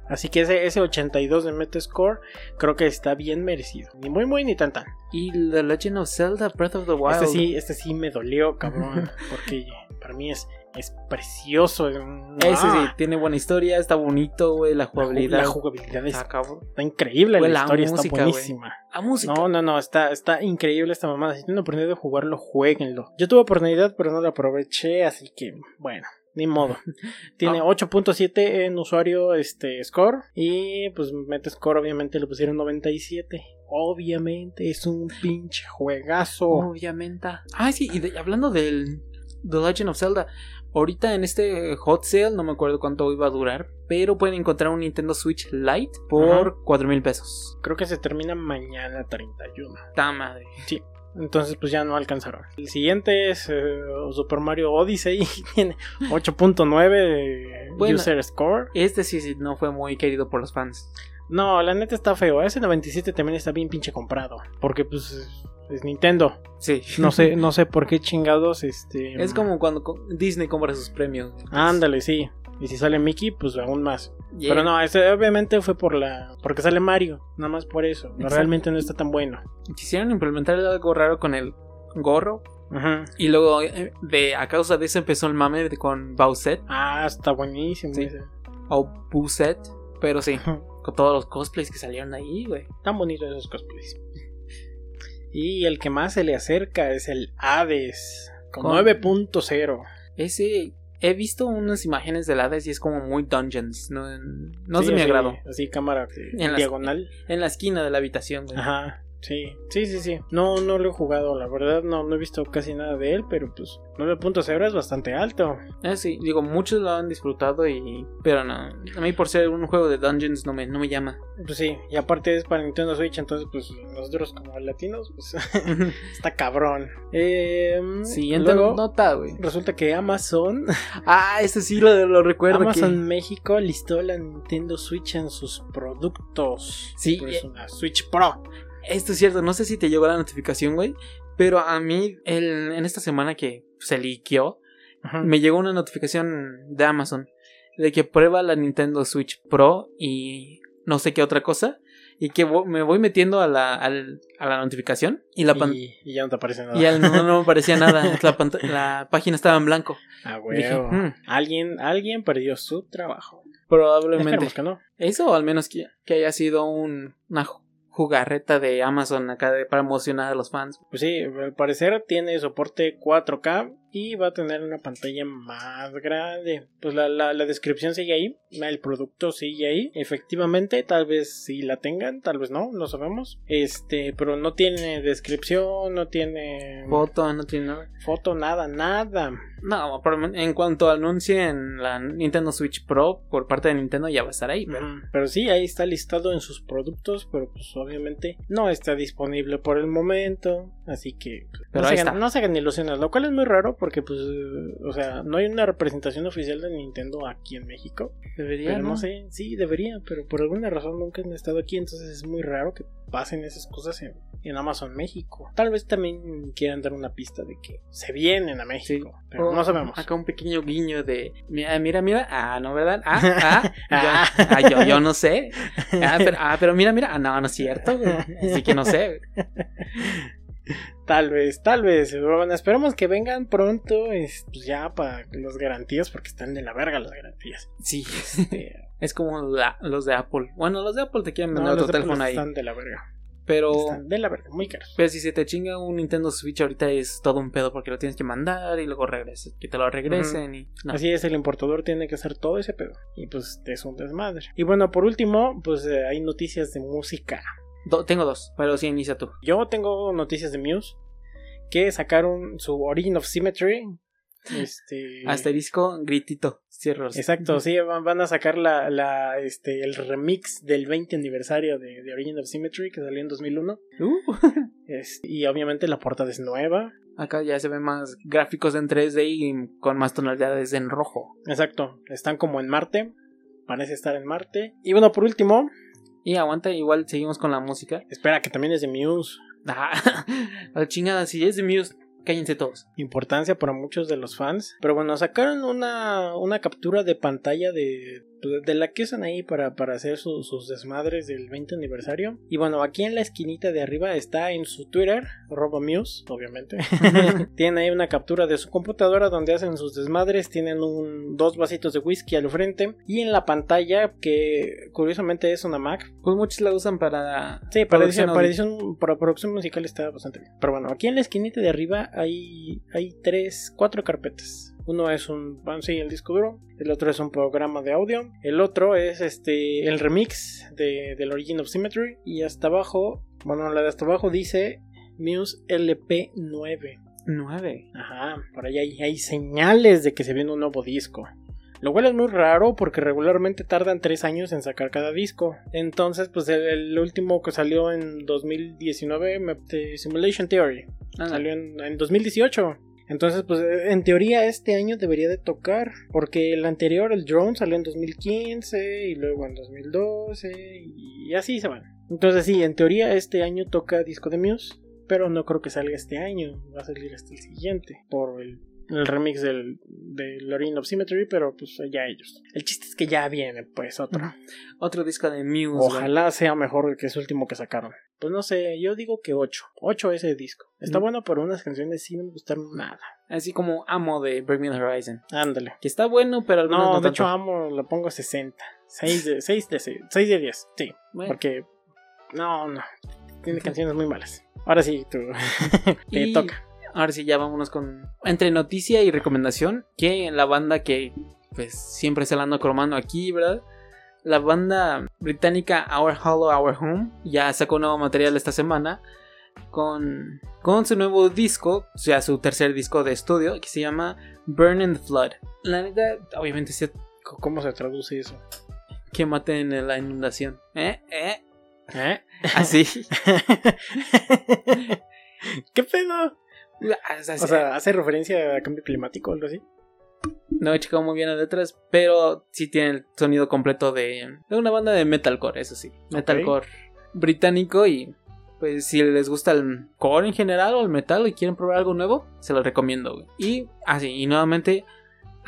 Así que ese, ese 82 de Metascore creo que está bien merecido. Ni muy, muy, ni tan, tan. Y The Legend of Zelda Breath of the Wild. Este sí, este sí me dolió, cabrón. *laughs* porque para mí es, es precioso. Ese sí, ah, tiene buena historia, está bonito, güey, la La, ju- jugabilidad. la jugabilidad es- está increíble, Güey, la la historia música, está güey. buenísima. La música. No, no, no, está, está increíble esta mamada. Si tienen oportunidad de jugarlo, jueguenlo. Yo tuve oportunidad, pero no la aproveché, así que, bueno, ni modo. *laughs* Tiene Ah. 8.7 en usuario este score. Y pues Metascore, obviamente, le pusieron 97. Obviamente, es un pinche juegazo. Obviamente. Ah, sí, y de- hablando del The Legend of Zelda, ahorita en este hot sale, no me acuerdo cuánto iba a durar, pero pueden encontrar un Nintendo Switch Lite por cuatro mil pesos. Creo que se termina mañana 31. Ta madre. Entonces, pues ya no alcanzaron. El siguiente es eh, Super Mario Odyssey. *laughs* Tiene 8.9 de Bueno. user score. Este sí, sí, no fue muy querido por los fans. No, la neta está feo. Ese 97 también está bien pinche comprado. Porque pues es- Nintendo. Sí. No sé, *laughs* no sé por qué chingados este. Es como cuando Disney compra sus premios. Ándale, sí. Y si sale Mickey, pues aún más. Yeah. Pero no, ese obviamente fue por la. porque sale Mario. Nada más por eso. Exacto. Realmente no está tan bueno. Quisieron implementar algo raro con el gorro. Ajá. Y luego, eh, de, a causa de eso, empezó el mame con Bowset Ah, está buenísimo. Sí. ese. o Bowset. Pero sí. *laughs* con todos los cosplays que salieron ahí, güey. Tan bonitos esos cosplays. *laughs* Y el que más se le acerca es el Hades. Con Con- 9.0. Ese. He visto unas imágenes del Hades y es como muy Dungeons. No, no es Sí, de mi así- agrado. Así, cámara de- En diagonal. En la esquina de la habitación, güey. Ajá. Sí, sí, sí, sí. No, no lo he jugado, la verdad, no, no he visto casi nada de él, pero pues 9.0 es bastante alto. Eh, sí, digo, muchos lo han disfrutado y. Pero no. A mí por ser un juego de Dungeons no me, no me llama. Pues sí, y aparte es para Nintendo Switch, entonces pues nosotros como latinos, pues *laughs* *laughs* está cabrón. Eh, Siguiente luego, nota, güey. resulta que Amazon, *laughs* Ah, ese sí lo, lo recuerdo. Amazon que- México listó la Nintendo Switch en sus productos. Sí, Es eh, una Switch Pro. Esto es cierto, no sé si te llegó la notificación, güey. Pero a mí, el- en esta semana que se liqueó, Ajá. me llegó una notificación de Amazon de que prueba la Nintendo Switch Pro y no sé qué otra cosa. Y que me voy metiendo a la, a la notificación y la y, y ya no te aparece nada. y al- no, no *laughs* me parecía nada. La, la página estaba en blanco. Ah, Dije. "Hmm, Alguien, alguien perdió su trabajo. probablemente. Que no. Eso, o al menos que, que haya sido un, una jugarreta de Amazon acá de- para emocionar a los fans. Pues sí, al parecer tiene soporte 4K y va a tener una pantalla más grande. Pues la, la, la descripción sigue ahí, el producto sigue ahí. Efectivamente, tal vez sí la tengan, tal vez no, no sabemos. Este, pero no tiene descripción, no tiene Foto, no tiene nada. foto, nada, nada. No, por- en cuanto anuncien la Nintendo Switch Pro por parte de Nintendo ya va a estar ahí. Pero. Pero sí, ahí está listado en sus productos, pero pues obviamente no está disponible por el momento, así que Pero no, se hagan, no se hagan ilusiones, lo cual es muy raro porque pues, o sea, no hay una representación oficial de Nintendo aquí en México, debería, pero no, ¿no? sé, sí debería, pero por alguna razón nunca han estado aquí, entonces es muy raro que pasen esas cosas en, en Amazon México. Tal vez también quieran dar una pista de que se vienen a México, pero no sabemos. Acá un pequeño guiño de. Mira, mira, mira. Ah, no, ¿verdad? Ah, ah. *laughs* Ah. yo, ah, yo, yo no sé. *laughs* Ah pero, ah, pero mira, mira. Ah, no, no es cierto. Así que no sé. Tal vez, tal vez. Bueno, esperemos que vengan pronto. es, pues ya para las garantías, porque están de la verga las garantías. Sí. Este, *laughs* Es como la- los de Apple. Bueno, los de Apple te quieren no, vender los otro teléfono ahí. están de la verga. Pero. Están de la verga, muy caros. Pero si se te chinga un Nintendo Switch ahorita es todo un pedo porque lo tienes que mandar y luego regresas. Que te lo regresen y. No. Así es, el importador tiene que hacer todo ese pedo. Y pues es un desmadre. Y bueno, por último, pues eh, hay noticias de música. Do- tengo dos, pero sí, inicia tú. Yo tengo noticias de Muse. Que sacaron su Origin of Symmetry. Este. Asterisco, gritito. Cierro. Exacto, sí, van van a sacar la, la, este, el remix del 20 aniversario de, de Origin of Symmetry que salió en 2001. Uh, *laughs* Es- y obviamente la portada es nueva. acá ya se ven más gráficos en 3D y con más tonalidades en rojo. Exacto, están como en Marte. Parece estar en Marte. Y bueno, por último, Y aguanta, igual seguimos con la música. espera que también es de Muse. Ah, *laughs* la chingada, si es de Muse, cállense todos. Importancia para muchos de los fans. Pero bueno, sacaron una, una captura de pantalla de, de la que usan ahí para, para hacer su- sus desmadres del 20 aniversario. Y bueno, aquí en la esquinita de arriba está en su Twitter, RoboMuse, obviamente. *laughs* Tienen ahí una captura de su computadora donde hacen sus desmadres. Tienen un, dos vasitos de whisky al frente. Y en la pantalla, que curiosamente es una Mac, Pues muchos la usan para. Sí, para edición, para, edición- para producción musical está bastante bien. Pero bueno, aquí en la esquinita de arriba hay, hay tres, cuatro carpetas. Uno es un, bueno, sí, el disco duro. El otro es un programa de audio. El otro es este, el remix de, del Origin of Symmetry. Y hasta abajo, bueno, la de hasta abajo dice Muse LP9. 9. Ajá, por ahí hay, hay señales de que se viene un nuevo disco. Lo cual es muy raro porque regularmente tardan tres años en sacar cada disco. Entonces, pues el, el último que salió en 2019, me- de Simulation Theory, salió en, en 2018. Entonces, pues en teoría este año debería de tocar. Porque el anterior, el Drone, salió en 2015 y luego en 2012 y así se van. Entonces sí, en teoría este año toca disco de Muse. Pero no creo que salga este año. Va a salir hasta el siguiente. Por el, el remix del, del Origin of Symmetry. Pero pues ya ellos. El chiste es que ya viene pues otro. Otro disco de Muse. Ojalá sea mejor que ese último que sacaron. Pues no sé, yo digo que 8. 8 ese disco. Está Mm. bueno, pero unas canciones sí no me gustaron nada. Así como Amo de Bring Me the Horizon. Ándale. Que está bueno, pero No, no, de tanto. hecho amo, le pongo 60. 6 de, 6 de, 6 de 10. Sí, Bueno. porque... No, no. Tiene canciones muy malas. Ahora sí, tú. *laughs* Te Y toca. Ahora sí, ya vámonos con. Entre noticia y recomendación. Que la banda que. Pues siempre se la ando cromando aquí, ¿verdad? La banda británica Our Hollow, Our Home. Ya sacó nuevo material esta semana. Con. Con su nuevo disco. O sea, su tercer disco de estudio. Que se llama Burn in the Flood. La neta, obviamente, ¿Cómo se traduce eso? que maten en la inundación. ¿Eh? ¿Eh? ¿Eh? Así. *laughs* ¿Qué pedo? Así. O sea, ¿hace referencia a cambio climático o algo así? No he checado muy bien las letras, pero sí tiene el sonido completo de, de una banda de metalcore, eso sí. Metalcore británico y pues si les gusta el core en general o el metal y quieren probar algo nuevo, se los recomiendo. güey. Y así, y nuevamente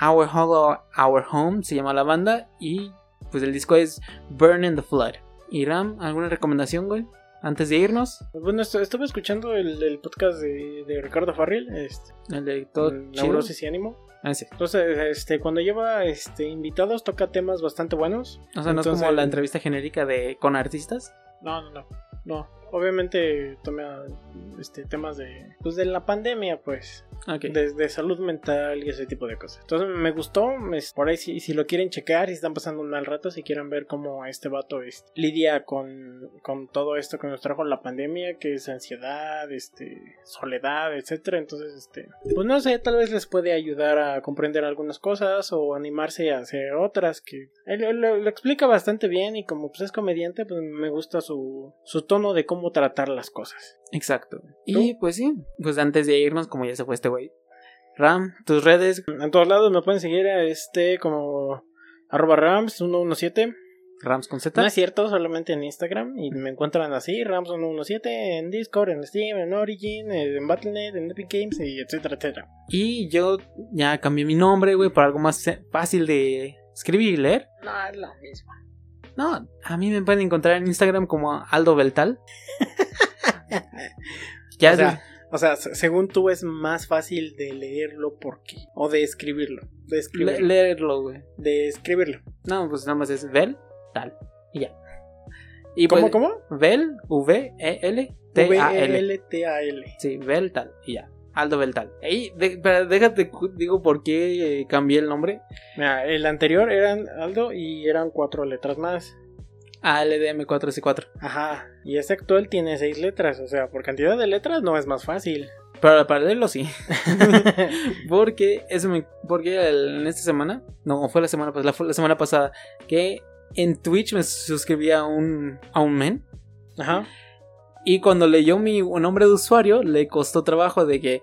Our Hollow, Our Home se llama la banda y pues el disco es Burn in the Flood. Y Ram, ¿alguna recomendación, güey? Antes de irnos, Bueno, estu- estuve escuchando el, el podcast de, de Ricardo Farril, este, el de todo chido. Neurosis y Ánimo. Ah, sí. Entonces, este, cuando lleva este, invitados, toca temas bastante buenos. O sea, no es como la entrevista genérica de con artistas. No, no, no. no. Obviamente tomé este, temas de, pues, de la pandemia, pues. Ok. de, de salud mental y ese tipo de cosas. Entonces me gustó, es- por ahí si, si lo quieren checar, si están pasando un mal rato, si quieren ver cómo este vato es- lidia con, con todo esto que nos trajo la pandemia, que es ansiedad, este, soledad, etcétera. Entonces, este, pues no sé, tal vez les puede ayudar a comprender algunas cosas o animarse a hacer otras que él, él lo, lo explica bastante bien y como pues es comediante, pues me gusta su, su tono de cómo tratar las cosas. Exacto. Y pues sí, pues antes de irnos, como ya se fue este güey. Ram, tus redes, En todos lados me pueden seguir a este como arroba rams117. Rams con Z. No es cierto, solamente en Instagram. Y me encuentran así, rams117, en Discord, en Steam, en Origin, en Battle.net, en Epic Games, y etcétera, etcétera. Y yo ya cambié mi nombre, güey, por algo más fácil de escribir y leer. No, es lo mismo. No, a mí me pueden encontrar en Instagram como Aldo Beltal. *laughs* ya o, sea, o sea, se- según tú es más fácil de leerlo porque o de escribirlo, de le- escribirlo, leerlo, güey. de escribirlo. No, pues nada más es Vel, tal. Y ya. Y pues, ¿Cómo, cómo? Vel, V-E-L, T-A-L. V-L-T-A-L. Sí, Beltal. Y ya. Aldo Beltal. Ey, de- pero déjate, digo por qué eh, cambié el nombre. Mira, el anterior eran Aldo y eran cuatro letras más. A LDM4C4. Ajá, y ese actual tiene seis letras, o sea, por cantidad de letras no es más fácil. Pero para leerlo sí. *laughs* *laughs* porque eso me. Porque el- en esta semana. No, fue la semana pasada. La semana pasada. Que en Twitch me suscribí a un. a un men. Ajá. Y cuando leyó mi nombre de usuario, le costó trabajo de que.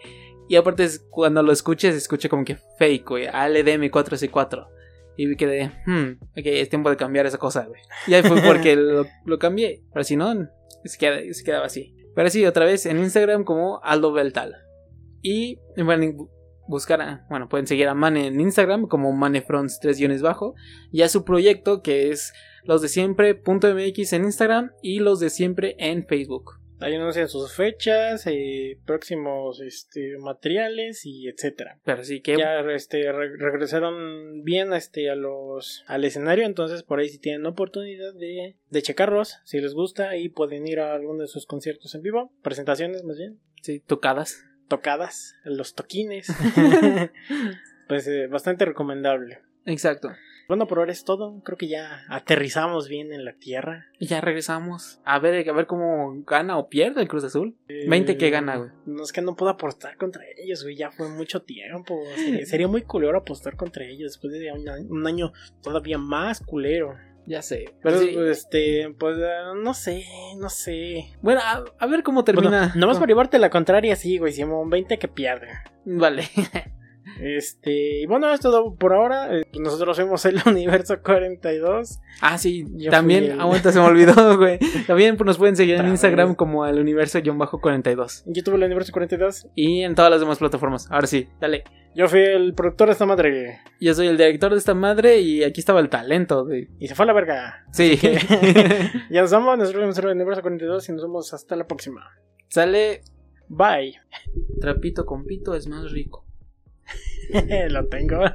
Y aparte, cuando lo escuches, escucha como que fake, güey. ALDM4C4. Y vi que de. Hmm, ok, es tiempo de cambiar esa cosa, güey. Y ahí fue porque *laughs* lo, lo cambié. Pero si no, se, queda- se quedaba así. Pero sí, otra vez en Instagram como Aldo Beltal. Y pueden bu- buscar a, bueno, pueden seguir a Mane en Instagram como Manefronts 3 guiones bajo. Y a su proyecto que es los de siempre.mx en Instagram y los de siempre en Facebook. Ahí anuncian sus fechas, eh, próximos este, materiales y etcétera. Pero sí que Ya este, re- regresaron bien este, a los, al escenario, entonces por ahí si tienen oportunidad de, de checarlos, si les gusta, y pueden ir a alguno de sus conciertos en vivo, presentaciones más bien, sí, tocadas. tocadas, los toquines. *laughs* pues eh, bastante recomendable. Exacto. Bueno, por ahora es todo. Creo que ya aterrizamos bien en la tierra. Y ya regresamos. A ver, a ver cómo gana o pierde el Cruz Azul. 20 que gana, güey. No es que no puedo apostar contra ellos, güey. Ya fue mucho tiempo. Sería, *laughs* sería muy culero apostar contra ellos después de un año, un año todavía más culero. Ya sé. Pero, Sí. este, pues, ah, no sé, no sé. Bueno, a, a ver cómo termina. Bueno, nomás por llevarte la contraria, sí, güey. Simón, 20 que pierde. Vale. *laughs* Este, y bueno, es todo por ahora. Eh, pues nosotros somos el *laughs* Universo 42. Ah, sí, Yo también, el- aguanta, se me olvidó, *laughs* güey. También pues, nos pueden seguir en Instagram como el universo-42. En YouTube el Universo 42. Y en todas las demás plataformas. Ahora sí, dale. Yo fui el productor de esta madre. Yo soy el director de esta madre y aquí estaba el talento de... Y se fue a la verga. Sí. *laughs* Ya nos vamos, nosotros somos el Universo 42 y nos vemos hasta la próxima. Sale Bye. trapito con pito es más rico. *laughs* Lo tengo. *laughs*